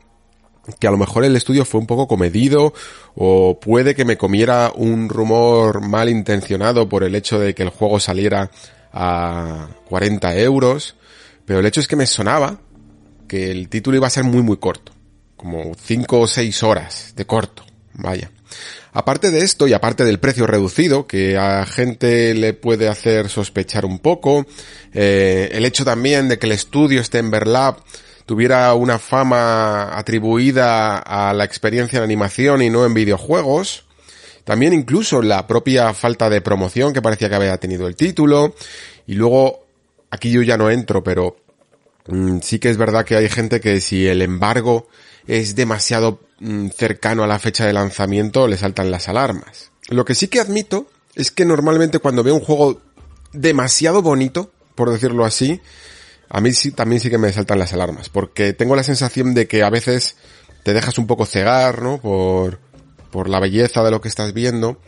que a lo mejor el estudio fue un poco comedido o puede que me comiera un rumor mal intencionado por el hecho de que el juego saliera a 40 euros, pero el hecho es que me sonaba que el título iba a ser muy muy corto, como 5 o 6 horas de corto, vaya. Aparte de esto y aparte del precio reducido, que a gente le puede hacer sospechar un poco, eh, el hecho también de que el estudio este en Verlab tuviera una fama atribuida a la experiencia en animación y no en videojuegos, también incluso la propia falta de promoción que parecía que había tenido el título, y luego, aquí yo ya no entro, pero mm, sí que es verdad que hay gente que si el embargo es demasiado mm, cercano a la fecha de lanzamiento, le saltan las alarmas. Lo que sí que admito es que normalmente cuando veo un juego demasiado bonito, por decirlo así, a mí sí, también sí que me saltan las alarmas, porque tengo la sensación de que a veces te dejas un poco cegar, ¿no? Por, por la belleza de lo que estás viendo,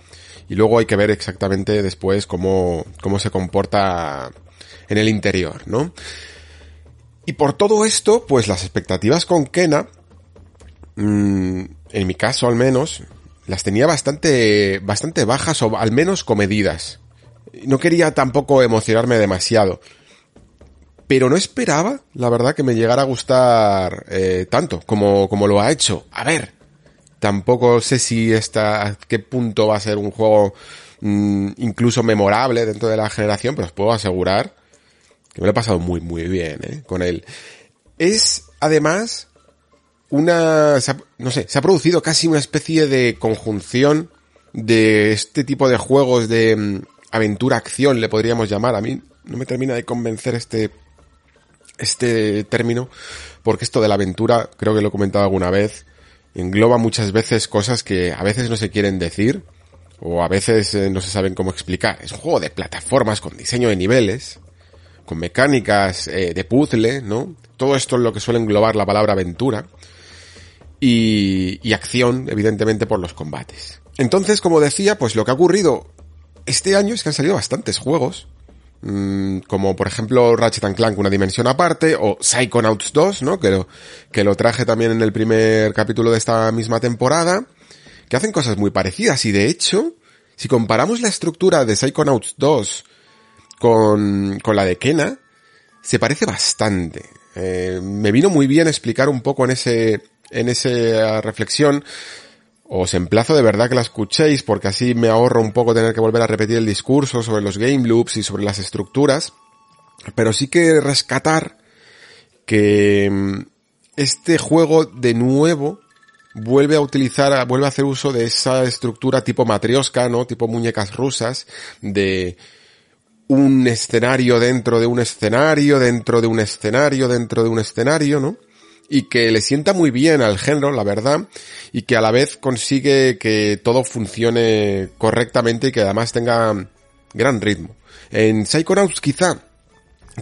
y luego hay que ver exactamente después cómo, cómo se comporta en el interior, ¿no? Y por todo esto, pues las expectativas con Kena Mm, en mi caso al menos, las tenía bastante, bastante bajas o al menos comedidas. No quería tampoco emocionarme demasiado. Pero no esperaba, la verdad, que me llegara a gustar eh, tanto como, como lo ha hecho. A ver, tampoco sé si está, a qué punto va a ser un juego mm, incluso memorable dentro de la generación, pero os puedo asegurar que me lo he pasado muy, muy bien eh, con él. Es, además, una, no sé, se ha producido casi una especie de conjunción de este tipo de juegos de mm, aventura-acción, le podríamos llamar. A mí no me termina de convencer este, este término, porque esto de la aventura, creo que lo he comentado alguna vez, engloba muchas veces cosas que a veces no se quieren decir, o a veces eh, no se saben cómo explicar. Es un juego de plataformas con diseño de niveles, con mecánicas eh, de puzzle, ¿no? Todo esto es lo que suele englobar la palabra aventura y, acción, evidentemente, por los combates. Entonces, como decía, pues lo que ha ocurrido este año es que han salido bastantes juegos, mm, como por ejemplo Ratchet Clank una dimensión aparte, o Psychonauts 2, ¿no? Que lo, que lo traje también en el primer capítulo de esta misma temporada, que hacen cosas muy parecidas y de hecho, si comparamos la estructura de Psychonauts 2 con, con la de Kena, se parece bastante. Eh, me vino muy bien explicar un poco en ese, en esa reflexión, os emplazo de verdad que la escuchéis porque así me ahorro un poco tener que volver a repetir el discurso sobre los game loops y sobre las estructuras, pero sí que rescatar que mm, este juego de nuevo vuelve a utilizar, vuelve a hacer uso de esa estructura tipo matrioska, ¿no? Tipo muñecas rusas, de un escenario dentro de un escenario, dentro de un escenario, dentro de un escenario, ¿no? Y que le sienta muy bien al género, la verdad, y que a la vez consigue que todo funcione correctamente y que además tenga gran ritmo. En Psychonauts quizá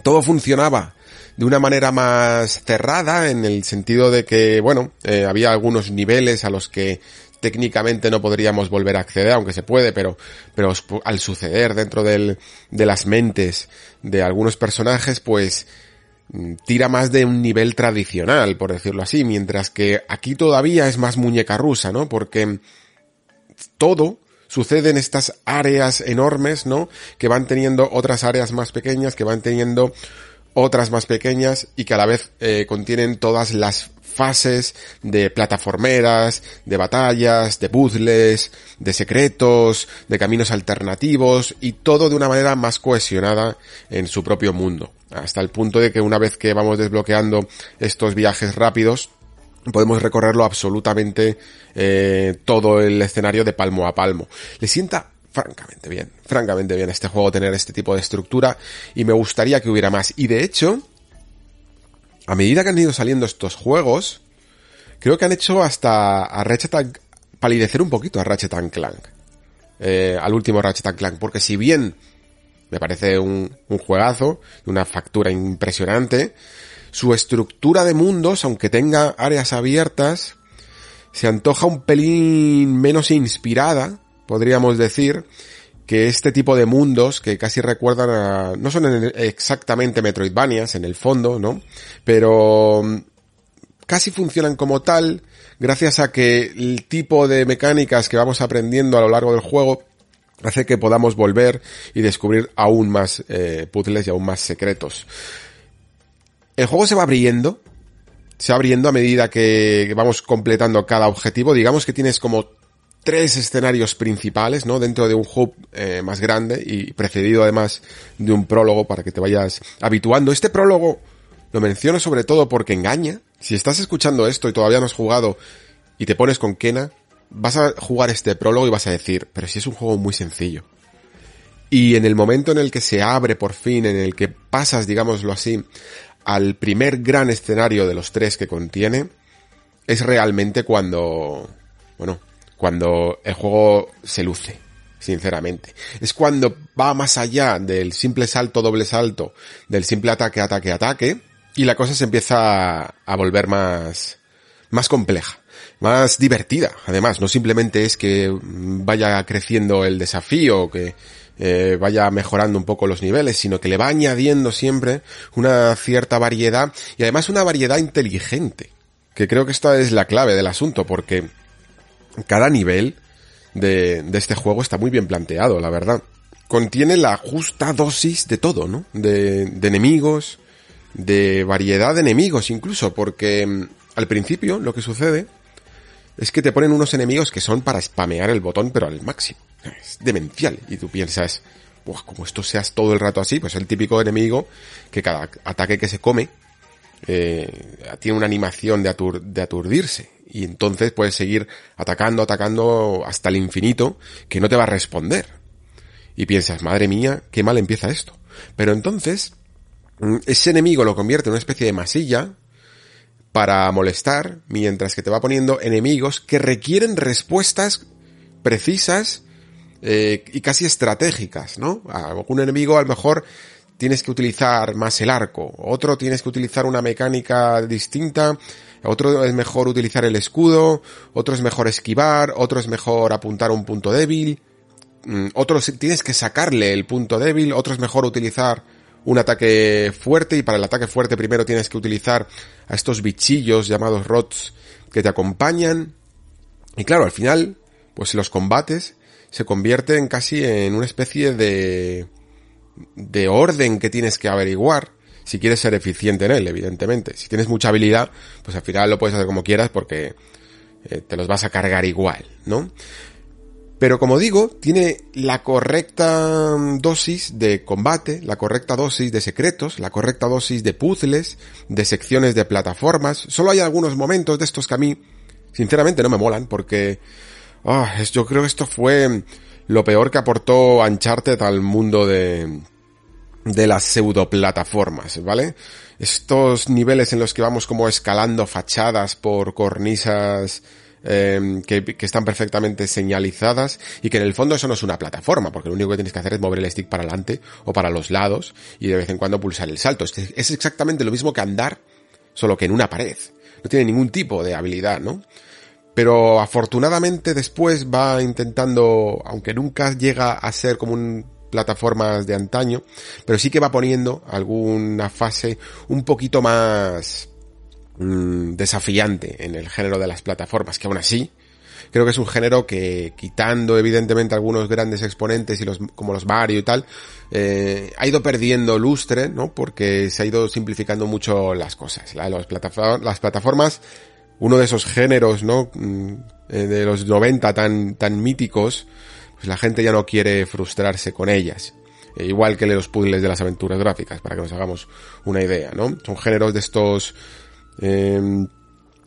todo funcionaba de una manera más cerrada en el sentido de que, bueno, eh, había algunos niveles a los que técnicamente no podríamos volver a acceder, aunque se puede, pero, pero al suceder dentro del, de las mentes de algunos personajes, pues tira más de un nivel tradicional, por decirlo así, mientras que aquí todavía es más muñeca rusa, ¿no? Porque todo sucede en estas áreas enormes, ¿no? Que van teniendo otras áreas más pequeñas, que van teniendo otras más pequeñas y que a la vez eh, contienen todas las fases de plataformeras, de batallas, de puzzles, de secretos, de caminos alternativos y todo de una manera más cohesionada en su propio mundo. Hasta el punto de que una vez que vamos desbloqueando estos viajes rápidos, podemos recorrerlo absolutamente eh, todo el escenario de palmo a palmo. Le sienta francamente bien, francamente bien este juego tener este tipo de estructura y me gustaría que hubiera más. Y de hecho, a medida que han ido saliendo estos juegos, creo que han hecho hasta a Ratchet palidecer un poquito a Ratchet Clank. Eh, al último Ratchet Clank, porque si bien Me parece un, un juegazo, una factura impresionante. Su estructura de mundos, aunque tenga áreas abiertas, se antoja un pelín menos inspirada, podríamos decir, que este tipo de mundos que casi recuerdan a, no son exactamente Metroidvanias en el fondo, ¿no? Pero mm, casi funcionan como tal, gracias a que el tipo de mecánicas que vamos aprendiendo a lo largo del juego hace que podamos volver y descubrir aún más eh, puzzles y aún más secretos. El juego se va abriendo, se va abriendo a medida que vamos completando cada objetivo. Digamos que tienes como tres escenarios principales, ¿no? Dentro de un hub eh, más grande y precedido además de un prólogo para que te vayas habituando. Este prólogo lo menciono sobre todo porque engaña. Si estás escuchando esto y todavía no has jugado y te pones con Kena, vas a jugar este prólogo y vas a decir, pero si es un juego muy sencillo. Y en el momento en el que se abre por fin, en el que pasas, digámoslo así, al primer gran escenario de los tres que contiene, es realmente cuando, bueno, cuando el juego se luce, sinceramente. Es cuando va más allá del simple salto, doble salto, del simple ataque, ataque, ataque, y la cosa se empieza a volver más, más compleja, más divertida. Además, no simplemente es que vaya creciendo el desafío, que eh, vaya mejorando un poco los niveles, sino que le va añadiendo siempre una cierta variedad y además una variedad inteligente. Que creo que esta es la clave del asunto, porque cada nivel de, de este juego está muy bien planteado, la verdad. Contiene la justa dosis de todo, ¿no? De, de enemigos, de variedad de enemigos incluso, porque mm, al principio lo que sucede es que te ponen unos enemigos que son para spamear el botón pero al máximo. Es demencial. Y tú piensas, como esto seas todo el rato así, pues el típico enemigo que cada ataque que se come eh, tiene una animación de, de aturdirse y entonces puedes seguir atacando, atacando hasta el infinito que no te va a responder. Y piensas, madre mía, qué mal empieza esto. Pero entonces, mm, ese enemigo lo convierte en una especie de masilla para molestar, mientras que te va poniendo enemigos que requieren respuestas precisas eh, y casi estratégicas, ¿no? Algún enemigo a lo mejor tienes que utilizar más el arco, otro tienes que utilizar una mecánica distinta. Otro es mejor utilizar el escudo, otro es mejor esquivar, otro es mejor apuntar a un punto débil, mm, otro tienes que sacarle el punto débil, otro es mejor utilizar un ataque fuerte y para el ataque fuerte primero tienes que utilizar a estos bichillos llamados rots que te acompañan. Y claro, al final, pues los combates se convierten casi en una especie de de orden que tienes que averiguar si quieres ser eficiente en él, evidentemente. Si tienes mucha habilidad, pues al final lo puedes hacer como quieras porque eh, te los vas a cargar igual, ¿no? Pero como digo, tiene la correcta mm, dosis de combate, la correcta dosis de secretos, la correcta dosis de puzzles, de secciones de plataformas. Solo hay algunos momentos de estos que a mí, sinceramente, no me molan porque ah, yo creo que esto fue lo peor que aportó Uncharted al mundo de, de las pseudoplataformas, ¿vale? Estos niveles en los que vamos como escalando fachadas por cornisas eh, que, que, están perfectamente señalizadas y que en el fondo eso no es una plataforma, porque lo único que tienes que hacer es mover el stick para adelante o para los lados y de vez en cuando pulsar el salto. Es, es exactamente lo mismo que andar, solo que en una pared. No tiene ningún tipo de habilidad, ¿no? Pero afortunadamente después va intentando, aunque nunca llega a ser como un plataformas de antaño, pero sí que va poniendo alguna fase un poquito más mmm, desafiante en el género de las plataformas, que aún así creo que es un género que quitando evidentemente algunos grandes exponentes y los como los Mario y tal, eh, ha ido perdiendo lustre, ¿no? Porque se ha ido simplificando mucho las cosas. La, las, plataformas, uno de esos géneros, ¿no? Mm, eh, de los 90 tan, tan míticos, pues la gente ya no quiere frustrarse con ellas. E igual que los puzzles de las aventuras gráficas, para que nos hagamos una idea, ¿no? Son géneros de estos eh,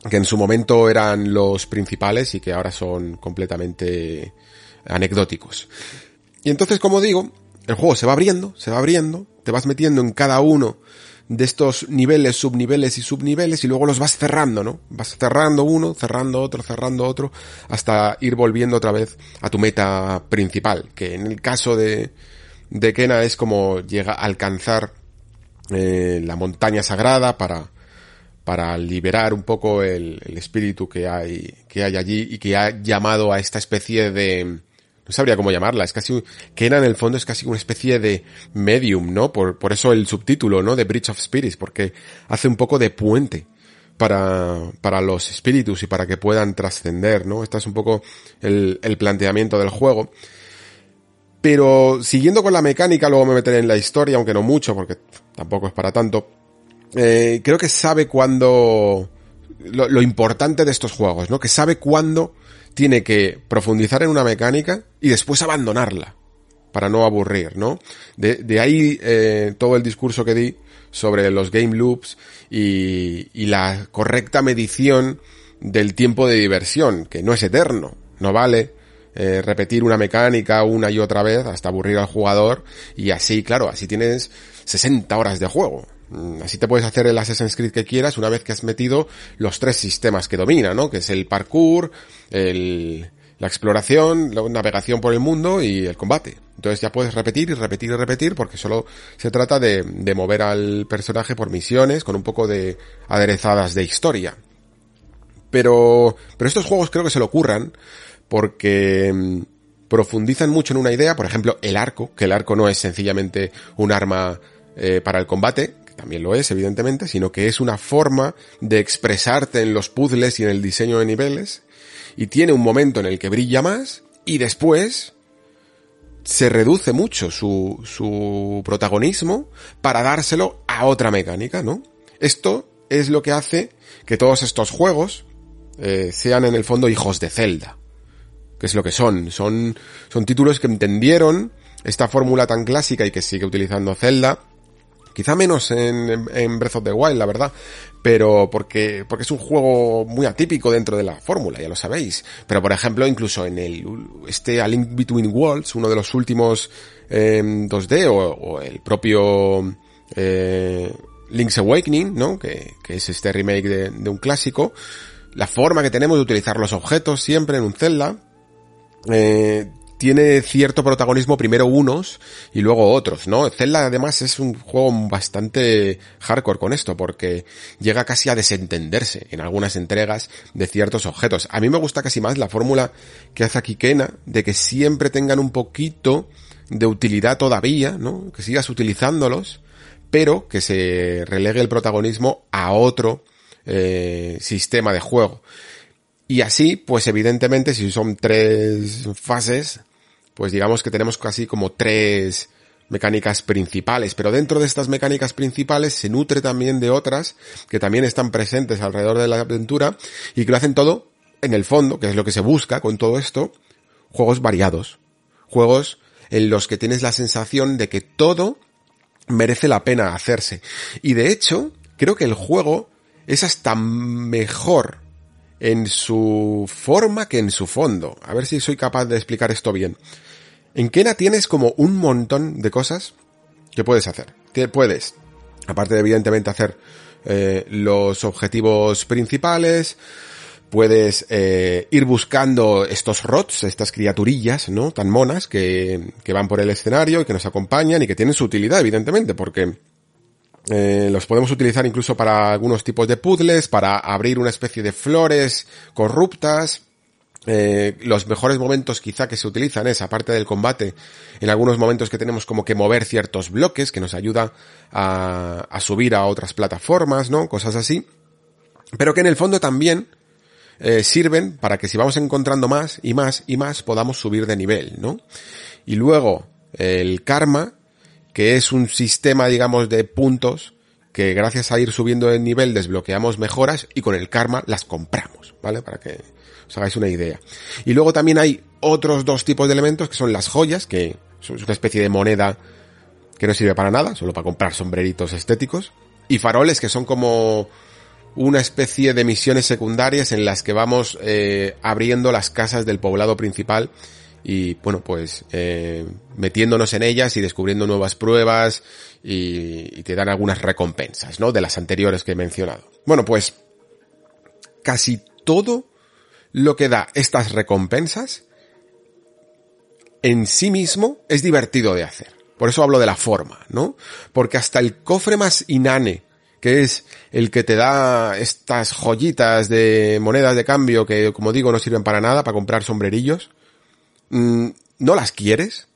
que en su momento eran los principales y que ahora son completamente anecdóticos. Y entonces, como digo, el juego se va abriendo, se va abriendo, te vas metiendo en cada uno de estos niveles, subniveles y subniveles y luego los vas cerrando, ¿no? Vas cerrando uno, cerrando otro, cerrando otro, hasta ir volviendo otra vez a tu meta principal, que en el caso de, de Kena es como llega a alcanzar eh, la montaña sagrada para, para liberar un poco el, espíritu que hay, que hay allí y que ha llamado a esta especie de, no sabría cómo llamarla, es casi, Kena en el fondo es casi una especie de medium, ¿no? Por, por eso el subtítulo, ¿no? De Bridge of Spirits, porque hace un poco de puente para, para los espíritus y para que puedan trascender, ¿no? Este es un poco el planteamiento del juego. Pero siguiendo con la mecánica, luego me meteré en la historia, aunque no mucho, porque tampoco es para tanto. Eh, creo que sabe cuándo... Lo, importante de estos juegos, ¿no? Que sabe cuándo tiene que profundizar en una mecánica y después abandonarla para no aburrir, ¿no? De, ahí eh, todo el discurso que di sobre los game loops y, y la correcta medición del tiempo de diversión, que no es eterno, no vale eh, repetir una mecánica una y otra vez hasta aburrir al jugador y así, claro, así tienes 60 horas de juego. Mm, Así te puedes hacer el Assassin's Creed que quieras una vez que has metido los tres sistemas que domina, ¿no? Que es el parkour, el, la exploración, la navegación por el mundo y el combate. Entonces ya puedes repetir y repetir y repetir porque solo se trata de, de mover al personaje por misiones con un poco de aderezadas de historia. Pero, pero estos juegos creo que se lo ocurran porque mm, profundizan mucho en una idea, por ejemplo, el arco, que el arco no es sencillamente un arma eh, para el combate, también lo es, evidentemente, sino que es una forma de expresarte en los puzzles y en el diseño de niveles, y tiene un momento en el que brilla más, y después se reduce mucho su, su protagonismo para dárselo a otra mecánica, ¿no? Esto es lo que hace que todos estos juegos eh, sean en el fondo hijos de Zelda que es lo que son. Son, son títulos que entendieron esta fórmula tan clásica y que sigue utilizando Zelda. Quizá menos en, Breath of the Wild, la verdad. Pero porque, porque es un juego muy atípico dentro de la fórmula, ya lo sabéis. Pero por ejemplo, incluso en el, este A Link Between Worlds, uno de los últimos eh, 2D, o, o, el propio eh, Link's Awakening, ¿no? Que, que es este remake de, de un clásico. La forma que tenemos de utilizar los objetos siempre en un Zelda, eh, tiene cierto protagonismo primero unos y luego otros, ¿no? Zelda además es un juego bastante hardcore con esto porque llega casi a desentenderse en algunas entregas de ciertos objetos. A mí me gusta casi más la fórmula que hace aquí de que siempre tengan un poquito de utilidad todavía, ¿no? Que sigas utilizándolos, pero que se relegue el protagonismo a otro eh, sistema de juego. Y así, pues evidentemente, si son tres fases, pues digamos que tenemos casi como tres mecánicas principales, pero dentro de estas mecánicas principales se nutre también de otras que también están presentes alrededor de la aventura y que lo hacen todo en el fondo, que es lo que se busca con todo esto, juegos variados, juegos en los que tienes la sensación de que todo merece la pena hacerse. Y de hecho, creo que el juego es hasta mejor en su forma que en su fondo. A ver si soy capaz de explicar esto bien. En Kena tienes como un montón de cosas que puedes hacer. Puedes, aparte de evidentemente hacer eh, los objetivos principales, puedes eh, ir buscando estos rots, estas criaturillas, ¿no? Tan monas que, que van por el escenario y que nos acompañan y que tienen su utilidad, evidentemente, porque eh, los podemos utilizar incluso para algunos tipos de puzzles, para abrir una especie de flores corruptas. Eh, los mejores momentos quizá que se utilizan es, aparte del combate, en algunos momentos que tenemos como que mover ciertos bloques que nos ayuda a, a subir a otras plataformas, ¿no? Cosas así. Pero que en el fondo también eh, sirven para que si vamos encontrando más y más y más podamos subir de nivel, ¿no? Y luego el karma que es un sistema, digamos, de puntos que gracias a ir subiendo de nivel desbloqueamos mejoras y con el karma las compramos, ¿vale? Para que os hagáis una idea. Y luego también hay otros dos tipos de elementos que son las joyas, que son una especie de moneda que no sirve para nada, solo para comprar sombreritos estéticos, y faroles que son como una especie de misiones secundarias en las que vamos eh, abriendo las casas del poblado principal y bueno pues eh, metiéndonos en ellas y descubriendo nuevas pruebas y, te dan algunas recompensas no de las anteriores que he mencionado bueno pues casi todo lo que da estas recompensas en sí mismo es divertido de hacer Por eso hablo de la forma, ¿no? Porque hasta el cofre más inane, que es el que te da estas joyitas de monedas de cambio que, como digo, no sirven para nada, para comprar sombrerillos, mm, no las quieres.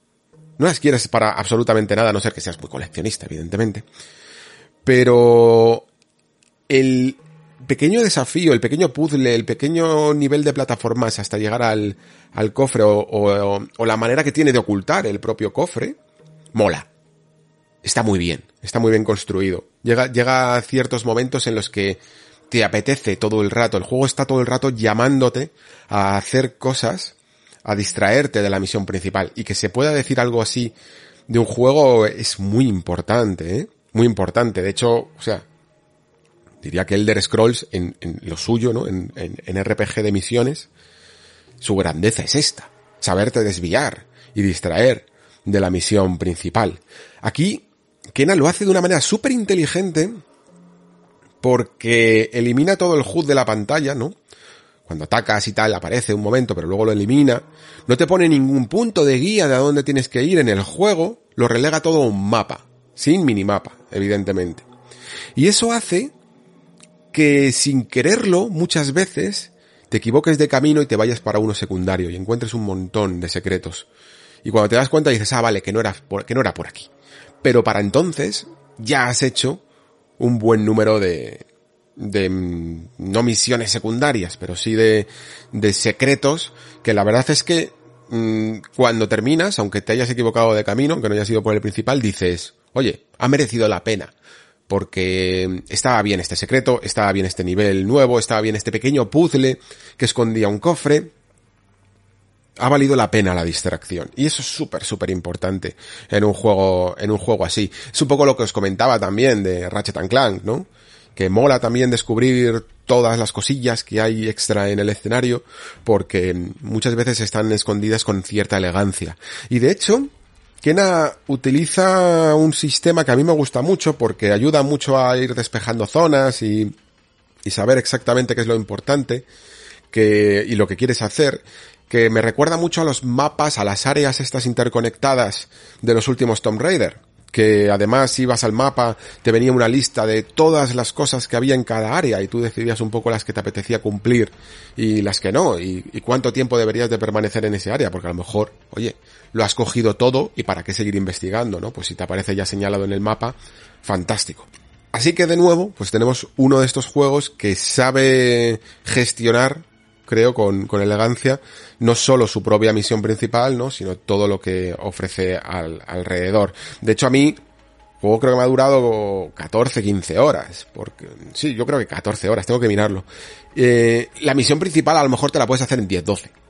No las quieres para absolutamente nada, a no ser que seas muy coleccionista, evidentemente. Pero el pequeño desafío, el pequeño puzzle, el pequeño nivel de plataformas hasta llegar al, al cofre o, o, o la manera que tiene de ocultar el propio cofre, mola. Está muy bien, está muy bien construido. Llega, llega a ciertos momentos en los que te apetece todo el rato. El juego está todo el rato llamándote a hacer cosas, a distraerte de la misión principal. Y que se pueda decir algo así de un juego es muy importante, ¿eh? Muy importante. De hecho, o sea, diría que Elder Scrolls en, lo suyo, ¿no? En, en, en RPG de misiones, su grandeza es esta. Saberte desviar y distraer de la misión principal. Aquí, Kena lo hace de una manera súper inteligente porque elimina todo el HUD de la pantalla, ¿no? Cuando atacas y tal, aparece un momento, pero luego lo elimina. No te pone ningún punto de guía de a dónde tienes que ir en el juego, lo relega todo a un mapa, sin minimapa, evidentemente. Y eso hace que sin quererlo, muchas veces, te equivoques de camino y te vayas para uno secundario y encuentres un montón de secretos. Y cuando te das cuenta dices, ah, vale, que no era por, que no era por aquí. Pero para entonces ya has hecho un buen número de, de no misiones secundarias, pero sí de, de secretos que la verdad es que mmm, cuando terminas, aunque te hayas equivocado de camino, aunque no hayas ido por el principal, dices, oye, ha merecido la pena. Porque estaba bien este secreto, estaba bien este nivel nuevo, estaba bien este pequeño puzzle que escondía un cofre, ha valido la pena la distracción. Y eso es súper, súper importante en un juego, en un juego así. Es un poco lo que os comentaba también de Ratchet Clank, ¿no? Que mola también descubrir todas las cosillas que hay extra en el escenario, porque muchas veces están escondidas con cierta elegancia. Y de hecho, Kena utiliza un sistema que a mí me gusta mucho porque ayuda mucho a ir despejando zonas y, y saber exactamente qué es lo importante que, y lo que quieres hacer que me recuerda mucho a los mapas, a las áreas estas interconectadas de los últimos Tomb Raider, que además ibas al mapa, te venía una lista de todas las cosas que había en cada área y tú decidías un poco las que te apetecía cumplir y las que no, y, y cuánto tiempo deberías de permanecer en ese área, porque a lo mejor, oye, lo has cogido todo y para qué seguir investigando, ¿no? Pues si te aparece ya señalado en el mapa, fantástico. Así que de nuevo, pues tenemos uno de estos juegos que sabe gestionar creo, con, con elegancia, no solo su propia misión principal, ¿no? Sino todo lo que ofrece al, alrededor. De hecho, a mí, juego creo que me ha durado 14, 15 horas. Porque, sí, yo creo que 14 horas, tengo que mirarlo. Eh, la misión principal a lo mejor te la puedes hacer en 10, 12.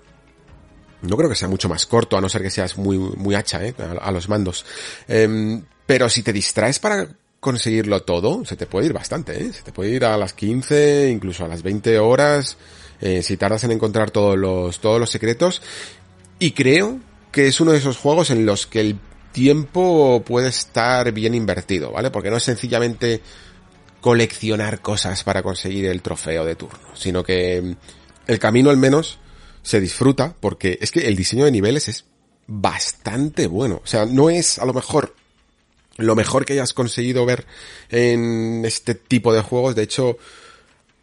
No creo que sea mucho más corto, a no ser que seas muy, muy hacha, ¿eh? A, los mandos. Eh, pero si te distraes para conseguirlo todo, se te puede ir bastante, ¿eh? Se te puede ir a las 15, incluso a las 20 horas eh, si tardas en encontrar todos los, todos los secretos. Y creo que es uno de esos juegos en los que el tiempo puede estar bien invertido, ¿vale? Porque no es sencillamente coleccionar cosas para conseguir el trofeo de turno, sino que el camino al menos se disfruta porque es que el diseño de niveles es bastante bueno. O sea, no es a lo mejor lo mejor que hayas conseguido ver en este tipo de juegos. De hecho,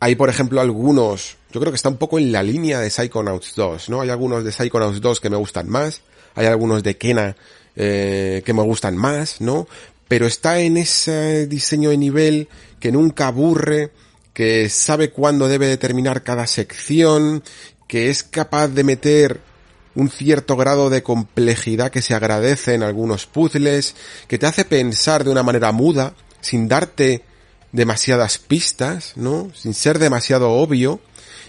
hay, por ejemplo, algunos, yo creo que está un poco en la línea de Psychonauts 2, ¿no? Hay algunos de Psychonauts 2 que me gustan más, hay algunos de Kena eh, que me gustan más, ¿no? Pero está en ese diseño de nivel que nunca aburre, que sabe cuándo debe determinar cada sección, que es capaz de meter un cierto grado de complejidad que se agradece en algunos puzzles, que te hace pensar de una manera muda, sin darte demasiadas pistas, ¿no? Sin ser demasiado obvio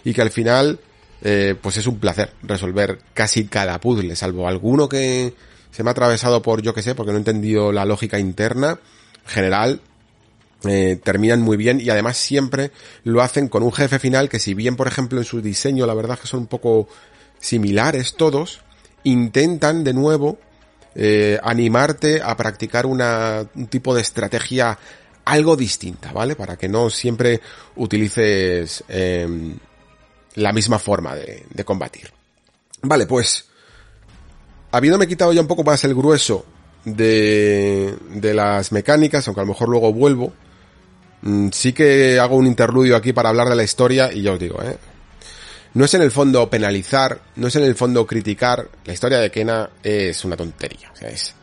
y que al final, eh, pues es un placer resolver casi cada puzzle, salvo alguno que se me ha atravesado por yo que sé, porque no he entendido la lógica interna. En general, eh, terminan muy bien y además siempre lo hacen con un jefe final que si bien por ejemplo en su diseño la verdad que son un poco similares todos, intentan de nuevo eh, animarte a practicar una, un tipo de estrategia algo distinta, ¿vale? Para que no siempre utilices eh, la misma forma de, de, combatir. Vale, pues, habiéndome quitado ya un poco más el grueso de, de las mecánicas, aunque a lo mejor luego vuelvo, sí que hago un interludio aquí para hablar de la historia y ya os digo, ¿eh? No es en el fondo penalizar, no es en el fondo criticar, la historia de Kena es una tontería, o sea, es,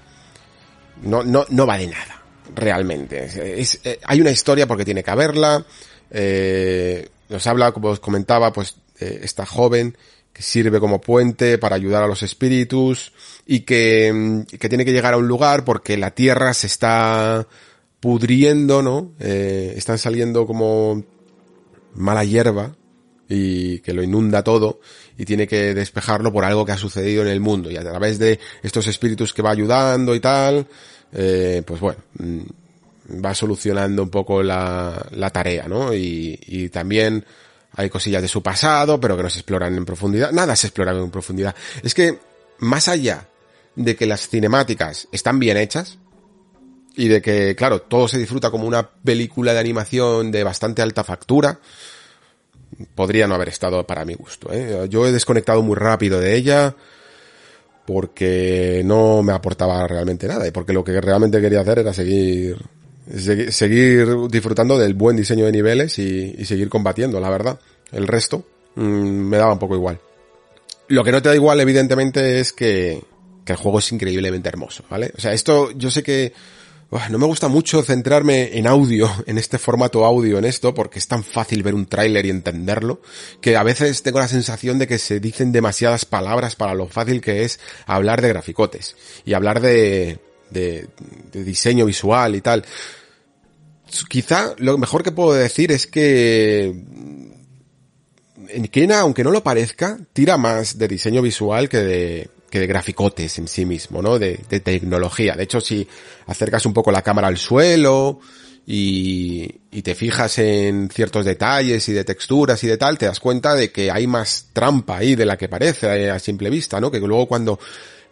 no, no, no va de nada, realmente. Eh, hay una historia porque tiene que haberla, eh, nos habla, como os comentaba, pues, esta joven que sirve como puente para ayudar a los espíritus y que, mm, que tiene que llegar a un lugar porque la tierra se está pudriendo, ¿no? Eh, están saliendo como mala hierba y que lo inunda todo y tiene que despejarlo por algo que ha sucedido en el mundo y a través de estos espíritus que va ayudando y tal, eh, pues bueno, mm, va solucionando un poco la, la tarea, ¿no? Y, y también hay cosillas de su pasado, pero que no se exploran en profundidad. Nada se explora en profundidad. Es que, más allá de que las cinemáticas están bien hechas, y de que, claro, todo se disfruta como una película de animación de bastante alta factura, podría no haber estado para mi gusto. ¿eh? Yo he desconectado muy rápido de ella porque no me aportaba realmente nada y porque lo que realmente quería hacer era seguir segui- seguir disfrutando del buen diseño de niveles y, y seguir combatiendo, la verdad. El resto mm, me daba un poco igual. Lo que no te da igual, evidentemente, es que, que el juego es increíblemente hermoso, ¿vale? O sea, esto yo sé que No me gusta mucho centrarme en audio, *laughs* en este formato audio, en esto, porque es tan fácil ver un tráiler y entenderlo, que a veces tengo la sensación de que se dicen demasiadas palabras para lo fácil que es hablar de graficotes y hablar de, de, de diseño visual y tal. Quizá lo mejor que puedo decir es que en Kena, aunque no lo parezca, tira más de diseño visual que de, que de graficotes en sí mismo, ¿no? De, de tecnología. De hecho, si acercas un poco la cámara al suelo y, y te fijas en ciertos detalles y de texturas y de tal, te das cuenta de que hay más trampa ahí de la que parece a simple vista, ¿no? Que luego cuando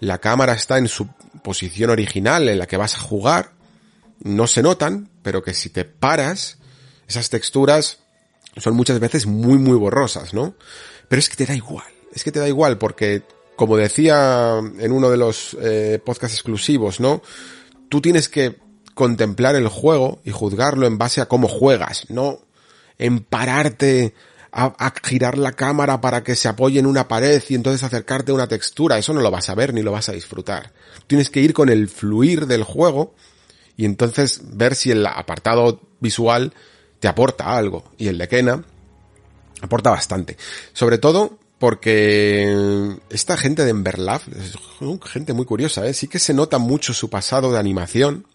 la cámara está en su posición original en la que vas a jugar, no se notan, pero que si te paras, esas texturas son muchas veces muy muy borrosas, ¿no? Pero es que te da igual, es que te da igual porque como decía en uno de los eh, podcasts exclusivos, ¿no? Tú tienes que contemplar el juego y juzgarlo en base a cómo juegas, no en pararte a, a, girar la cámara para que se apoye en una pared y entonces acercarte a una textura. Eso no lo vas a ver ni lo vas a disfrutar. Tienes que ir con el fluir del juego y entonces ver si el apartado visual te aporta algo. Y el de Kena aporta bastante. Sobre todo porque esta gente de Emberlaf es gente muy curiosa, ¿eh? sí que se nota mucho su pasado de animación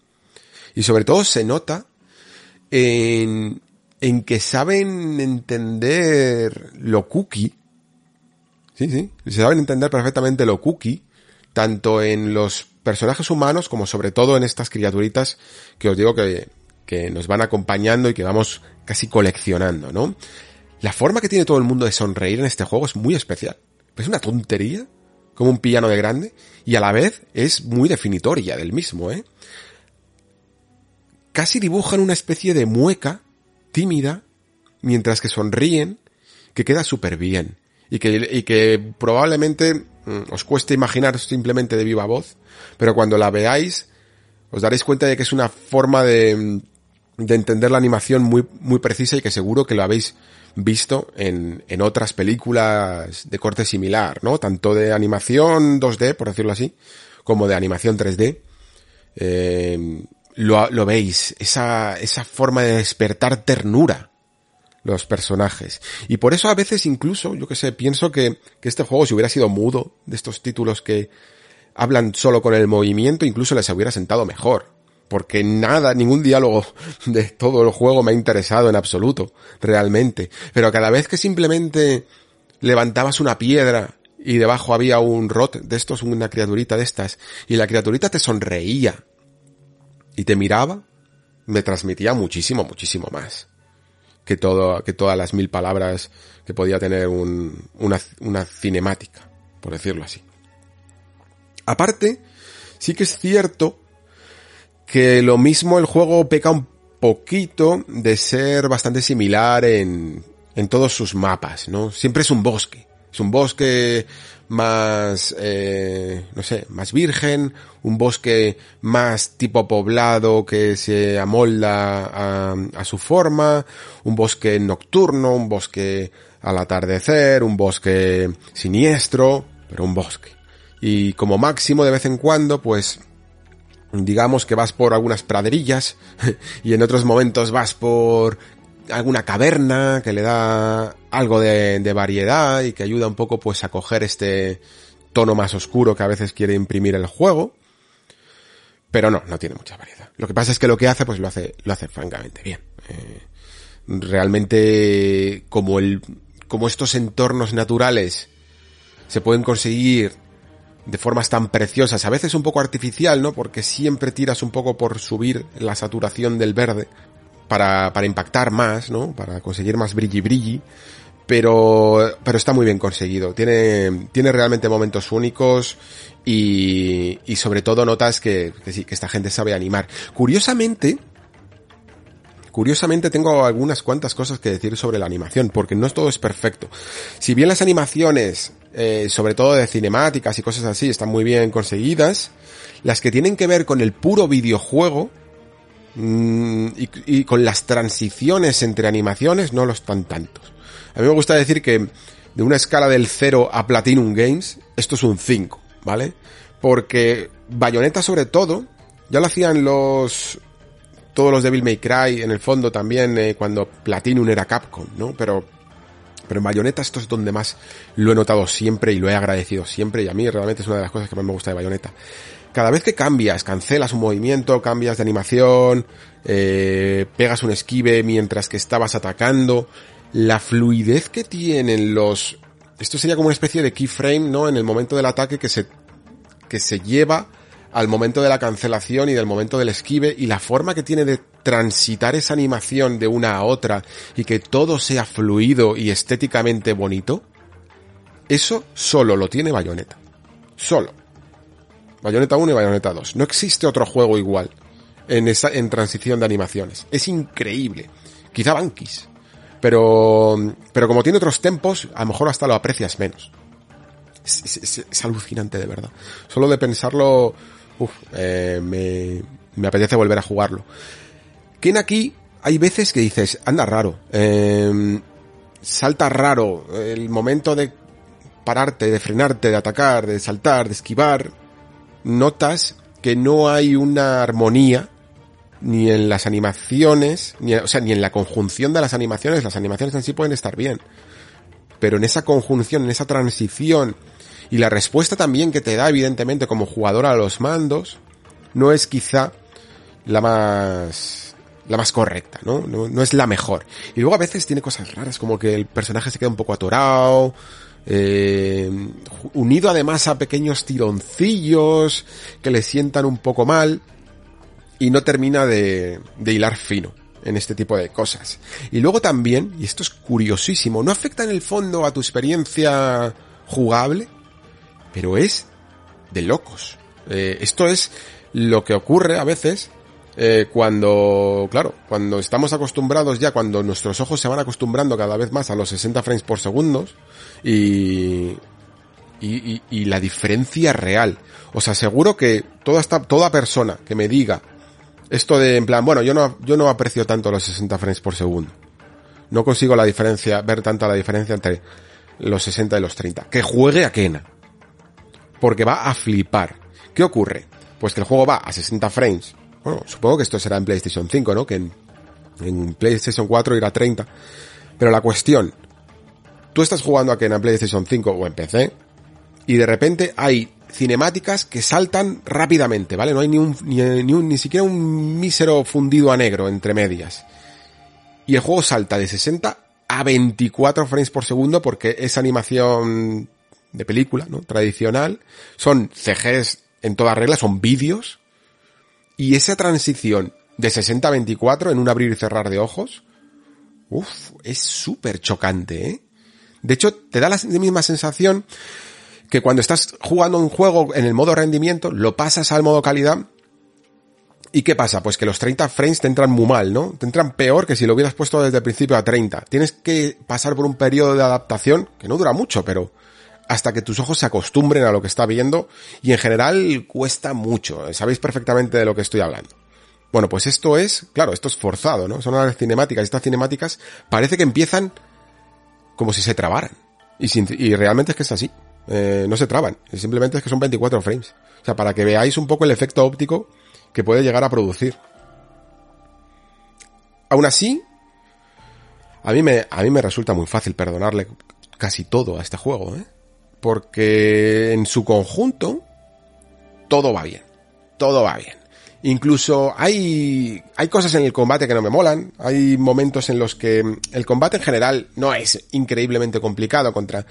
y sobre todo se nota en, en que saben entender lo cookie. Sí, sí, se saben entender perfectamente lo cookie, tanto en los personajes humanos como sobre todo en estas criaturitas que os digo que, que nos van acompañando y que vamos casi coleccionando, ¿no? La forma que tiene todo el mundo de sonreír en este juego es muy especial. Es una tontería, como un piano de grande, y a la vez es muy definitoria del mismo, ¿eh? Casi dibujan una especie de mueca tímida, mientras que sonríen, que queda súper bien. Y que, y que probablemente mm, os cueste imaginar simplemente de viva voz, pero cuando la veáis, os daréis cuenta de que es una forma de, de entender la animación muy, muy precisa y que seguro que lo habéis visto en, en otras películas de corte similar, ¿no? Tanto de animación 2D, por decirlo así, como de animación 3D. Eh, lo, lo, veis, esa, esa forma de despertar ternura los personajes. Y por eso a veces incluso, yo que sé, pienso que, que este juego si hubiera sido mudo, de estos títulos que hablan solo con el movimiento, incluso les hubiera sentado mejor porque nada, ningún diálogo de todo el juego me ha interesado en absoluto, realmente. Pero cada vez que simplemente levantabas una piedra y debajo había un rot de estos, una criaturita de estas, y la criaturita te sonreía y te miraba, me transmitía muchísimo, muchísimo más que todo, que todas las mil palabras que podía tener un, una, una cinemática, por decirlo así. Aparte, sí que es cierto que lo mismo el juego peca un poquito de ser bastante similar en, en todos sus mapas, ¿no? Siempre es un bosque. Es un bosque más, eh, no sé, más virgen, un bosque más tipo poblado que se amolda a, a su forma, un bosque nocturno, un bosque al atardecer, un bosque siniestro, pero un bosque. Y como máximo de vez en cuando, pues digamos que vas por algunas praderillas *laughs* y en otros momentos vas por alguna caverna que le da algo de, de, variedad y que ayuda un poco pues a coger este tono más oscuro que a veces quiere imprimir el juego. Pero no, no tiene mucha variedad. Lo que pasa es que lo que hace, pues lo hace, lo hace francamente bien. Eh, realmente, como el, como estos entornos naturales se pueden conseguir de formas tan preciosas, a veces un poco artificial, ¿no? Porque siempre tiras un poco por subir la saturación del verde para, para impactar más, ¿no? Para conseguir más brilli brilli. Pero, pero está muy bien conseguido. Tiene, tiene realmente momentos únicos y, y sobre todo notas que, que sí, que esta gente sabe animar. Curiosamente, Curiosamente tengo algunas cuantas cosas que decir sobre la animación, porque no todo es perfecto. Si bien las animaciones, eh, sobre todo de cinemáticas y cosas así, están muy bien conseguidas, las que tienen que ver con el puro videojuego mmm, y, con las transiciones entre animaciones no lo están tantos. A mí me gusta decir que de una escala del 0 a Platinum Games, esto es un 5, ¿vale? Porque Bayonetta sobre todo, ya lo hacían los todos los Devil May Cry en el fondo también eh, cuando Platinum era Capcom, ¿no? Pero pero en Bayonetta esto es donde más lo he notado siempre y lo he agradecido siempre y a mí realmente es una de las cosas que más me gusta de Bayonetta. Cada vez que cambias, cancelas un movimiento, cambias de animación, eh, pegas un esquive mientras que estabas atacando, la fluidez que tienen los... Esto sería como una especie de keyframe, ¿no? En el momento del ataque que se, que se lleva al momento de la cancelación y del momento del esquive y la forma que tiene de transitar esa animación de una a otra y que todo sea fluido y estéticamente bonito, eso solo lo tiene Bayonetta. Solo. Bayonetta 1 y Bayonetta 2. No existe otro juego igual en esa en transición de animaciones. Es increíble. Quizá Bankis. Pero pero como tiene otros tempos, a lo mejor hasta lo aprecias menos. Es, es, es, es alucinante de verdad. Solo de pensarlo uf, eh, me, me, apetece volver a jugarlo. Ken aquí hay veces que dices, anda raro, eh, salta raro, el momento de pararte, de frenarte, de atacar, de saltar, de esquivar, notas que no hay una armonía ni en las animaciones, ni, o sea, ni en la conjunción de las animaciones, las animaciones en sí pueden estar bien, pero en esa conjunción, en esa transición, y la respuesta también que te da, evidentemente, como jugador a los mandos, no es quizá la más, la más correcta, ¿no? ¿no? No, es la mejor. Y luego a veces tiene cosas raras, como que el personaje se queda un poco atorado, eh, unido además a pequeños tironcillos que le sientan un poco mal, y no termina de, de hilar fino en este tipo de cosas. Y luego también, y esto es curiosísimo, no afecta en el fondo a tu experiencia jugable, pero es de locos. Eh, esto es lo que ocurre a veces eh, cuando, claro, cuando estamos acostumbrados ya, cuando nuestros ojos se van acostumbrando cada vez más a los 60 frames por segundo y, y, y, la diferencia real. Os aseguro que toda esta, toda persona que me diga esto de en plan, bueno, yo no, yo no aprecio tanto los 60 frames por segundo. No consigo la diferencia, ver tanta la diferencia entre los 60 y los 30. Que juegue a Kena porque va a flipar. ¿Qué ocurre? Pues que el juego va a 60 frames. Bueno, supongo que esto será en PlayStation 5, ¿no? Que en, PlayStation 4 irá a 30. Pero la cuestión, tú estás jugando aquí en PlayStation 5 o en PC y de repente hay cinemáticas que saltan rápidamente, ¿vale? No hay ni un, ni, ni, un, ni siquiera un mísero fundido a negro entre medias. Y el juego salta de 60 a 24 frames por segundo porque esa animación de película, ¿no? Tradicional. Son CGs en toda regla, son vídeos. Y esa transición de 60 a 24 en un abrir y cerrar de ojos, uff, es súper chocante, ¿eh? De hecho, te da la misma sensación que cuando estás jugando un juego en el modo rendimiento, lo pasas al modo calidad ¿Y qué pasa? Pues que los 30 frames te entran muy mal, ¿no? Te entran peor que si lo hubieras puesto desde el principio a 30. Tienes que pasar por un periodo de adaptación, que no dura mucho, pero hasta que tus ojos se acostumbren a lo que está viendo y en general cuesta mucho. Sabéis perfectamente de lo que estoy hablando. Bueno, pues esto es, claro, esto es forzado, ¿no? Son las cinemáticas. Estas cinemáticas parece que empiezan como si se trabaran. Y, realmente es que es así. Eh, no se traban. Simplemente es que son 24 frames. O sea, para que veáis un poco el efecto óptico que puede llegar a producir. Aún así, a mí me, a mí me resulta muy fácil perdonarle casi todo a este juego, ¿eh? Porque en su conjunto, todo va bien. Todo va bien. Incluso hay, hay cosas en el combate que no me molan. Hay momentos en los que el combate en general no es increíblemente complicado contra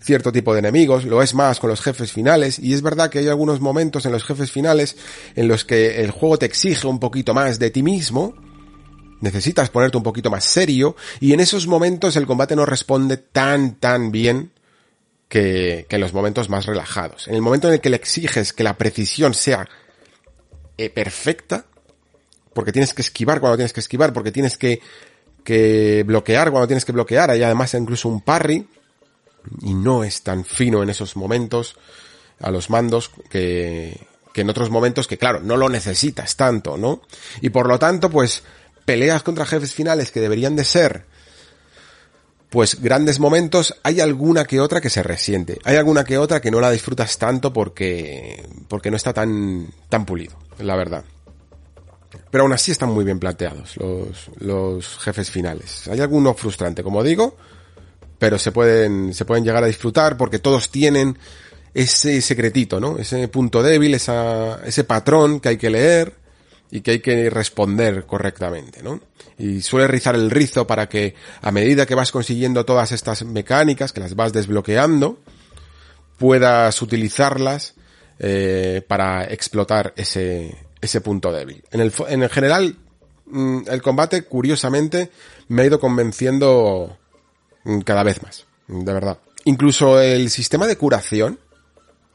cierto tipo de enemigos, lo es más con los jefes finales, y es verdad que hay algunos momentos en los jefes finales en los que el juego te exige un poquito más de ti mismo, necesitas ponerte un poquito más serio, y en esos momentos el combate no responde tan, tan bien que, que en los momentos más relajados. En el momento en el que le exiges que la precisión sea eh, perfecta, porque tienes que esquivar cuando tienes que esquivar, porque tienes que, que bloquear cuando tienes que bloquear, hay además incluso un parry, y no es tan fino en esos momentos a los mandos que, que en otros momentos que claro, no lo necesitas tanto, ¿no? Y por lo tanto, pues peleas contra jefes finales que deberían de ser pues grandes momentos, hay alguna que otra que se resiente. Hay alguna que otra que no la disfrutas tanto porque, porque no está tan, tan pulido, la verdad. Pero aún así están muy bien planteados los, los jefes finales. Hay alguno frustrante, como digo, pero se pueden, se pueden llegar a disfrutar porque todos tienen ese secretito, ¿no? Ese punto débil, esa, ese patrón que hay que leer y que hay que responder correctamente, ¿no? Y suele rizar el rizo para que a medida que vas consiguiendo todas estas mecánicas, que las vas desbloqueando, puedas utilizarlas eh, para explotar ese, ese punto débil. En el, en el general, mm, el combate, curiosamente, me ha ido convenciendo mm, cada vez más, de verdad. Incluso el sistema de curación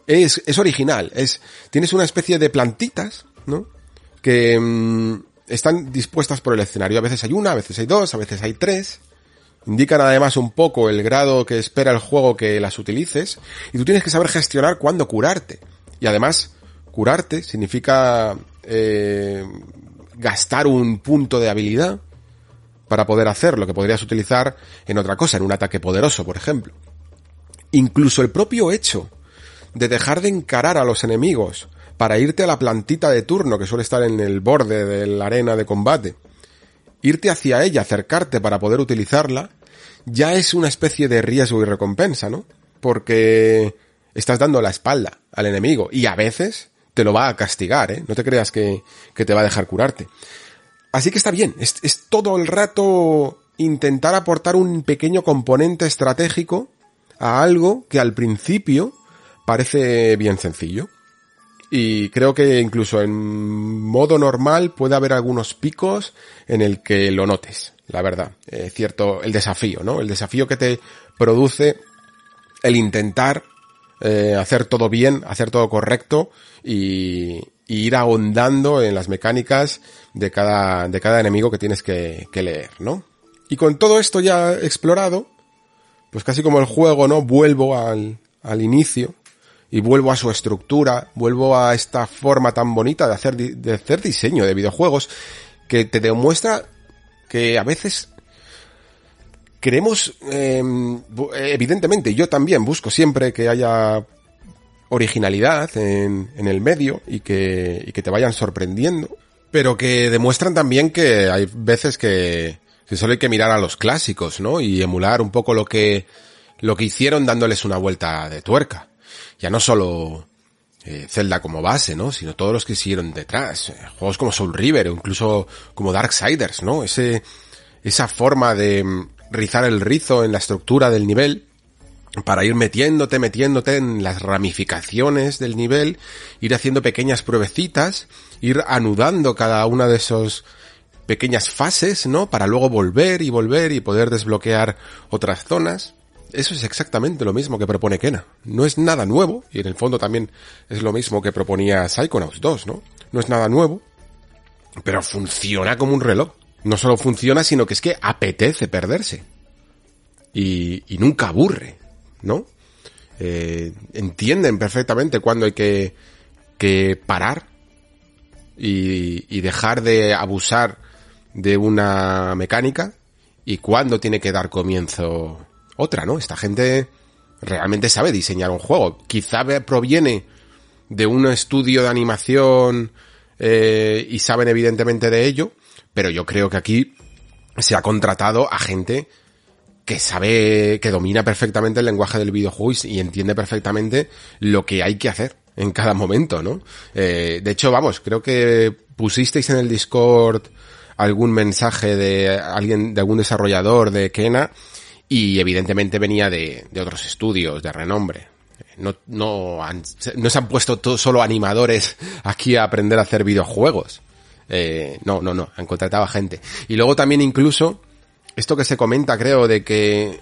es, es original, es, tienes una especie de plantitas, ¿no? Que mm, están dispuestas por el escenario. A veces hay una, a veces hay dos, a veces hay tres. Indican además un poco el grado que espera el juego que las utilices. Y tú tienes que saber gestionar cuándo curarte. Y además, curarte significa eh, gastar un punto de habilidad para poder hacer lo que podrías utilizar en otra cosa, en un ataque poderoso, por ejemplo. Incluso el propio hecho de dejar de encarar a los enemigos para irte a la plantita de turno que suele estar en el borde de la arena de combate, irte hacia ella, acercarte para poder utilizarla, ya es una especie de riesgo y recompensa, ¿no? Porque estás dando la espalda al enemigo y a veces te lo va a castigar, ¿eh? No te creas que, que te va a dejar curarte. Así que está bien, es, es todo el rato intentar aportar un pequeño componente estratégico a algo que al principio parece bien sencillo. Y creo que incluso en modo normal puede haber algunos picos en el que lo notes, la verdad. Es cierto, el desafío, ¿no? El desafío que te produce el intentar eh, hacer todo bien, hacer todo correcto y, ir ahondando en las mecánicas de cada, de cada enemigo que tienes que, que leer, ¿no? Y con todo esto ya explorado, pues casi como el juego, ¿no? Vuelvo al, al inicio y vuelvo a su estructura, vuelvo a esta forma tan bonita de hacer, de hacer diseño de videojuegos que te demuestra que a veces queremos, em, evidentemente, yo también busco siempre que haya originalidad en, en el medio y que, y que te vayan sorprendiendo, pero que demuestran también que hay veces que, que solo hay que mirar a los clásicos, ¿no? Y emular un poco lo que, lo que hicieron dándoles una vuelta de tuerca ya no solo eh, Zelda como base, ¿no? Sino todos los que siguieron detrás. Eh, juegos como Soul River o incluso como Darksiders, ¿no? Ese, esa forma de mm, rizar el rizo en la estructura del nivel para ir metiéndote, metiéndote en las ramificaciones del nivel, ir haciendo pequeñas pruebecitas, ir anudando cada una de esos pequeñas fases, ¿no? Para luego volver y volver y poder desbloquear otras zonas. Eso es exactamente lo mismo que propone Kena. No es nada nuevo, y en el fondo también es lo mismo que proponía Psychonauts 2, ¿no? No es nada nuevo, pero funciona como un reloj. No solo funciona, sino que es que apetece perderse. Y, nunca aburre, ¿no? eh, entienden perfectamente cuándo hay que, que parar y, y dejar de abusar de una mecánica y cuándo tiene que dar comienzo otra, ¿no? Esta gente realmente sabe diseñar un juego. Quizá proviene de un estudio de animación eh, y saben evidentemente de ello, pero yo creo que aquí se ha contratado a gente que sabe, que domina perfectamente el lenguaje del videojuego y entiende perfectamente lo que hay que hacer en cada momento, ¿no? Eh, de hecho, vamos, creo que pusisteis en el Discord algún mensaje de alguien, de algún desarrollador de Kena y evidentemente venía de, de otros estudios de renombre. No, no, han, no se han puesto todo, solo animadores aquí a aprender a hacer videojuegos. Eh, no, no, no, han contratado a gente. Y luego también incluso, esto que se comenta creo de que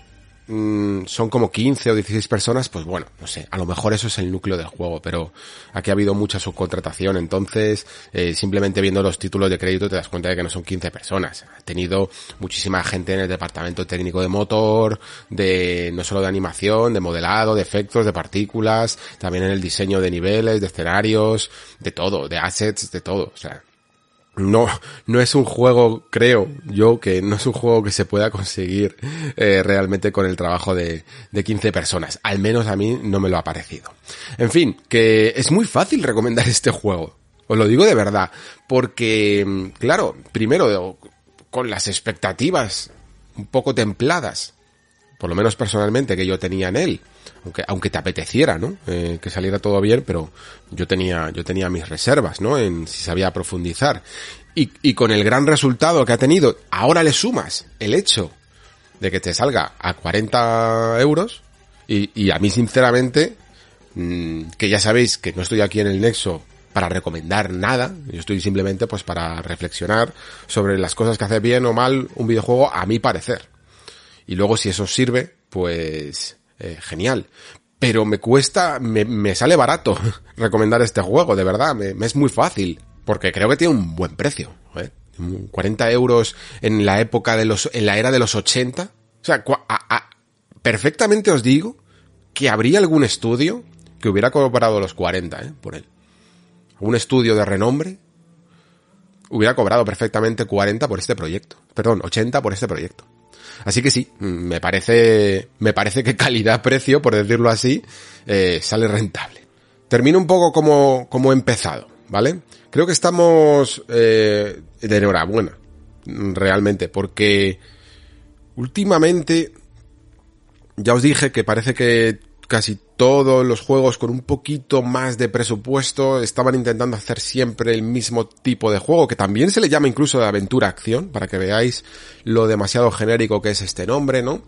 Mm, son como 15 o 16 personas, pues bueno, no sé, a lo mejor eso es el núcleo del juego, pero aquí ha habido mucha subcontratación, entonces eh, simplemente viendo los títulos de crédito te das cuenta de que no son 15 personas. Ha tenido muchísima gente en el departamento técnico de motor, de no solo de animación, de modelado, de efectos, de partículas, también en el diseño de niveles, de escenarios, de todo, de assets, de todo, o sea, no, no es un juego, creo yo, que no es un juego que se pueda conseguir eh, realmente con el trabajo de, de 15 personas. Al menos a mí no me lo ha parecido. En fin, que es muy fácil recomendar *laughs* este juego. Os lo digo de verdad. Porque, claro, primero, con las expectativas un poco templadas, por lo menos personalmente, que yo tenía en él, aunque, aunque te apeteciera, ¿no? Eh, que saliera todo bien, pero yo tenía, yo tenía mis reservas, ¿no? En si sabía profundizar. Y, con el gran resultado que ha tenido, ahora le sumas el hecho de que te salga a 40 euros, y, a mí sinceramente, mmm, que ya sabéis que no estoy aquí en el Nexo para recomendar nada, yo estoy simplemente pues para reflexionar sobre las cosas que hace bien o mal un videojuego a mi parecer. Y luego si eso sirve, pues eh, genial. Pero me cuesta, me, me, sale barato *laughs* recomendar este juego, de verdad, me, me, es muy fácil. Porque creo que tiene un buen precio. ¿eh? 40 euros en la época de los, en la era de los 80. O sea, a, a, perfectamente os digo que habría algún estudio que hubiera cobrado los 40, ¿eh? Por él. Un estudio de renombre hubiera cobrado perfectamente 40 por este proyecto. Perdón, 80 por este proyecto. Así que sí, me parece, me parece que calidad-precio, por decirlo así, eh, sale rentable. Termino un poco como, como he empezado, ¿vale? Creo que estamos eh, de enhorabuena, realmente, porque últimamente ya os dije que parece que casi todos los juegos con un poquito más de presupuesto estaban intentando hacer siempre el mismo tipo de juego, que también se le llama incluso de aventura-acción, para que veáis lo demasiado genérico que es este nombre, ¿no?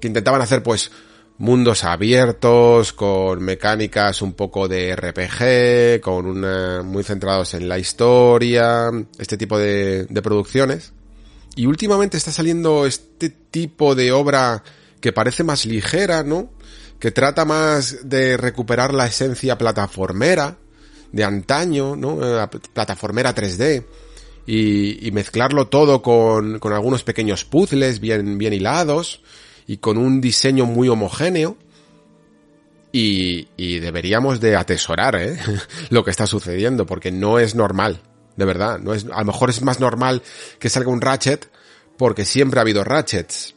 Que intentaban hacer pues mundos abiertos, con mecánicas un poco de RPG, con una, muy centrados en la historia, este tipo de, de producciones. Y últimamente está saliendo este tipo de obra que parece más ligera, ¿no? Que trata más de recuperar la esencia plataformera de antaño, ¿no? La plataformera 3D. Y, y mezclarlo todo con, con, algunos pequeños puzzles bien, bien hilados y con un diseño muy homogéneo. Y, y deberíamos de atesorar ¿eh? *laughs* lo que está sucediendo porque no es normal, de verdad. No es, a lo mejor es más normal que salga un Ratchet porque siempre ha habido Ratchets.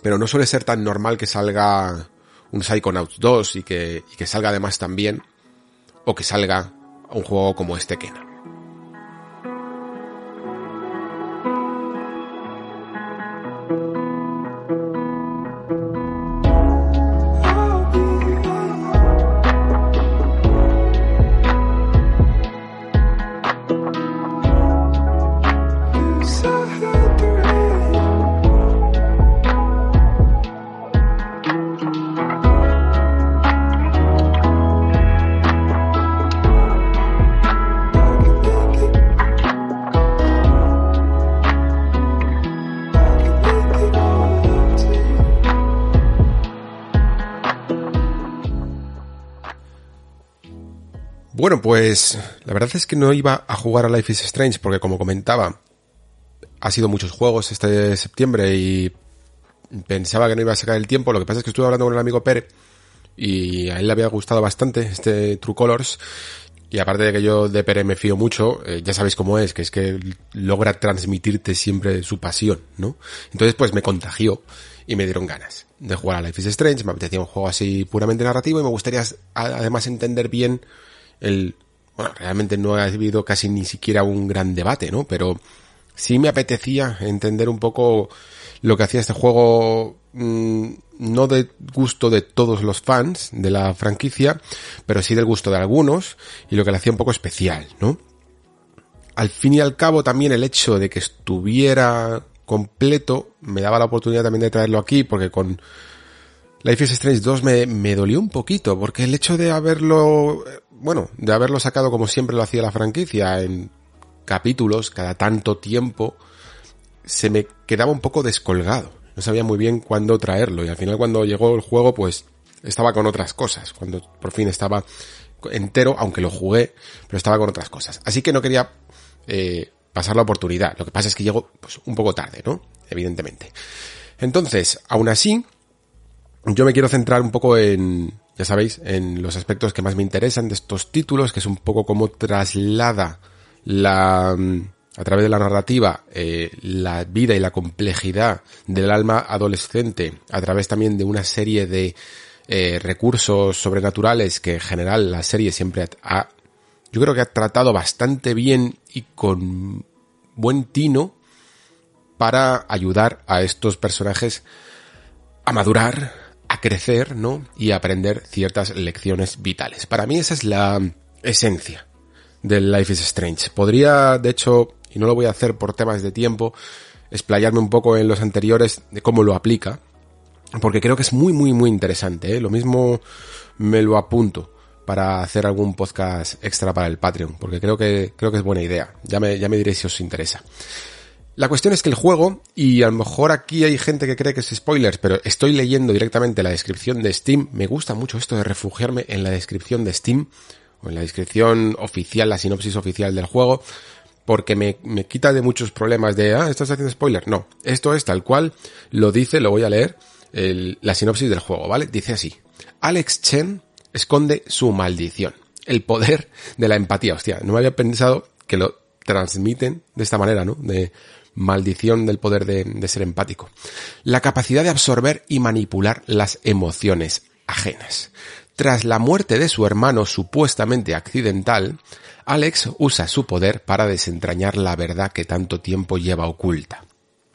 Pero no suele ser tan normal que salga un Psychonauts 2 y que, que salga además también, o que salga un juego como este Kena. Bueno, pues la verdad es que no iba a jugar a Life is Strange porque como comentaba, ha sido muchos juegos este septiembre y pensaba que no iba a sacar el tiempo. Lo que pasa es que estuve hablando con el amigo Pere y a él le había gustado bastante este True Colors y aparte de que yo de Pere me fío mucho, eh, ya sabéis cómo es, que es que logra transmitirte siempre su pasión, ¿no? Entonces pues me contagió y me dieron ganas de jugar a Life is Strange, me apetecía un juego así puramente narrativo y me gustaría además entender bien el... Bueno, realmente no ha habido casi ni siquiera un gran debate, ¿no? Pero sí me apetecía entender un poco lo que hacía este juego mm, no de gusto de todos los fans de la franquicia, pero sí del gusto de algunos y lo que le hacía un poco especial, ¿no? Al fin y al cabo también el hecho de que estuviera completo me daba la oportunidad también de traerlo aquí porque con Life is Strange 2 me, me dolió un poquito porque el hecho de haberlo, bueno, de haberlo sacado como siempre lo hacía la franquicia en capítulos cada tanto tiempo, se me quedaba un poco descolgado. No sabía muy bien cuándo traerlo y al final cuando llegó el juego pues estaba con otras cosas. Cuando por fin estaba entero, aunque lo jugué, pero estaba con otras cosas. Así que no quería eh, pasar la oportunidad. Lo que pasa es que llegó pues, un poco tarde, ¿no? Evidentemente. Entonces, aún así, yo me quiero centrar un poco en, ya sabéis, en los aspectos que más me interesan de estos títulos, que es un poco cómo traslada la, a través de la narrativa, eh, la vida y la complejidad del alma adolescente, a través también de una serie de eh, recursos sobrenaturales que en general la serie siempre ha, yo creo que ha tratado bastante bien y con buen tino para ayudar a estos personajes a madurar, crecer, ¿no? Y aprender ciertas lecciones vitales. Para mí esa es la esencia del Life is Strange. Podría, de hecho, y no lo voy a hacer por temas de tiempo, explayarme un poco en los anteriores de cómo lo aplica, porque creo que es muy, muy, muy interesante. ¿eh? Lo mismo me lo apunto para hacer algún podcast extra para el Patreon, porque creo que, creo que es buena idea. Ya me, ya me diréis si os interesa. La cuestión es que el juego, y a lo mejor aquí hay gente que cree que es spoilers, pero estoy leyendo directamente la descripción de Steam. Me gusta mucho esto de refugiarme en la descripción de Steam, o en la descripción oficial, la sinopsis oficial del juego, porque me, me quita de muchos problemas de, ah, estás haciendo spoiler. No, esto es tal cual lo dice, lo voy a leer, la sinopsis del juego, ¿vale? Dice así. Alex Chen esconde su maldición. El poder de la empatía. Hostia, no me había pensado que lo transmiten de esta manera, ¿no? De maldición del poder de, ser empático. La capacidad de absorber y manipular las emociones ajenas. Tras la muerte de su hermano supuestamente accidental, Alex usa su poder para desentrañar la verdad que tanto tiempo lleva oculta.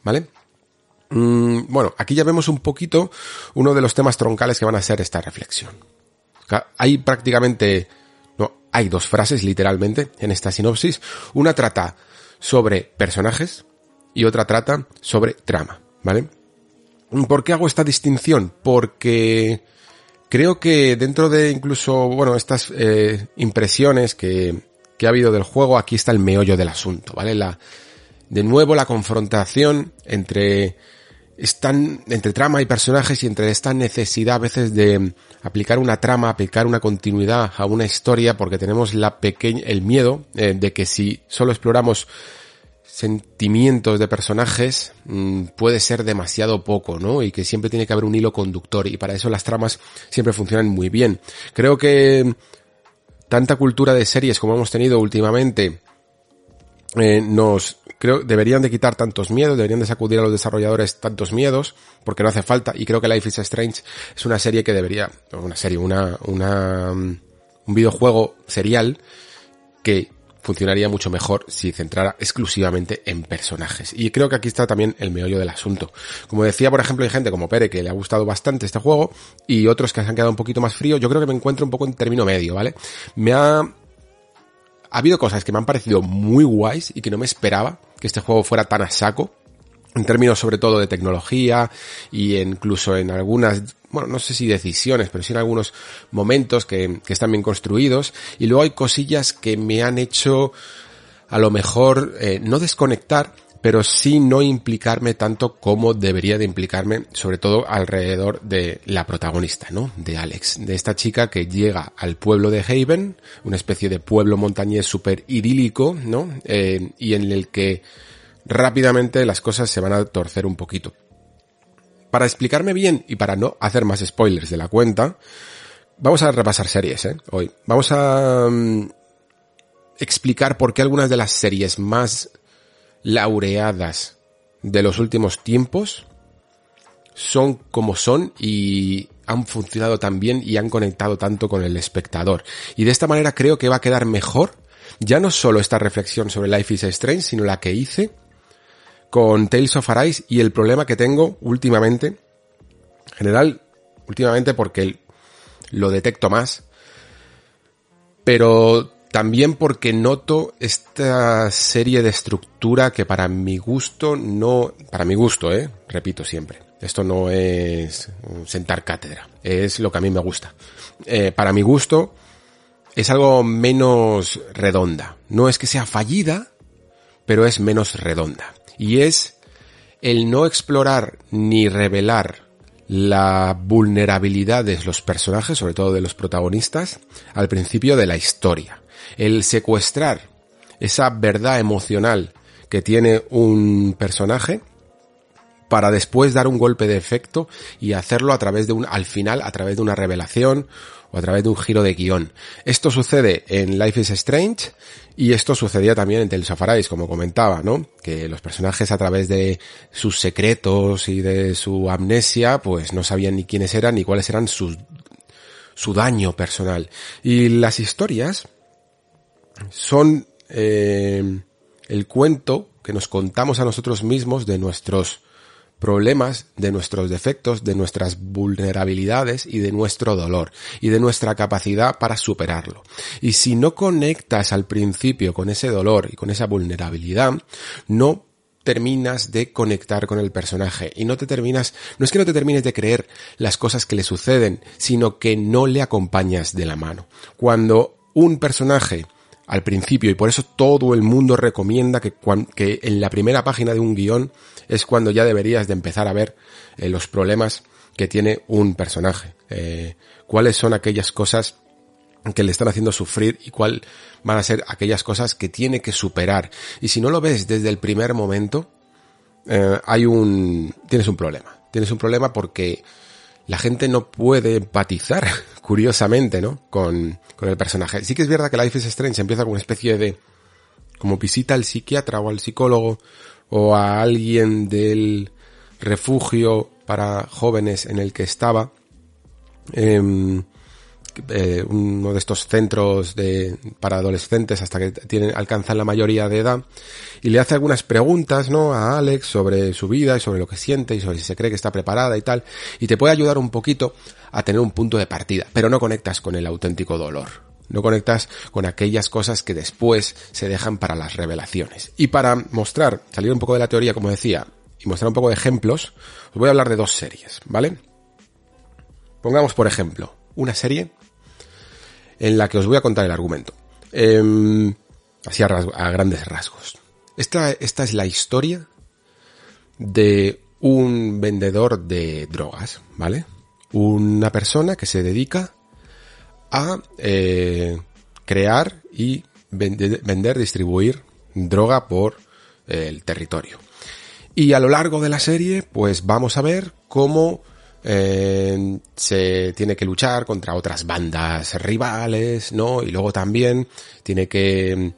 ¿Vale? Mm, bueno, aquí ya vemos un poquito uno de los temas troncales que van a ser esta reflexión. Hay prácticamente, no, hay dos frases literalmente en esta sinopsis. Una trata sobre personajes y otra trata sobre trama, ¿vale? ¿Por qué hago esta distinción? Porque creo que dentro de incluso, bueno, estas eh, impresiones que, que ha habido del juego, aquí está el meollo del asunto, ¿vale? La, de nuevo la confrontación entre están entre trama y personajes y entre esta necesidad a veces de aplicar una trama, aplicar una continuidad a una historia porque tenemos la pequeña, el miedo eh, de que si solo exploramos sentimientos de personajes mm, puede ser demasiado poco, ¿no? Y que siempre tiene que haber un hilo conductor y para eso las tramas siempre funcionan muy bien. Creo que tanta cultura de series como hemos tenido últimamente eh, nos creo deberían de quitar tantos miedos, deberían de sacudir a los desarrolladores tantos miedos, porque no hace falta, y creo que Life is Strange es una serie que debería, una serie, una, una, mm, un videojuego serial que funcionaría mucho mejor si centrara exclusivamente en personajes. Y creo que aquí está también el meollo del asunto. Como decía, por ejemplo, hay gente como Pere que le ha gustado bastante este juego y otros que se han quedado un poquito más frío. Yo creo que me encuentro un poco en término medio, ¿vale? Me ha... Ha habido cosas que me han parecido muy guays y que no me esperaba que este juego fuera tan a saco en términos sobre todo de tecnología y incluso en algunas, bueno, no sé si decisiones, pero sí en algunos momentos que, están bien construidos. Y luego hay cosillas que me han hecho a lo mejor eh, no desconectar, pero sí no implicarme tanto como debería de implicarme, sobre todo alrededor de la protagonista, ¿no? De Alex, de esta chica que llega al pueblo de Haven, una especie de pueblo montañés súper idílico, ¿no? Eh, y en el que rápidamente las cosas se van a torcer un poquito. Para explicarme bien y para no hacer más spoilers de la cuenta, vamos a repasar series, ¿eh? Hoy. Vamos a mm, explicar por qué algunas de las series más laureadas de los últimos tiempos son como son y han funcionado tan bien y han conectado tanto con el espectador. Y de esta manera creo que va a quedar mejor ya no solo esta reflexión sobre Life is Strange, sino la que hice con Tales of Arise y el problema que tengo últimamente, en general, últimamente porque lo detecto más, pero también porque noto esta serie de estructura que para mi gusto no, para mi gusto, eh, repito siempre, esto no es sentar cátedra, es lo que a mí me gusta. Eh, para mi gusto es algo menos redonda. No es que sea fallida, pero es menos redonda y es el no explorar ni revelar la vulnerabilidad de los personajes, sobre todo de los protagonistas, al principio de la historia. El secuestrar esa verdad emocional que tiene un personaje para después dar un golpe de efecto y hacerlo a través de un, al final, a través de una revelación o a través de un giro de guion. Esto sucede en Life is Strange y esto sucedía también en Tales of como comentaba, ¿no? Que los personajes a través de sus secretos y de su amnesia, pues no sabían ni quiénes eran ni cuáles eran sus, su daño personal. Y las historias son eh, el cuento que nos contamos a nosotros mismos de nuestros problemas, de nuestros defectos, de nuestras vulnerabilidades y de nuestro dolor y de nuestra capacidad para superarlo. Y si no conectas al principio con ese dolor y con esa vulnerabilidad, no terminas de conectar con el personaje y no te terminas, no es que no te termines de creer las cosas que le suceden, sino que no le acompañas de la mano. Cuando un personaje al principio y por eso todo el mundo recomienda que, en la primera página de un guion es cuando ya deberías de empezar a ver eh, los problemas que tiene un personaje. Eh, cuáles son aquellas cosas que le están haciendo sufrir y cuál van a ser aquellas cosas que tiene que superar. Y si no lo ves desde el primer momento, eh, hay un, tienes un problema. Tienes un problema porque la gente no puede empatizar, *laughs* curiosamente, ¿no? Con, con el personaje. Sí que es verdad que Life is Strange empieza con una especie de, como visita al psiquiatra o al psicólogo o a alguien del refugio para jóvenes en el que estaba, em, eh, uno de estos centros de, para adolescentes hasta que tienen, alcanzan la mayoría de edad, y le hace algunas preguntas, ¿no? A Alex sobre su vida y sobre lo que siente y sobre si se cree que está preparada y tal, y te puede ayudar un poquito a tener un punto de partida, pero no conectas con el auténtico dolor. No conectas con aquellas cosas que después se dejan para las revelaciones. Y para mostrar, salir un poco de la teoría, como decía, y mostrar un poco de ejemplos, os voy a hablar de dos series, ¿vale? Pongamos, por ejemplo, una serie en la que os voy a contar el argumento. Em, así a, a, grandes rasgos. Esta, esta es la historia de un vendedor de drogas, ¿vale? Una persona que se dedica a eh, crear y vender, distribuir droga por eh, el territorio. Y a lo largo de la serie, pues vamos a ver cómo eh, se tiene que luchar contra otras bandas rivales, ¿no? Y luego también tiene que,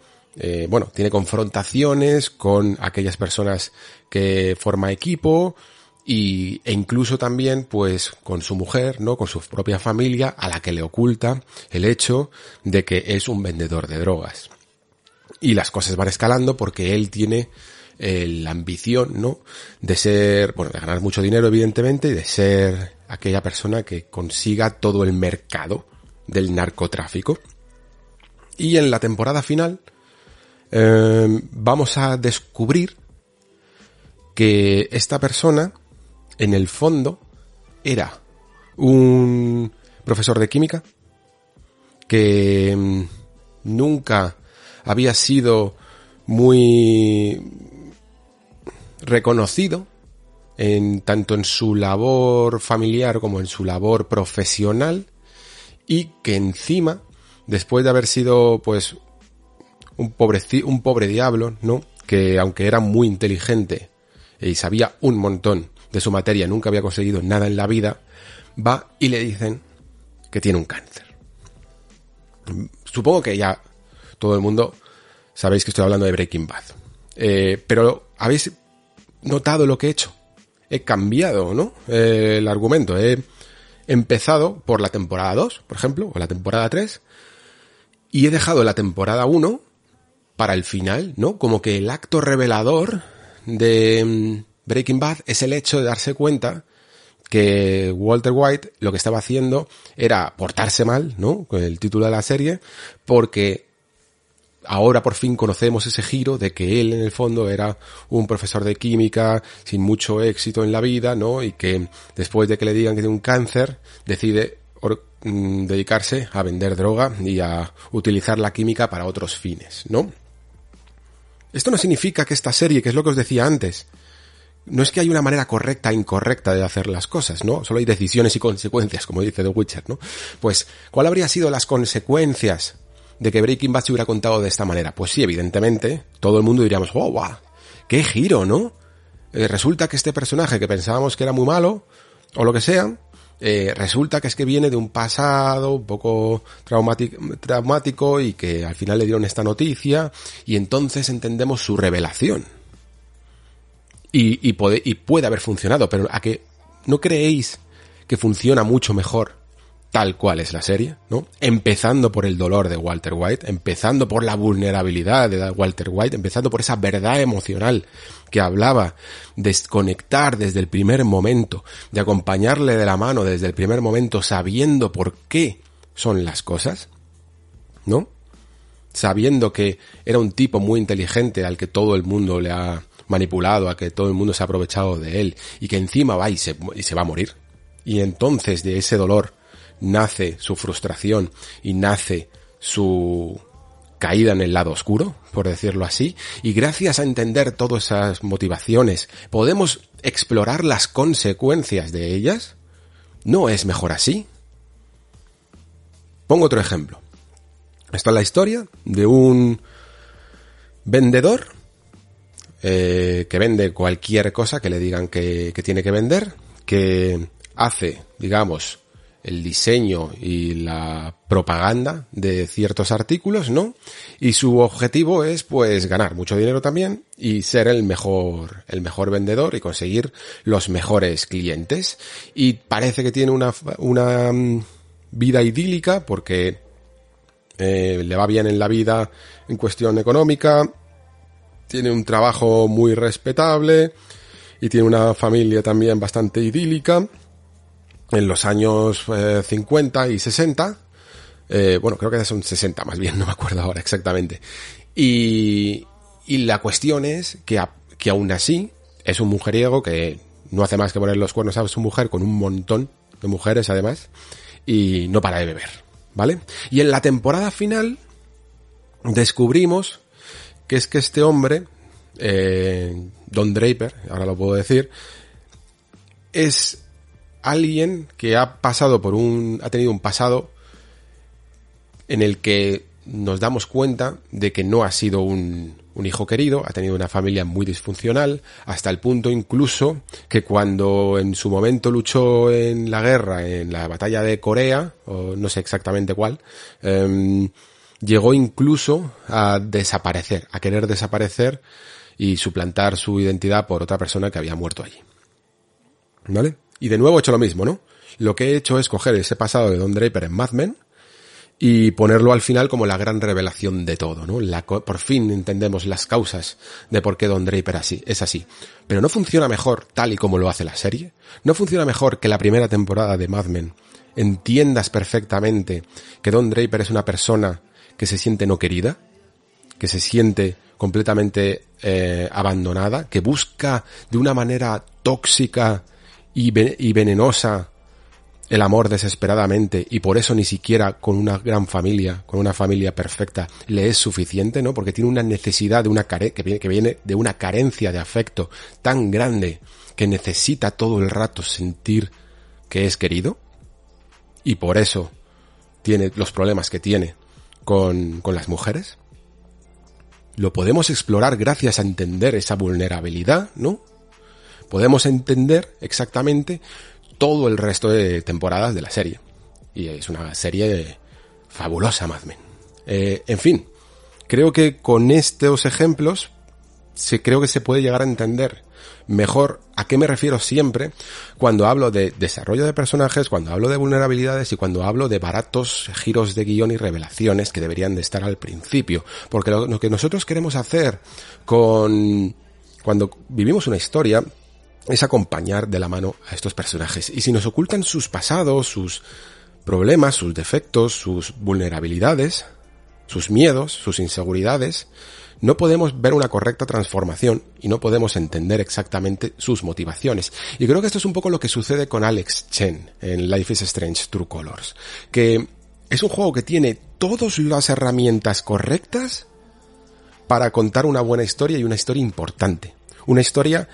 bueno, tiene confrontaciones con aquellas personas que forma equipo, y, e incluso también pues con su mujer, ¿no? Con su propia familia a la que le oculta el hecho de que es un vendedor de drogas. Y las cosas van escalando porque él tiene eh, la ambición, ¿no? De ser, bueno, de ganar mucho dinero evidentemente y de ser aquella persona que consiga todo el mercado del narcotráfico. Y en la temporada final eh, vamos a descubrir que esta persona en el fondo era un profesor de química que mm, nunca había sido muy reconocido en tanto en su labor familiar como en su labor profesional y que encima después de haber sido pues un pobre un pobre diablo, ¿no? Que aunque era muy inteligente y sabía un montón de su materia, nunca había conseguido nada en la vida, va y le dicen que tiene un cáncer. Supongo que ya todo el mundo sabéis que estoy hablando de Breaking Bad. Eh, pero habéis notado lo que he hecho. He cambiado, ¿no? Eh, el argumento. He empezado por la temporada 2, por ejemplo, o la temporada 3, y he dejado la temporada 1 para el final, ¿no? Como que el acto revelador de mm, Breaking Bad es el hecho de darse cuenta que Walter White lo que estaba haciendo era portarse mal, ¿no? Con el título de la serie, porque ahora por fin conocemos ese giro de que él en el fondo era un profesor de química sin mucho éxito en la vida, ¿no? Y que después de que le digan que tiene un cáncer, decide mm, dedicarse a vender droga y a utilizar la química para otros fines, ¿no? Esto no significa que esta serie, que es lo que os decía antes, no es que hay una manera correcta e incorrecta de hacer las cosas, ¿no? Solo hay decisiones y consecuencias, como dice The Witcher, ¿no? Pues, ¿cuál habría sido las consecuencias de que Breaking Bad se hubiera contado de esta manera? Pues sí, evidentemente, todo el mundo diríamos, wow, wow, qué giro, ¿no? Eh, resulta que este personaje que pensábamos que era muy malo, o lo que sea, eh, resulta que es que viene de un pasado un poco traumático y que al final le dieron esta noticia y entonces entendemos su revelación. Y, puede, y puede haber funcionado, pero ¿a que no creéis que funciona mucho mejor tal cual es la serie, ¿no? Empezando por el dolor de Walter White, empezando por la vulnerabilidad de Walter White, empezando por esa verdad emocional que hablaba, de desconectar desde el primer momento, de acompañarle de la mano desde el primer momento sabiendo por qué son las cosas, ¿no? Sabiendo que era un tipo muy inteligente al que todo el mundo le ha manipulado, a que todo el mundo se ha aprovechado de él y que encima va y se, y se va a morir. Y entonces de ese dolor nace su frustración y nace su caída en el lado oscuro, por decirlo así, y gracias a entender todas esas motivaciones, podemos explorar las consecuencias de ellas. ¿No es mejor así? Pongo otro ejemplo. Esta es la historia de un vendedor eh, que vende cualquier cosa que le digan que, tiene que vender, que hace, digamos, el diseño y la propaganda de ciertos artículos, ¿no? Y su objetivo es pues ganar mucho dinero también y ser el mejor, el mejor vendedor y conseguir los mejores clientes. Y parece que tiene una, una mm, vida idílica porque eh, le va bien en la vida en cuestión económica, tiene un trabajo muy respetable y tiene una familia también bastante idílica en los años 50 eh, y 60. Eh, bueno, creo que son 60 más bien, *laughs* no me acuerdo ahora exactamente. Y, y la cuestión es que, que aún así es un mujeriego que no hace más que poner los cuernos a su mujer con un montón de mujeres además y no para de beber, ¿vale? Y en la temporada final descubrimos que es que este hombre, eh, Don Draper, ahora lo puedo decir, es alguien que ha pasado por un, ha tenido un pasado en el que nos damos cuenta de que no ha sido un, un hijo querido, ha tenido una familia muy disfuncional, hasta el punto incluso que cuando en su momento luchó en la guerra, en la batalla de Corea, o no sé exactamente cuál, em, llegó incluso a desaparecer, a querer desaparecer y suplantar su identidad por otra persona que había muerto allí. ¿Vale? Y de nuevo he hecho lo mismo, ¿no? Lo que he hecho es coger ese pasado de Don Draper en Mad Men y ponerlo al final como la gran revelación de todo, ¿no? La, por fin entendemos las causas de por qué Don Draper así, es así. Pero no funciona mejor tal y como lo hace la serie. No funciona mejor que la primera temporada de Mad Men entiendas perfectamente que Don Draper es una persona que se siente no querida, que se siente completamente eh, abandonada, que busca de una manera tóxica y, venenosa el amor desesperadamente y por eso ni siquiera con una gran familia, con una familia perfecta, le es suficiente, ¿no? Porque tiene una necesidad de una care que viene, que viene de una carencia de afecto tan grande que necesita todo el rato sentir que es querido y por eso tiene los problemas que tiene con, con las mujeres. Lo podemos explorar gracias a entender esa vulnerabilidad, ¿no? podemos entender exactamente todo el resto de temporadas de la serie. Y es una serie fabulosa, Mad Men. Eh, en fin, creo que con estos ejemplos se, creo que se puede llegar a entender mejor a qué me refiero siempre cuando hablo de desarrollo de personajes, cuando hablo de vulnerabilidades y cuando hablo de baratos giros de guion y revelaciones que deberían de estar al principio. Porque lo, lo que nosotros queremos hacer con cuando vivimos una historia es acompañar de la mano a estos personajes. Y si nos ocultan sus pasados, sus problemas, sus defectos, sus vulnerabilidades, sus miedos, sus inseguridades, no podemos ver una correcta transformación y no podemos entender exactamente sus motivaciones. Y creo que esto es un poco lo que sucede con Alex Chen en Life is Strange True Colors, que es un juego que tiene todas las herramientas correctas para contar una buena historia y una historia importante. Una historia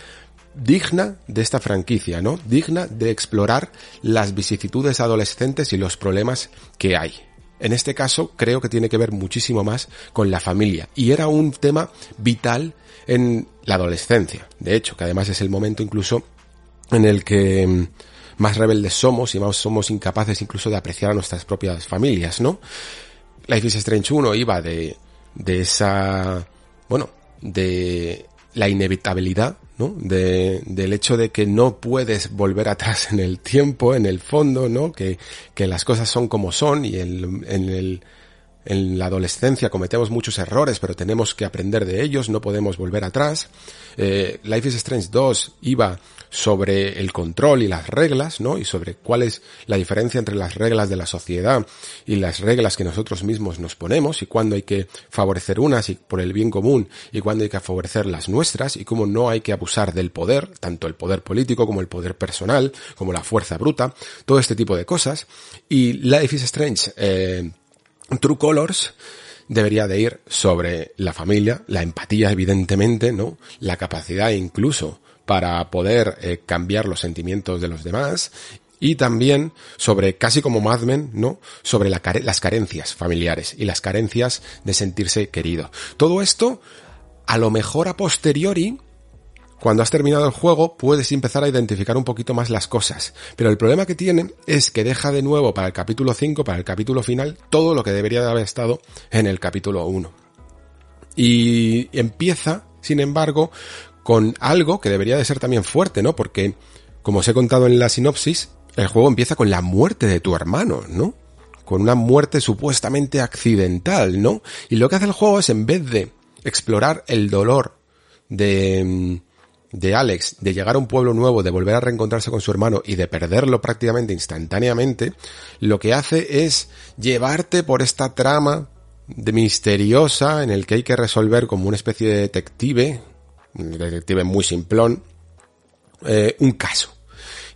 digna de esta franquicia, ¿no? Digna de explorar las vicisitudes adolescentes y los problemas que hay. En este caso creo que tiene que ver muchísimo más con la familia y era un tema vital en la adolescencia. De hecho, que además es el momento incluso en el que mm, más rebeldes somos y más somos incapaces incluso de apreciar a nuestras propias familias, ¿no? Life is Strange 1 iba de, de esa, bueno, de la inevitabilidad ¿no? De, del hecho de que no puedes volver atrás en el tiempo, en el fondo, ¿no? Que, que las cosas son como son y en, en el, en la adolescencia cometemos muchos errores, pero tenemos que aprender de ellos, no podemos volver atrás. Eh, Life is Strange 2 iba sobre el control y las reglas, ¿no? Y sobre cuál es la diferencia entre las reglas de la sociedad y las reglas que nosotros mismos nos ponemos y cuándo hay que favorecer unas y por el bien común y cuándo hay que favorecer las nuestras y cómo no hay que abusar del poder, tanto el poder político como el poder personal, como la fuerza bruta, todo este tipo de cosas. Y Life is Strange, eh, True Colors, debería de ir sobre la familia, la empatía evidentemente, ¿no? La capacidad incluso para poder eh, cambiar los sentimientos de los demás y también sobre, casi como Mad Men, ¿no? Sobre la las carencias familiares y las carencias de sentirse querido. Todo esto, a lo mejor a posteriori, cuando has terminado el juego, puedes empezar a identificar un poquito más las cosas. Pero el problema que tiene es que deja de nuevo para el capítulo 5, para el capítulo final, todo lo que debería de haber estado en el capítulo 1. Y empieza, sin embargo, con algo que debería de ser también fuerte, ¿no? Porque, como os he contado en la sinopsis, el juego empieza con la muerte de tu hermano, ¿no? Con una muerte supuestamente accidental, ¿no? Y lo que hace el juego es, en vez de explorar el dolor de, de Alex, de llegar a un pueblo nuevo, de volver a reencontrarse con su hermano y de perderlo prácticamente instantáneamente, lo que hace es llevarte por esta trama de misteriosa en el que hay que resolver como una especie de detective, un detective muy simplón, eh, un caso.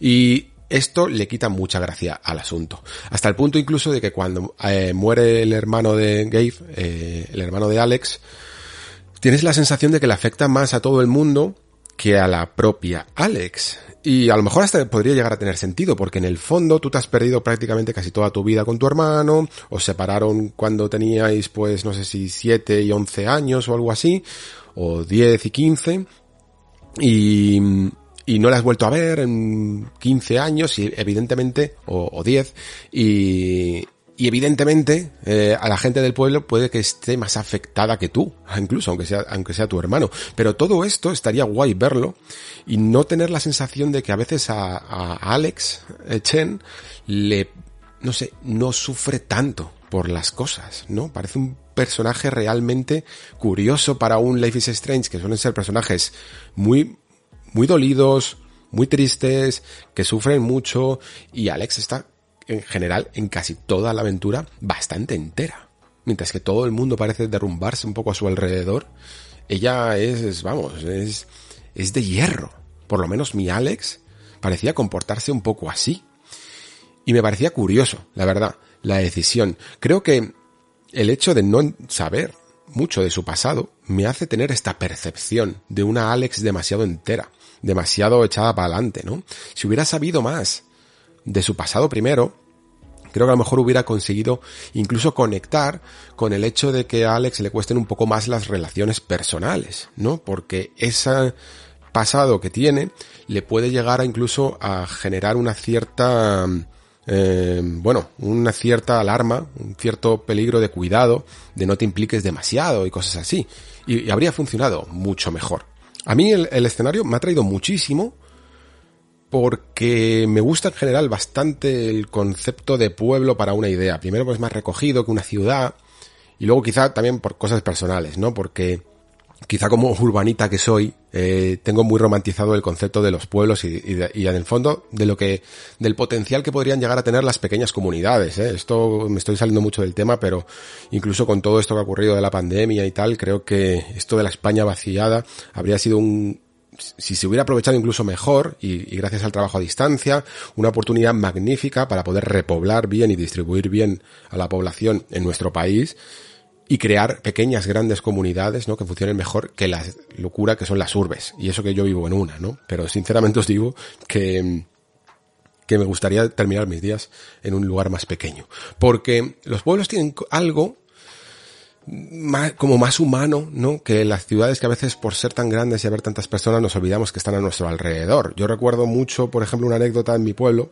Y esto le quita mucha gracia al asunto. Hasta el punto incluso de que cuando eh, muere el hermano de Gabe, eh, el hermano de Alex, tienes la sensación de que le afecta más a todo el mundo que a la propia Alex. Y a lo mejor hasta podría llegar a tener sentido, porque en el fondo tú te has perdido prácticamente casi toda tu vida con tu hermano, os separaron cuando teníais pues no sé si 7 y 11 años o algo así, o 10 y 15, y, y no la has vuelto a ver en 15 años, y evidentemente, o, o 10, y, y evidentemente eh, a la gente del pueblo puede que esté más afectada que tú, incluso aunque sea, aunque sea tu hermano. Pero todo esto estaría guay verlo y no tener la sensación de que a veces a, a Alex Chen le, no sé, no sufre tanto por las cosas, ¿no? Parece un personaje realmente curioso para un Life is Strange, que suelen ser personajes muy, muy dolidos, muy tristes, que sufren mucho, y Alex está en general en casi toda la aventura bastante entera. Mientras que todo el mundo parece derrumbarse un poco a su alrededor, ella es, vamos, es, es de hierro. Por lo menos mi Alex parecía comportarse un poco así. Y me parecía curioso, la verdad, la decisión. Creo que el hecho de no saber mucho de su pasado me hace tener esta percepción de una Alex demasiado entera, demasiado echada para adelante, ¿no? Si hubiera sabido más de su pasado primero, creo que a lo mejor hubiera conseguido incluso conectar con el hecho de que a Alex le cuesten un poco más las relaciones personales, ¿no? Porque ese pasado que tiene le puede llegar a incluso a generar una cierta eh, bueno, una cierta alarma, un cierto peligro de cuidado, de no te impliques demasiado y cosas así. Y, habría funcionado mucho mejor. A mí el, el, escenario me ha traído muchísimo porque me gusta en general bastante el concepto de pueblo para una idea. Primero pues más recogido que una ciudad y luego quizá también por cosas personales, ¿no? Porque quizá como urbanita que soy, eh, tengo muy romantizado el concepto de los pueblos y, y, en el fondo de lo que, del potencial que podrían llegar a tener las pequeñas comunidades. ¿eh? Esto me estoy saliendo mucho del tema, pero incluso con todo esto que ha ocurrido de la pandemia y tal, creo que esto de la España vaciada habría sido un, si se hubiera aprovechado incluso mejor y, y, gracias al trabajo a distancia, una oportunidad magnífica para poder repoblar bien y distribuir bien a la población en nuestro país y crear pequeñas, grandes comunidades, ¿no? Que funcionen mejor que la locura que son las urbes. Y eso que yo vivo en una, ¿no? Pero sinceramente os digo que, que me gustaría terminar mis días en un lugar más pequeño. Porque los pueblos tienen algo más, como más humano, ¿no? Que las ciudades que a veces por ser tan grandes y haber tantas personas nos olvidamos que están a nuestro alrededor. Yo recuerdo mucho, por ejemplo, una anécdota en mi pueblo,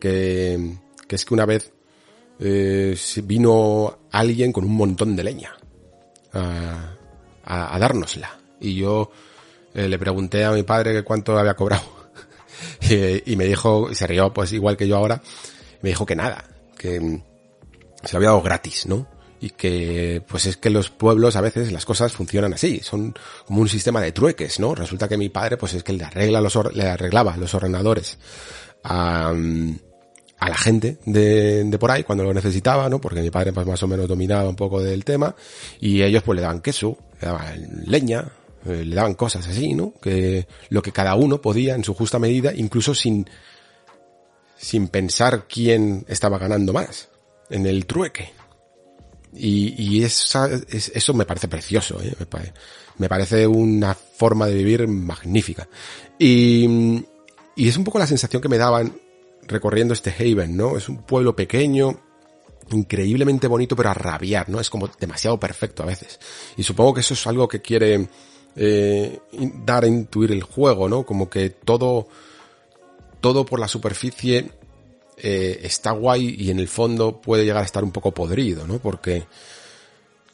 que, que es que una vez eh, vino alguien con un montón de leña a, a, dárnosla. Y yo eh, le pregunté a mi padre cuánto había cobrado. *laughs* y, y, me dijo, se rió pues igual que yo ahora, me dijo que nada, que se había dado gratis, ¿no? Y que, pues es que los pueblos a veces las cosas funcionan así, son como un sistema de trueques, ¿no? Resulta que mi padre, pues es que le arregla los, le arreglaba los ordenadores a, a la gente de, de, por ahí cuando lo necesitaba, ¿no? Porque mi padre pues más o menos dominaba un poco del tema y ellos pues le daban queso, le daban leña, eh, le daban cosas así, ¿no? Que lo que cada uno podía en su justa medida, incluso sin sin pensar quién estaba ganando más en el trueque. Y, y esa, es, eso me parece precioso, ¿eh? me, parece, me parece una forma de vivir magnífica. Y, y es un poco la sensación que me daban recorriendo este Haven, ¿no? Es un pueblo pequeño, increíblemente bonito, pero a rabiar, ¿no? Es como demasiado perfecto a veces. Y supongo que eso es algo que quiere eh, dar a intuir el juego, ¿no? Como que todo, todo por la superficie eh, está guay y en el fondo puede llegar a estar un poco podrido, ¿no? Porque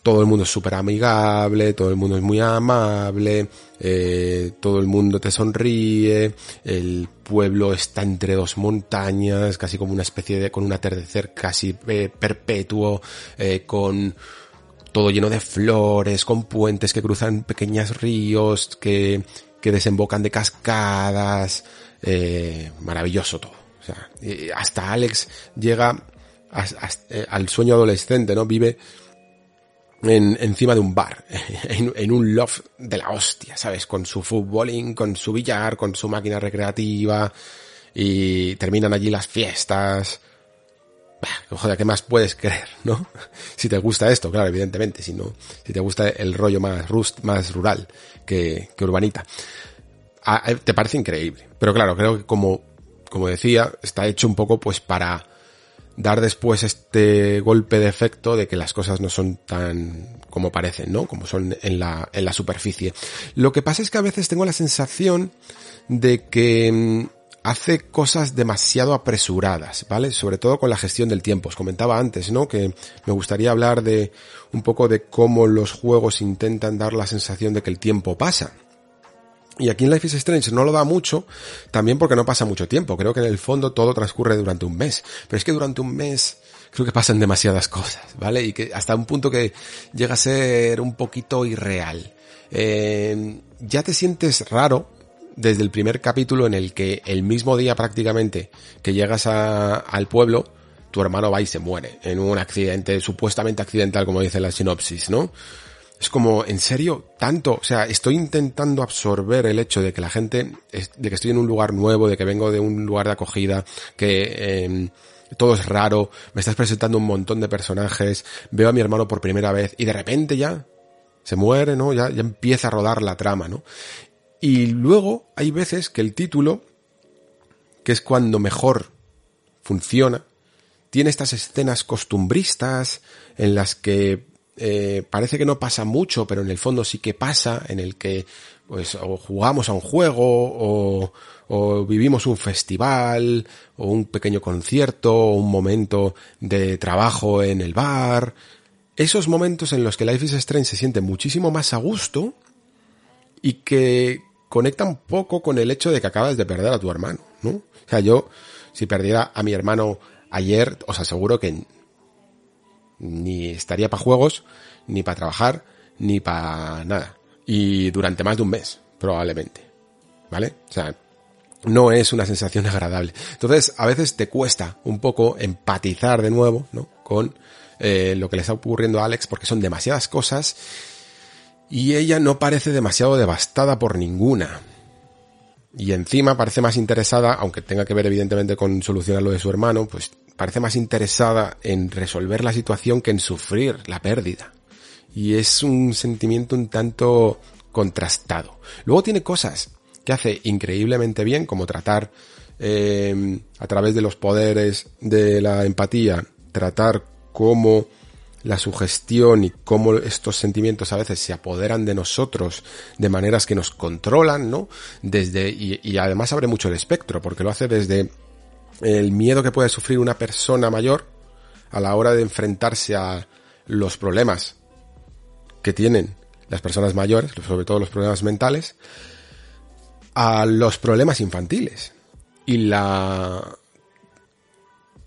todo el mundo es súper amigable, todo el mundo es muy amable, eh, todo el mundo te sonríe, el pueblo está entre dos montañas, casi como una especie de, con un atardecer casi eh, perpetuo, eh, con todo lleno de flores, con puentes que cruzan pequeños ríos, que, que desembocan de cascadas, maravilloso todo. O sea, hasta Alex llega al sueño adolescente, ¿no? Vive en, encima de un bar, *laughs* en, un loft de la hostia, ¿sabes? Con su futboling, con su billar, con su máquina recreativa, y terminan allí las fiestas. Bah, joder, ¿qué más puedes creer, *laughs* no? Si te gusta esto, claro, evidentemente, si no, si te gusta el rollo más rust, más rural que, que urbanita. Ah, eh, te parece increíble. Pero claro, creo que como, como decía, está hecho un poco pues para, dar después este golpe de efecto de que las cosas no son tan como parecen, ¿no? Como son en la, en la superficie. Lo que pasa es que a veces tengo la sensación de que mm, hace cosas demasiado apresuradas, ¿vale? Sobre todo con la gestión del tiempo. Os comentaba antes, ¿no? Que me gustaría hablar de un poco de cómo los juegos intentan dar la sensación de que el tiempo pasa. Y aquí en Life is Strange no lo da mucho, también porque no pasa mucho tiempo. Creo que en el fondo todo transcurre durante un mes. Pero es que durante un mes creo que pasan demasiadas cosas, ¿vale? Y que hasta un punto que llega a ser un poquito irreal. Eh, ya te sientes raro desde el primer capítulo en el que el mismo día prácticamente que llegas a, al pueblo, tu hermano va y se muere en un accidente supuestamente accidental como dice la sinopsis, ¿no? Es como, ¿en serio? Tanto, o sea, estoy intentando absorber el hecho de que la gente, de que estoy en un lugar nuevo, de que vengo de un lugar de acogida, que eh, todo es raro, me estás presentando un montón de personajes, veo a mi hermano por primera vez y de repente ya se muere, ¿no? Ya, ya empieza a rodar la trama, ¿no? Y luego hay veces que el título, que es cuando mejor funciona, tiene estas escenas costumbristas en las que eh, parece que no pasa mucho, pero en el fondo sí que pasa, en el que pues o jugamos a un juego o, o vivimos un festival o un pequeño concierto o un momento de trabajo en el bar. Esos momentos en los que Life is Strange se siente muchísimo más a gusto y que conecta un poco con el hecho de que acabas de perder a tu hermano, ¿no? O sea, yo, si perdiera a mi hermano ayer, os aseguro que ni estaría para juegos, ni para trabajar, ni para nada. Y durante más de un mes, probablemente. ¿Vale? O sea, no es una sensación *laughs* agradable. Entonces, a veces te cuesta un poco empatizar de nuevo, ¿no? Con eh, lo que le está ocurriendo a Alex, porque son demasiadas cosas y ella no parece demasiado devastada por ninguna. Y encima parece más interesada, aunque tenga que ver evidentemente con solucionar lo de su hermano, pues parece más interesada en resolver la situación que en sufrir la pérdida. Y es un sentimiento un tanto contrastado. Luego tiene cosas que hace increíblemente bien, como tratar eh, a través de los poderes de la empatía, tratar cómo la sugestión y cómo estos sentimientos a veces se apoderan de nosotros de maneras que nos controlan, ¿no? Desde, y, y además abre mucho el espectro, porque lo hace desde el miedo que puede sufrir una persona mayor a la hora de enfrentarse a los problemas que tienen las personas mayores, sobre todo los problemas mentales, a los problemas infantiles y la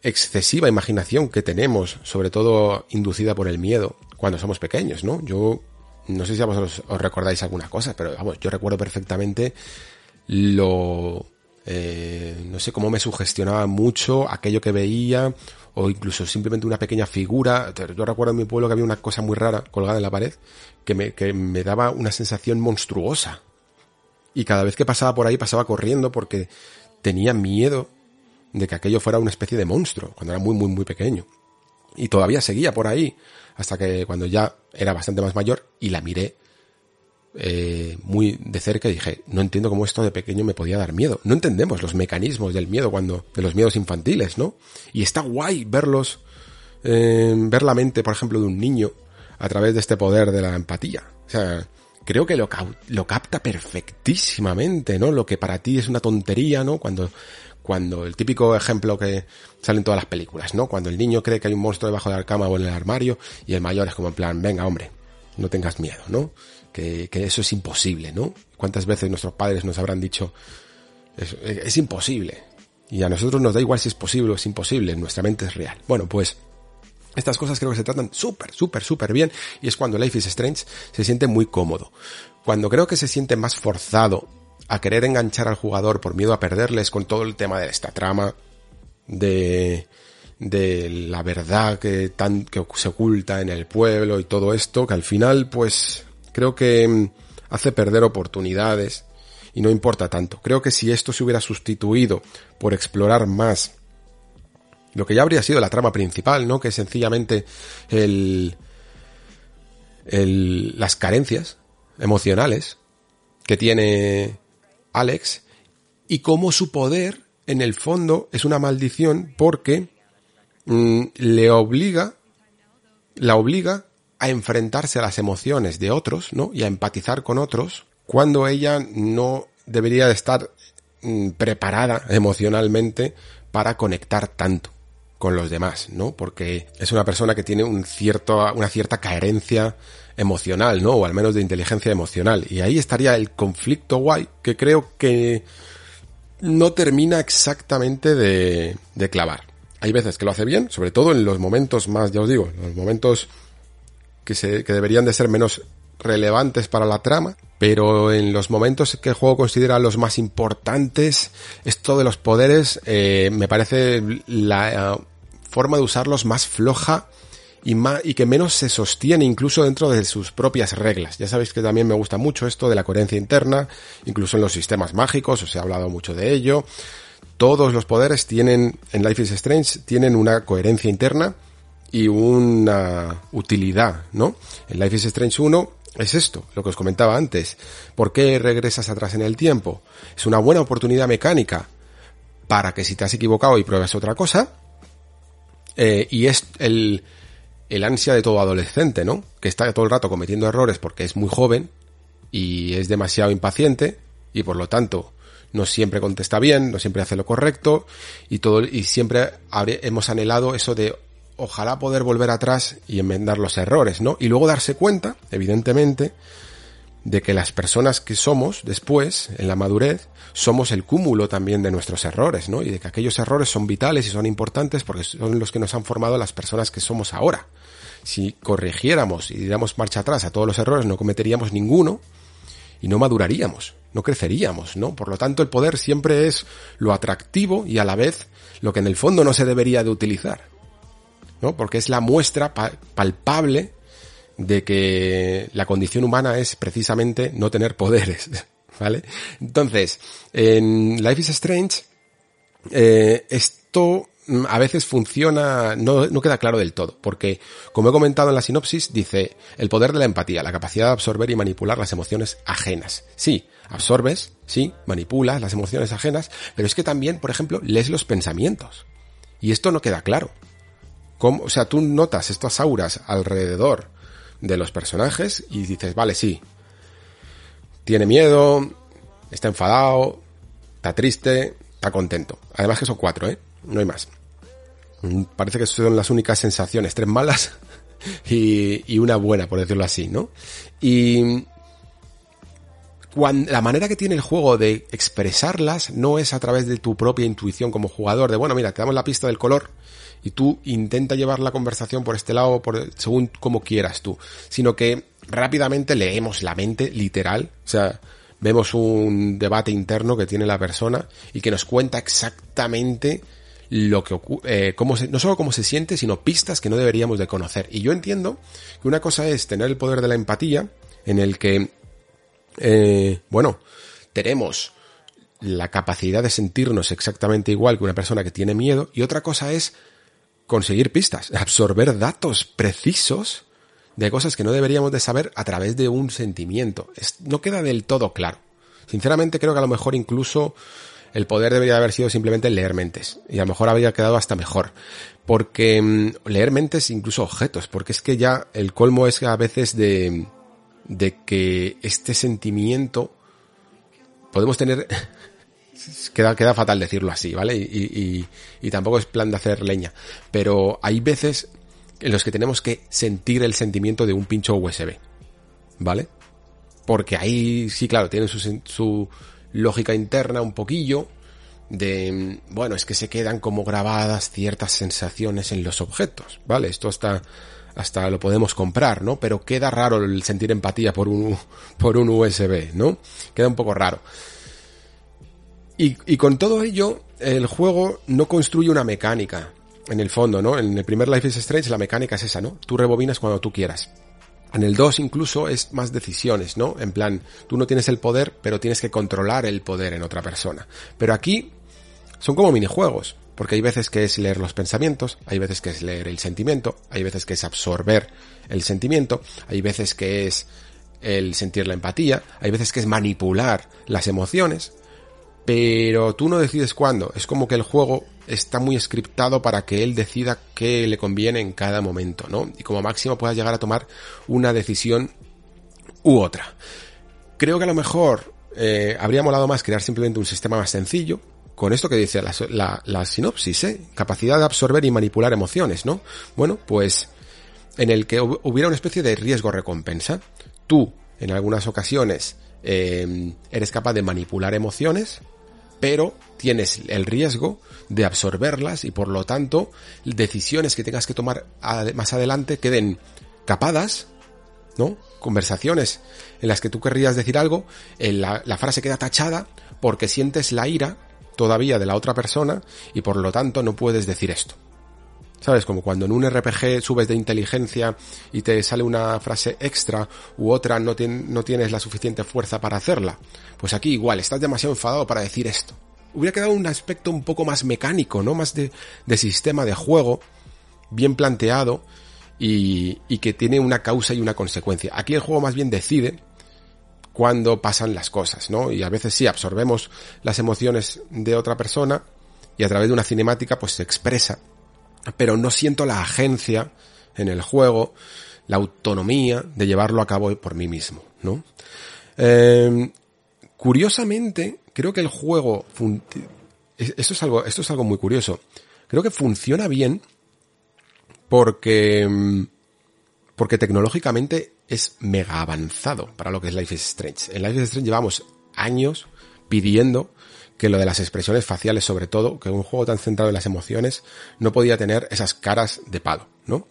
excesiva imaginación que tenemos, sobre todo inducida por el miedo, cuando somos pequeños, ¿no? Yo no sé si a vosotros os recordáis alguna cosa, pero vamos, yo recuerdo perfectamente lo eh, no sé cómo me sugestionaba mucho aquello que veía o incluso simplemente una pequeña figura. Yo recuerdo en mi pueblo que había una cosa muy rara colgada en la pared que me, que me daba una sensación monstruosa. Y cada vez que pasaba por ahí pasaba corriendo porque tenía miedo de que aquello fuera una especie de monstruo cuando era muy, muy, muy pequeño. Y todavía seguía por ahí hasta que cuando ya era bastante más mayor y la miré eh, muy de cerca y dije, no entiendo cómo esto de pequeño me podía dar miedo. No entendemos los mecanismos del miedo cuando, de los miedos infantiles, ¿no? Y está guay verlos, eh, ver la mente, por ejemplo, de un niño a través de este poder de la empatía. O sea, creo que lo, lo capta perfectísimamente, ¿no? Lo que para ti es una tontería, ¿no? Cuando, cuando el típico ejemplo que sale en todas las películas, ¿no? Cuando el niño cree que hay un monstruo debajo de la cama o en el armario y el mayor es como en plan, venga, hombre, no tengas miedo, ¿no? que, eso es imposible, ¿no? ¿Cuántas veces nuestros padres nos habrán dicho, es, es imposible? Y a nosotros nos da igual si es posible o es imposible, nuestra mente es real. Bueno, pues estas cosas creo que se tratan súper, súper, súper bien y es cuando Life is Strange se siente muy cómodo. Cuando creo que se siente más forzado a querer enganchar al jugador por miedo a perderles con todo el tema de esta trama, de, de la verdad que, tan, que se oculta en el pueblo y todo esto, que al final pues creo que mm, hace perder oportunidades y no importa tanto. Creo que si esto se hubiera sustituido por explorar más lo que ya habría sido la trama principal, ¿no? Que es sencillamente el, el, las carencias emocionales que tiene Alex y cómo su poder en el fondo es una maldición porque mm, le obliga, la obliga a enfrentarse a las emociones de otros, ¿no? Y a empatizar con otros cuando ella no debería de estar mm, preparada emocionalmente para conectar tanto con los demás, ¿no? Porque es una persona que tiene un cierto, una cierta carencia emocional, ¿no? O al menos de inteligencia emocional. Y ahí estaría el conflicto guay que creo que no termina exactamente de, de clavar. Hay veces que lo hace bien, sobre todo en los momentos más, ya os digo, los momentos que, se, que deberían de ser menos relevantes para la trama, pero en los momentos que el juego considera los más importantes, esto de los poderes eh, me parece la eh, forma de usarlos más floja y, más, y que menos se sostiene incluso dentro de sus propias reglas. Ya sabéis que también me gusta mucho esto de la coherencia interna, incluso en los sistemas mágicos, os he hablado mucho de ello. Todos los poderes tienen, en Life is Strange, tienen una coherencia interna y una utilidad, ¿no? En Life is Strange 1 es esto, lo que os comentaba antes. ¿Por qué regresas atrás en el tiempo? Es una buena oportunidad mecánica para que si te has equivocado y pruebas otra cosa, eh, y es el, el ansia de todo adolescente, ¿no? Que está todo el rato cometiendo errores porque es muy joven y es demasiado impaciente y por lo tanto no siempre contesta bien, no siempre hace lo correcto y todo y siempre hemos anhelado eso de ojalá poder volver atrás y enmendar los errores, ¿no? Y luego darse cuenta, evidentemente, de que las personas que somos después, en la madurez, somos el cúmulo también de nuestros errores, ¿no? Y de que aquellos errores son vitales y son importantes porque son los que nos han formado las personas que somos ahora. Si corrigiéramos y diéramos marcha atrás a todos los errores, no cometeríamos ninguno y no maduraríamos, no creceríamos, ¿no? Por lo tanto, el poder siempre es lo atractivo y a la vez lo que en el fondo no se debería de utilizar, ¿no? Porque es la muestra palpable de que la condición humana es precisamente no tener poderes, *laughs* ¿vale? Entonces, en Life is Strange, eh, esto mm, a veces funciona, no, no queda claro del todo, porque, como he comentado en la sinopsis, dice el poder de la empatía, la capacidad de absorber y manipular las emociones ajenas. Sí, absorbes, sí, manipulas las emociones ajenas, pero es que también, por ejemplo, lees los pensamientos. Y esto no queda claro. ¿Cómo? O sea, tú notas estas auras alrededor de los personajes y dices, vale, sí, tiene miedo, está enfadado, está triste, está contento. Además que son cuatro, ¿eh? No hay más. Mm, parece que son las únicas sensaciones, tres malas *laughs* y, y una buena, por decirlo así, ¿no? Y cuando, la manera que tiene el juego de expresarlas no es a través de tu propia intuición como jugador, de bueno, mira, te damos la pista del color y tú intenta llevar la conversación por este lado, según como quieras tú, sino que rápidamente leemos la mente literal, o sea, vemos un debate interno que tiene la persona y que nos cuenta exactamente lo que ocurre, eh, no solo cómo se siente, sino pistas que no deberíamos de conocer. Y yo entiendo que una cosa es tener el poder de la empatía, en el que, eh, bueno, tenemos la capacidad de sentirnos exactamente igual que una persona que tiene miedo, y otra cosa es conseguir pistas, absorber datos precisos de cosas que no deberíamos de saber a través de un sentimiento. no queda del todo claro. Sinceramente creo que a lo mejor incluso el poder debería haber sido simplemente leer mentes. Y a lo mejor habría quedado hasta mejor. Porque mm, leer mentes, incluso objetos, porque es que ya el colmo es a veces de, de que este sentimiento podemos tener queda, queda fatal decirlo así, ¿vale? Y, y, tampoco es plan de hacer leña. Pero hay veces en los que tenemos que sentir el sentimiento de un pincho USB, ¿vale? Porque ahí sí, claro, tiene su, su lógica interna un poquillo de, bueno, es que se quedan como grabadas ciertas sensaciones en los objetos, ¿vale? Esto hasta, hasta lo podemos comprar, ¿no? Pero queda raro el sentir empatía por un, por un USB, ¿no? Queda un poco raro. Y, con todo ello, el juego no construye una mecánica, en el fondo, ¿no? En el primer Life is Strange la mecánica es esa, ¿no? Tú rebobinas cuando tú quieras. En el 2 incluso es más decisiones, ¿no? En plan, tú no tienes el poder, pero tienes que controlar el poder en otra persona. Pero aquí son como minijuegos, porque hay veces que es leer los pensamientos, hay veces que es leer el sentimiento, hay veces que es absorber el sentimiento, hay veces que es el sentir la empatía, hay veces que es manipular las emociones, pero tú no decides cuándo. Es como que el juego está muy scriptado para que él decida qué le conviene en cada momento, ¿no? Y como máximo puedas llegar a tomar una decisión u otra. Creo que a lo mejor eh, habría molado más crear simplemente un sistema más sencillo, con esto que dice la, la, sinopsis, ¿eh? Capacidad de absorber y manipular emociones, ¿no? Bueno, pues en el que hubiera una especie de riesgo-recompensa. Tú, en algunas ocasiones, eh, eres capaz de manipular emociones, pero tienes el riesgo de absorberlas y por lo tanto decisiones que tengas que tomar más adelante queden capadas, ¿no? Conversaciones en las que tú querrías decir algo, la, la frase queda tachada porque sientes la ira todavía de la otra persona y por lo tanto no puedes decir esto. ¿Sabes? Como cuando en un RPG subes de inteligencia y te sale una frase extra u otra no, no tienes la suficiente fuerza para hacerla. Pues aquí igual, estás demasiado enfadado para decir esto. Hubiera quedado un aspecto un poco más mecánico, ¿no? Más de, sistema de juego, bien planteado y, y que tiene una causa y una consecuencia. Aquí el juego más bien decide cuándo pasan las cosas, ¿no? Y a veces sí absorbemos las emociones de otra persona y a través de una cinemática pues se expresa pero no siento la agencia en el juego, la autonomía de llevarlo a cabo por mí mismo, ¿no? Eh, curiosamente, creo que el juego, esto es algo, esto es algo muy curioso. Creo que funciona bien porque, porque tecnológicamente es mega avanzado para lo que es Life is Strange. En Life is Strange llevamos años pidiendo que lo de las expresiones faciales, sobre todo, que un juego tan centrado en las emociones, no podía tener esas caras de palo, ¿no?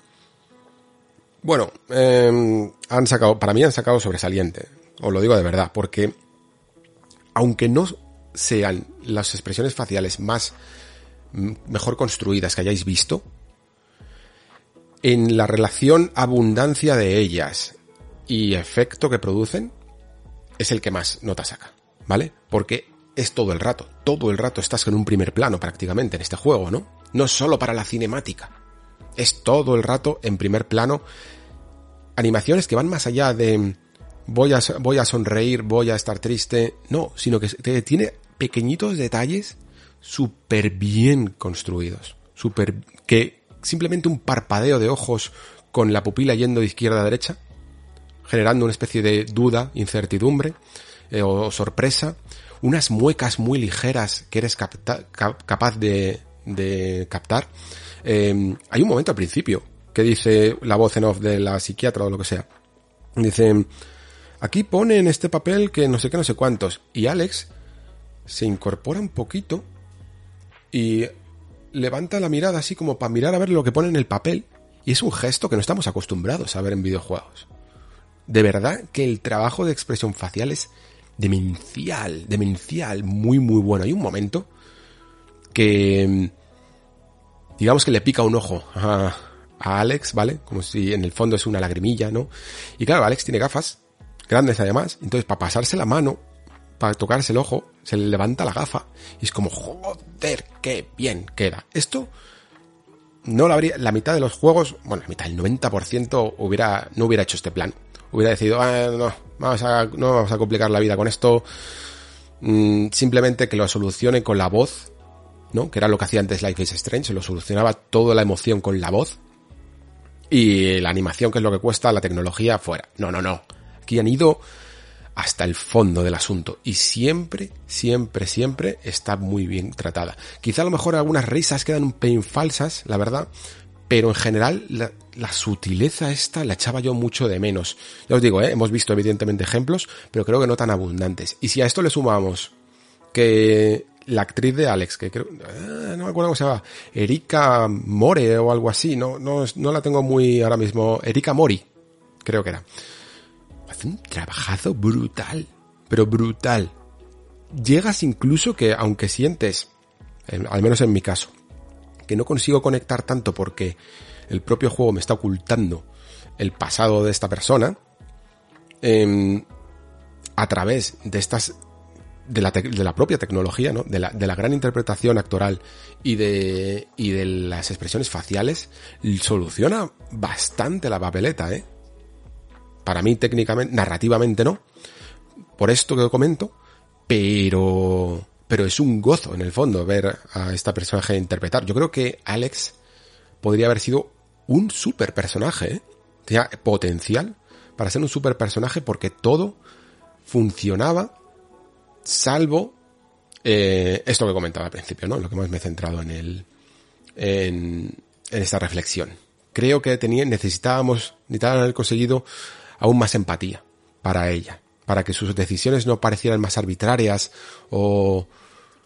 Bueno, eh, han sacado, para mí han sacado sobresaliente, os lo digo de verdad, porque aunque no sean las expresiones faciales más mm, mejor construidas que hayáis visto, en la relación abundancia de ellas y efecto que producen, es el que más nota saca, ¿vale? Porque es todo el rato, todo el rato estás en un primer plano prácticamente en este juego, ¿no? No solo para la cinemática, es todo el rato en primer plano animaciones que van más allá de voy a, voy a sonreír, voy a estar triste, no, sino que tiene pequeñitos detalles súper bien construidos, súper que simplemente un parpadeo de ojos con la pupila yendo de izquierda a derecha, generando una especie de duda, incertidumbre eh, o sorpresa, unas muecas muy ligeras que eres capaz de, captar. Eh, hay un momento al principio que dice la voz en off de la psiquiatra o lo que sea. Dice, aquí pone en este papel que no sé qué, no sé cuántos. Y Alex se incorpora un poquito y levanta la mirada así como para mirar a ver lo que pone en el papel. Y es un gesto que no estamos acostumbrados a ver en videojuegos. De verdad que el trabajo de expresión facial es demencial, demencial, muy muy bueno. Hay un momento que digamos que le pica un ojo a, a Alex, ¿vale? Como si en el fondo es una lagrimilla, ¿no? Y claro, Alex tiene gafas, grandes además, entonces para pasarse la mano, para tocarse el ojo, se le levanta la gafa y es como, joder, qué bien queda. Esto no lo habría, la mitad de los juegos, bueno, la mitad, el 90% hubiera, no hubiera hecho este plan. Hubiera decidido, ah, no, vamos a, no vamos a complicar la vida con esto, mm, simplemente que lo solucione con la voz, ¿no? Que era lo que hacía antes Life is Strange, lo solucionaba toda la emoción con la voz y la animación, que es lo que cuesta, la tecnología fuera. No, no, no. Aquí han ido hasta el fondo del asunto y siempre, siempre, siempre está muy bien tratada. Quizá a lo mejor algunas risas quedan un pelín falsas, la verdad, pero en general la, sutileza esta la echaba yo mucho de menos. Ya os digo, ¿eh? hemos visto evidentemente ejemplos, pero creo que no tan abundantes. Y si a esto le sumamos que la actriz de Alex, que creo, eh, no me acuerdo cómo se llama, Erika More o algo así, no, no, no la tengo muy ahora mismo, Erika Mori, creo que era. Hace un trabajazo brutal, pero brutal. Llegas incluso que, aunque sientes, al menos en mi caso, que no consigo conectar tanto porque el propio juego me está ocultando el pasado de esta persona, eh, a través de estas de la, de la propia tecnología, ¿no? De la, de la gran interpretación actoral y de, y de las expresiones faciales, soluciona bastante la papeleta, ¿eh? Para mí técnicamente, narrativamente no, por esto que comento, pero, pero es un gozo en el fondo ver a esta personaje interpretar. Yo creo que Alex podría haber sido un super personaje, ¿eh? Tenía potencial para ser un super personaje porque todo funcionaba salvo eh, esto que comentaba al principio, ¿no? Lo que más me he centrado en el en, en esta reflexión. Creo que tenía, necesitábamos, necesitaban haber conseguido aún más empatía para ella, para que sus decisiones no parecieran más arbitrarias o,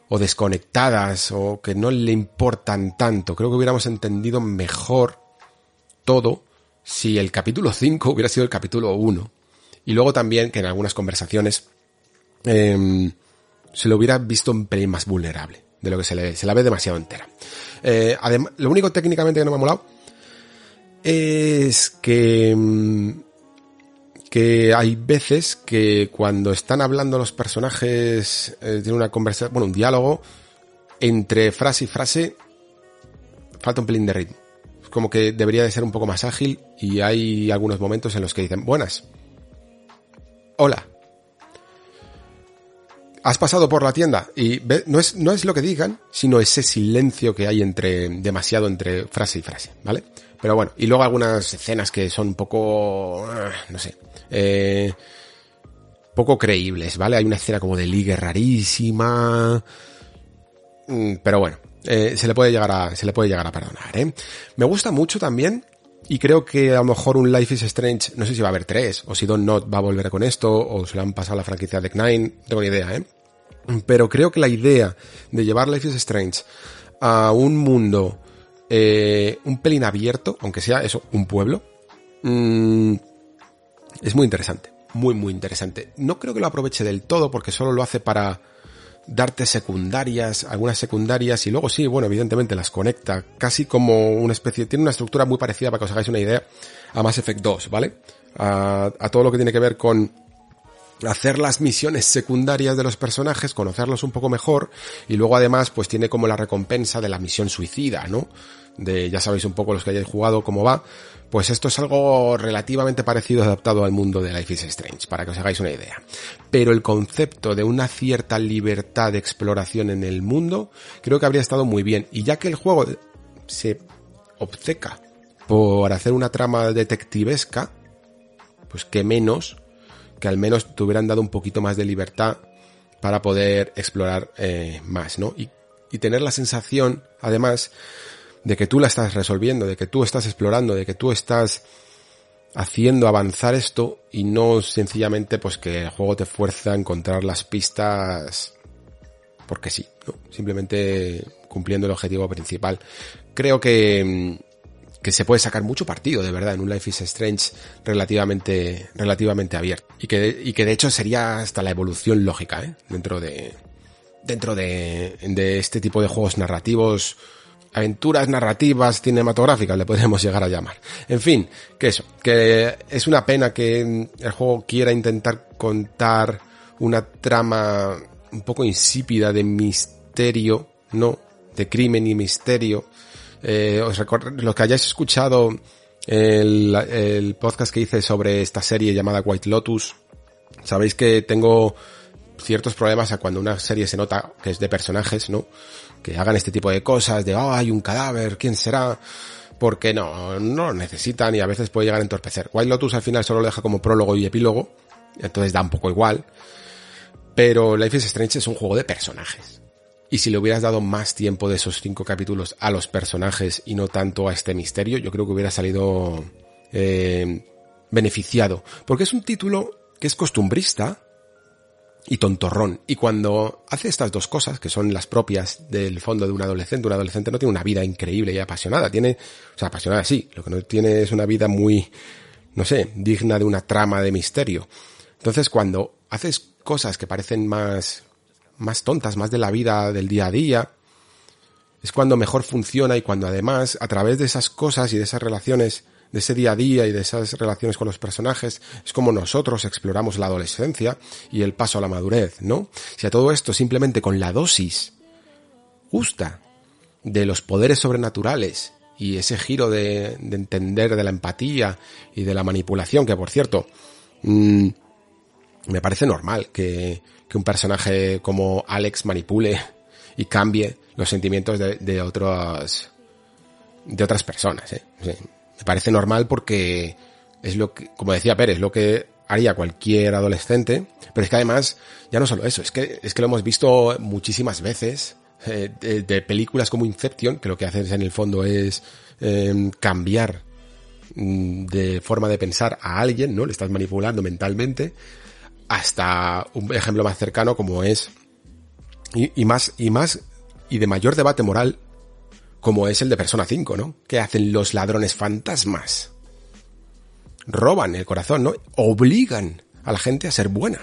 o desconectadas o que no le importan tanto. Creo que hubiéramos entendido mejor todo si el capítulo 5 hubiera sido el capítulo 1. Y luego también que en algunas conversaciones eh, se lo hubiera visto un pelín más vulnerable de lo que se, le, se la ve demasiado entera. Eh, además, lo único técnicamente que no me ha molado es que mm, hay veces que cuando están hablando los personajes eh, tiene una conversación, bueno, un diálogo entre frase y frase falta un pelín de ritmo. Como que debería de ser un poco más ágil y hay algunos momentos en los que dicen buenas. Hola has pasado por la tienda y no es, no es lo que digan, sino ese silencio que hay entre, demasiado entre frase y frase, ¿vale? Pero bueno, y luego algunas escenas que son un poco, ah, no sé, eh, poco creíbles, ¿vale? Hay una escena como de ligue rarísima, Mm, pero bueno, eh, se le puede llegar a, se le puede llegar a perdonar, ¿eh? Me gusta mucho también, y creo que a lo mejor un Life is Strange, no sé si va a haber tres, o si Don Not va a volver con esto, o se le han pasado la franquicia de Nine, no tengo ni idea, ¿eh? Pero creo que la idea de llevar Life is Strange a un mundo eh, un pelín abierto, aunque sea eso, un pueblo, mm, es muy interesante. Muy, muy interesante. No creo que lo aproveche del todo porque solo lo hace para darte secundarias, algunas secundarias y luego sí, bueno, evidentemente las conecta casi como una especie, tiene una estructura muy parecida para que os hagáis una idea a Mass Effect 2, ¿vale? A, a todo lo que tiene que ver con hacer las misiones secundarias de los personajes, conocerlos un poco mejor y luego además pues tiene como la recompensa de la misión suicida, ¿no? De ya sabéis un poco los que hayáis jugado cómo va, pues esto es algo relativamente parecido adaptado al mundo de Life is Strange, para que os hagáis una idea. Pero el concepto de una cierta libertad de exploración en el mundo creo que habría estado muy bien y ya que el juego se obceca por hacer una trama detectivesca, pues que menos que al menos te hubieran dado un poquito más de libertad para poder explorar eh, más, ¿no? Y, y tener la sensación, además, de que tú la estás resolviendo, de que tú estás explorando, de que tú estás haciendo avanzar esto y no sencillamente pues que el juego te fuerza a encontrar las pistas porque sí, ¿no? simplemente cumpliendo el objetivo principal. Creo que, que se puede sacar mucho partido, de verdad, en un Life is Strange relativamente, relativamente abierto. Y que, y que de hecho sería hasta la evolución lógica, ¿eh? Dentro de, dentro de, de este tipo de juegos narrativos, aventuras narrativas cinematográficas le podemos llegar a llamar. En fin, que eso, que es una pena que el juego quiera intentar contar una trama un poco insípida de misterio, ¿no? De crimen y misterio. Eh, os los que hayáis escuchado el, el podcast que hice sobre esta serie llamada White Lotus, sabéis que tengo ciertos problemas a cuando una serie se nota que es de personajes, ¿no? Que hagan este tipo de cosas, de, oh, hay un cadáver, ¿quién será? Porque no, no lo necesitan y a veces puede llegar a entorpecer. White Lotus al final solo lo deja como prólogo y epílogo, entonces da un poco igual. Pero Life is Strange es un juego de personajes. Y si le hubieras dado más tiempo de esos cinco capítulos a los personajes y no tanto a este misterio, yo creo que hubiera salido eh, beneficiado. Porque es un título que es costumbrista, y tontorrón. Y cuando hace estas dos cosas, que son las propias del fondo de un adolescente, un adolescente no tiene una vida increíble y apasionada, tiene, o sea, apasionada sí, lo que no tiene es una vida muy, no sé, digna de una trama de misterio. Entonces cuando haces cosas que parecen más, más tontas, más de la vida del día a día, es cuando mejor funciona y cuando además, a través de esas cosas y de esas relaciones, de ese día a día y de esas relaciones con los personajes, es como nosotros exploramos la adolescencia y el paso a la madurez, ¿no? Si a todo esto simplemente con la dosis justa de los poderes sobrenaturales y ese giro de, de entender de la empatía y de la manipulación, que por cierto, mmm, me parece normal que, que un personaje como Alex manipule y cambie los sentimientos de, de otros de otras personas, ¿eh? Me parece normal porque es lo que, como decía Pérez, lo que haría cualquier adolescente, pero es que además, ya no solo eso, es que, es que lo hemos visto muchísimas veces, eh, de, películas como Inception, que lo que haces en el fondo es eh, cambiar de forma de pensar a alguien, ¿no? Le estás manipulando mentalmente, hasta un ejemplo más cercano como es, y, más, y más, y de mayor debate moral, como es el de Persona 5, ¿no? ¿Qué hacen los ladrones fantasmas? Roban el corazón, ¿no? Obligan a la gente a ser buena.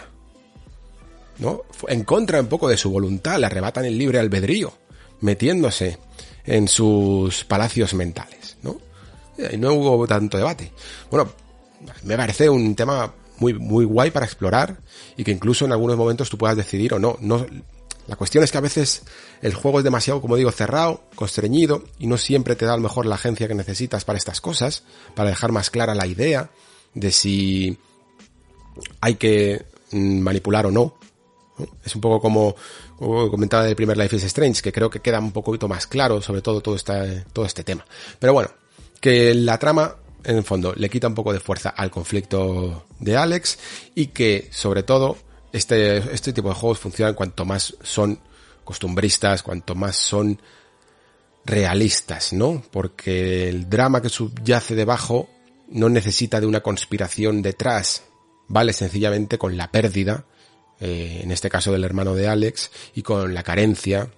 ¿No? En contra un poco de su voluntad, le arrebatan el libre albedrío, metiéndose en sus palacios mentales, ¿no? Y no hubo tanto debate. Bueno, me parece un tema muy, muy guay para explorar y que incluso en algunos momentos tú puedas decidir o no. no la cuestión es que a veces el juego es demasiado, como digo, cerrado, constreñido y no siempre te da a lo mejor la agencia que necesitas para estas cosas, para dejar más clara la idea de si hay que manipular o no Es un poco como, comentaba del primer Life is Strange, que creo que queda un poquito más claro sobre todo todo, esta, todo este tema. Pero bueno, que la trama en el fondo le quita un poco de fuerza al conflicto de Alex y que sobre todo este, este tipo de juegos funcionan cuanto más son costumbristas, cuanto más son realistas, ¿no? Porque el drama que subyace debajo no necesita de una conspiración detrás, vale sencillamente con la pérdida, eh, en este caso del hermano de Alex, y con la carencia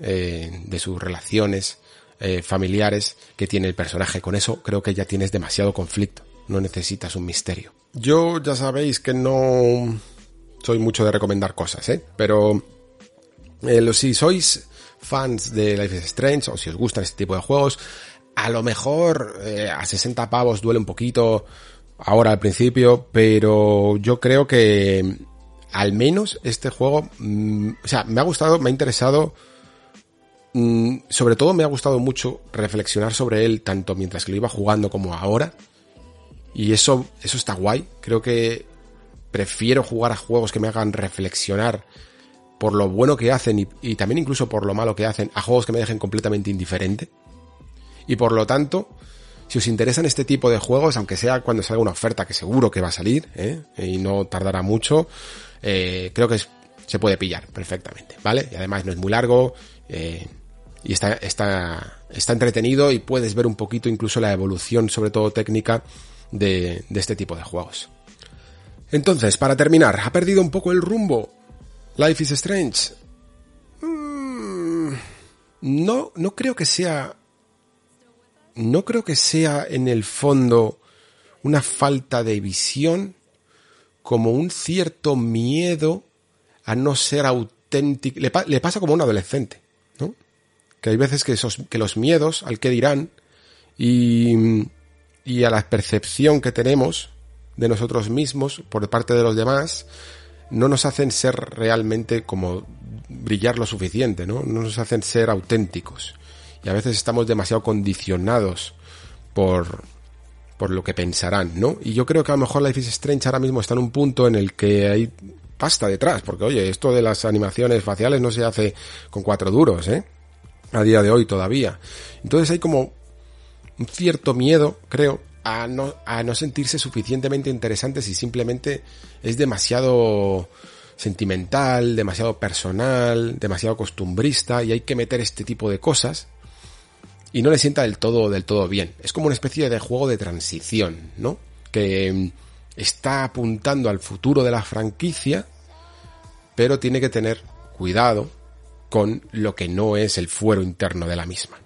eh, de sus relaciones eh, familiares que tiene el personaje. Con eso creo que ya tienes demasiado conflicto, no necesitas un misterio. Yo ya sabéis que no soy mucho de recomendar cosas, ¿eh? Pero si sois fans de Life is Strange o si os gustan este tipo de juegos, a lo mejor eh, a 60 pavos duele un poquito ahora al principio, pero yo creo que al menos este juego, mm, o sea, me ha gustado, me ha interesado, mm, sobre todo me ha gustado mucho reflexionar sobre él tanto mientras que lo iba jugando como ahora. Y eso, eso está guay. Creo que prefiero jugar a juegos que me hagan reflexionar por lo bueno que hacen y, también incluso por lo malo que hacen a juegos que me dejen completamente indiferente. Y por lo tanto, si os interesan este tipo de juegos, aunque sea cuando salga una oferta que seguro que va a salir, ¿eh? y no tardará mucho, eh, creo que se puede pillar perfectamente, ¿vale? Y además no es muy largo, eh, y está, está, está entretenido y puedes ver un poquito incluso la evolución, sobre todo técnica, de, de este tipo de juegos. Entonces, para terminar, ¿ha perdido un poco el rumbo Life is Strange. Mm, no, no creo que sea. No creo que sea en el fondo una falta de visión, como un cierto miedo a no ser auténtico. Le, pasa como un adolescente. Que hay veces que, esos, que los miedos al que dirán y, y a la percepción que tenemos de nosotros mismos por parte de los demás, no nos hacen ser realmente como brillar lo suficiente, ¿no? No nos hacen ser auténticos. Y a veces estamos demasiado condicionados por, por lo que pensarán, ¿no? Y yo creo que a lo mejor Life is Strange ahora mismo está en un punto en el que hay pasta detrás, porque oye, esto de las animaciones faciales no se hace con cuatro duros, ¿eh? A día de hoy todavía. Entonces hay como un cierto miedo, creo, a no, a no sentirse suficientemente interesante si simplemente es demasiado sentimental, demasiado personal, demasiado costumbrista y hay que meter este tipo de cosas y no le sienta del todo, del todo bien. Es como una especie de juego de transición, ¿no? Que mm, está apuntando al futuro de la franquicia, pero tiene que tener cuidado con lo que no es el fuero interno de la misma.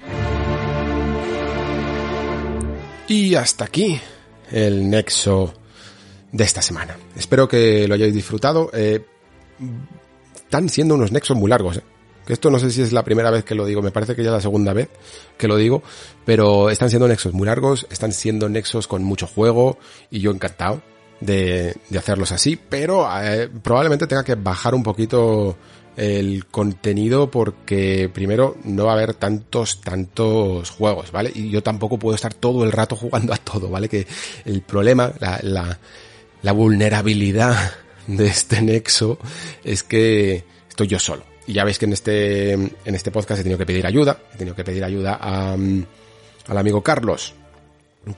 Y hasta aquí el nexo de esta semana. Espero que lo hayáis disfrutado. Eh, están siendo unos nexos muy largos. Eh. Esto no sé si es la primera vez que lo digo, me parece que ya es la segunda vez que lo digo, pero están siendo nexos muy largos, están siendo nexos con mucho juego y yo encantado de, de hacerlos así, pero eh, probablemente tenga que bajar un poquito el contenido porque primero no va a haber tantos, tantos juegos, ¿vale? Y yo tampoco puedo estar todo el rato jugando a todo, ¿vale? Que el problema, la, la, vulnerabilidad de este nexo es que estoy yo solo. Y ya veis que en este, en este podcast he tenido que pedir ayuda, he tenido que pedir ayuda a, al amigo Carlos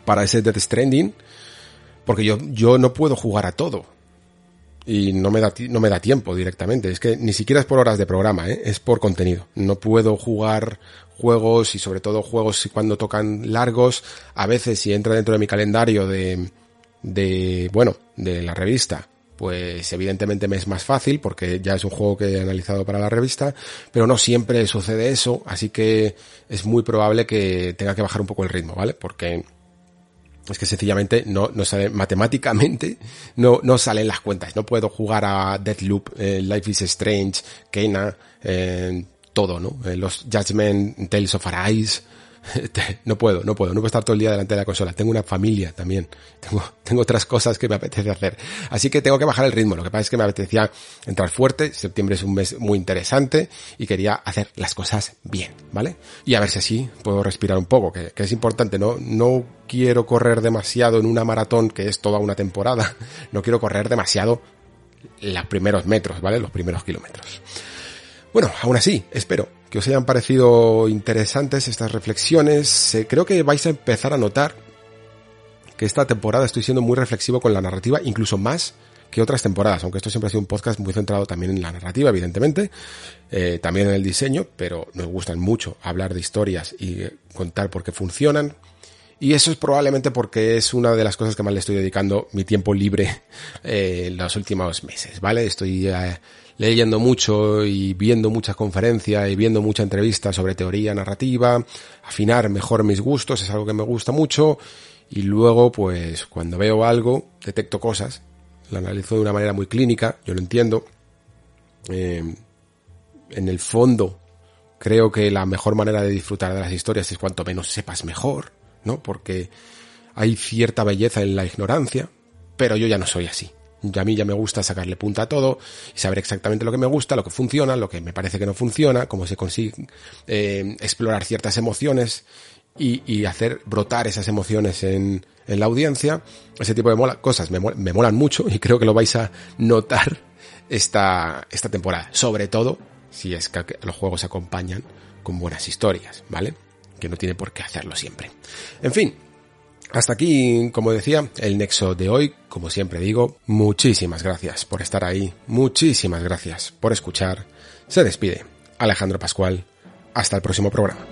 para ese Death Stranding, porque yo, yo no puedo jugar a todo y no me da no me da tiempo directamente es que ni siquiera es por horas de programa ¿eh? es por contenido no puedo jugar juegos y sobre todo juegos cuando tocan largos a veces si entra dentro de mi calendario de de bueno de la revista pues evidentemente me es más fácil porque ya es un juego que he analizado para la revista, pero no siempre sucede eso, así que es muy probable que tenga que bajar un poco el ritmo, ¿vale? Porque es que sencillamente no, no sale, matemáticamente no, no salen las cuentas. No puedo jugar a Deathloop, eh, Life is Strange, Kena, eh, todo, ¿no? Eh, los Judgment, Tales of Arise, *laughs* no puedo, no puedo, no puedo estar todo el día delante de la consola. Tengo una familia también. Tengo, otras cosas que me apetece hacer. Así que tengo que bajar el ritmo. Lo que pasa es que me apetecía entrar fuerte. Septiembre es un mes muy interesante y quería hacer las cosas bien, ¿vale? Y a ver si así puedo respirar un poco, que, que es importante, ¿no? No quiero correr demasiado en una maratón que es toda una temporada. No quiero correr demasiado los primeros metros, ¿vale? Los primeros kilómetros. Bueno, aún así, espero que os hayan parecido interesantes estas reflexiones. Eh, creo que vais a empezar a notar que esta temporada estoy siendo muy reflexivo con la narrativa, incluso más que otras temporadas, aunque esto siempre ha sido un podcast muy centrado también en la narrativa, evidentemente, eh, también en el diseño, pero nos gustan mucho hablar de historias y eh, contar por qué funcionan. Y eso es probablemente porque es una de las cosas que más le estoy dedicando mi tiempo libre *laughs* eh, en los últimos meses, ¿vale? Estoy leyendo mucho y viendo muchas conferencias y viendo mucha entrevistas sobre teoría narrativa, afinar mejor mis gustos, es algo que me gusta mucho. Y luego, pues, cuando veo algo, detecto cosas la analizo de una manera muy clínica, yo lo entiendo. Eh, en el fondo, creo que la mejor manera de disfrutar de las historias es cuanto menos sepas mejor, ¿no? Porque hay cierta belleza en la ignorancia, pero yo ya no soy así. A mí ya me gusta sacarle punta a todo y saber exactamente lo que me gusta, lo que funciona, lo que me parece que no funciona, cómo se consigue eh, explorar ciertas emociones y, hacer brotar esas emociones en, en la audiencia. Ese tipo de cosas me, me, molan mucho y creo que lo vais a notar esta, esta temporada. Sobre todo si es que los juegos se acompañan con buenas historias, ¿vale? Que no tiene por qué hacerlo siempre. En fin, hasta aquí, como decía, el nexo de hoy. Como siempre digo, muchísimas gracias por estar ahí. Muchísimas gracias por escuchar. Se despide Alejandro Pascual. Hasta el próximo programa.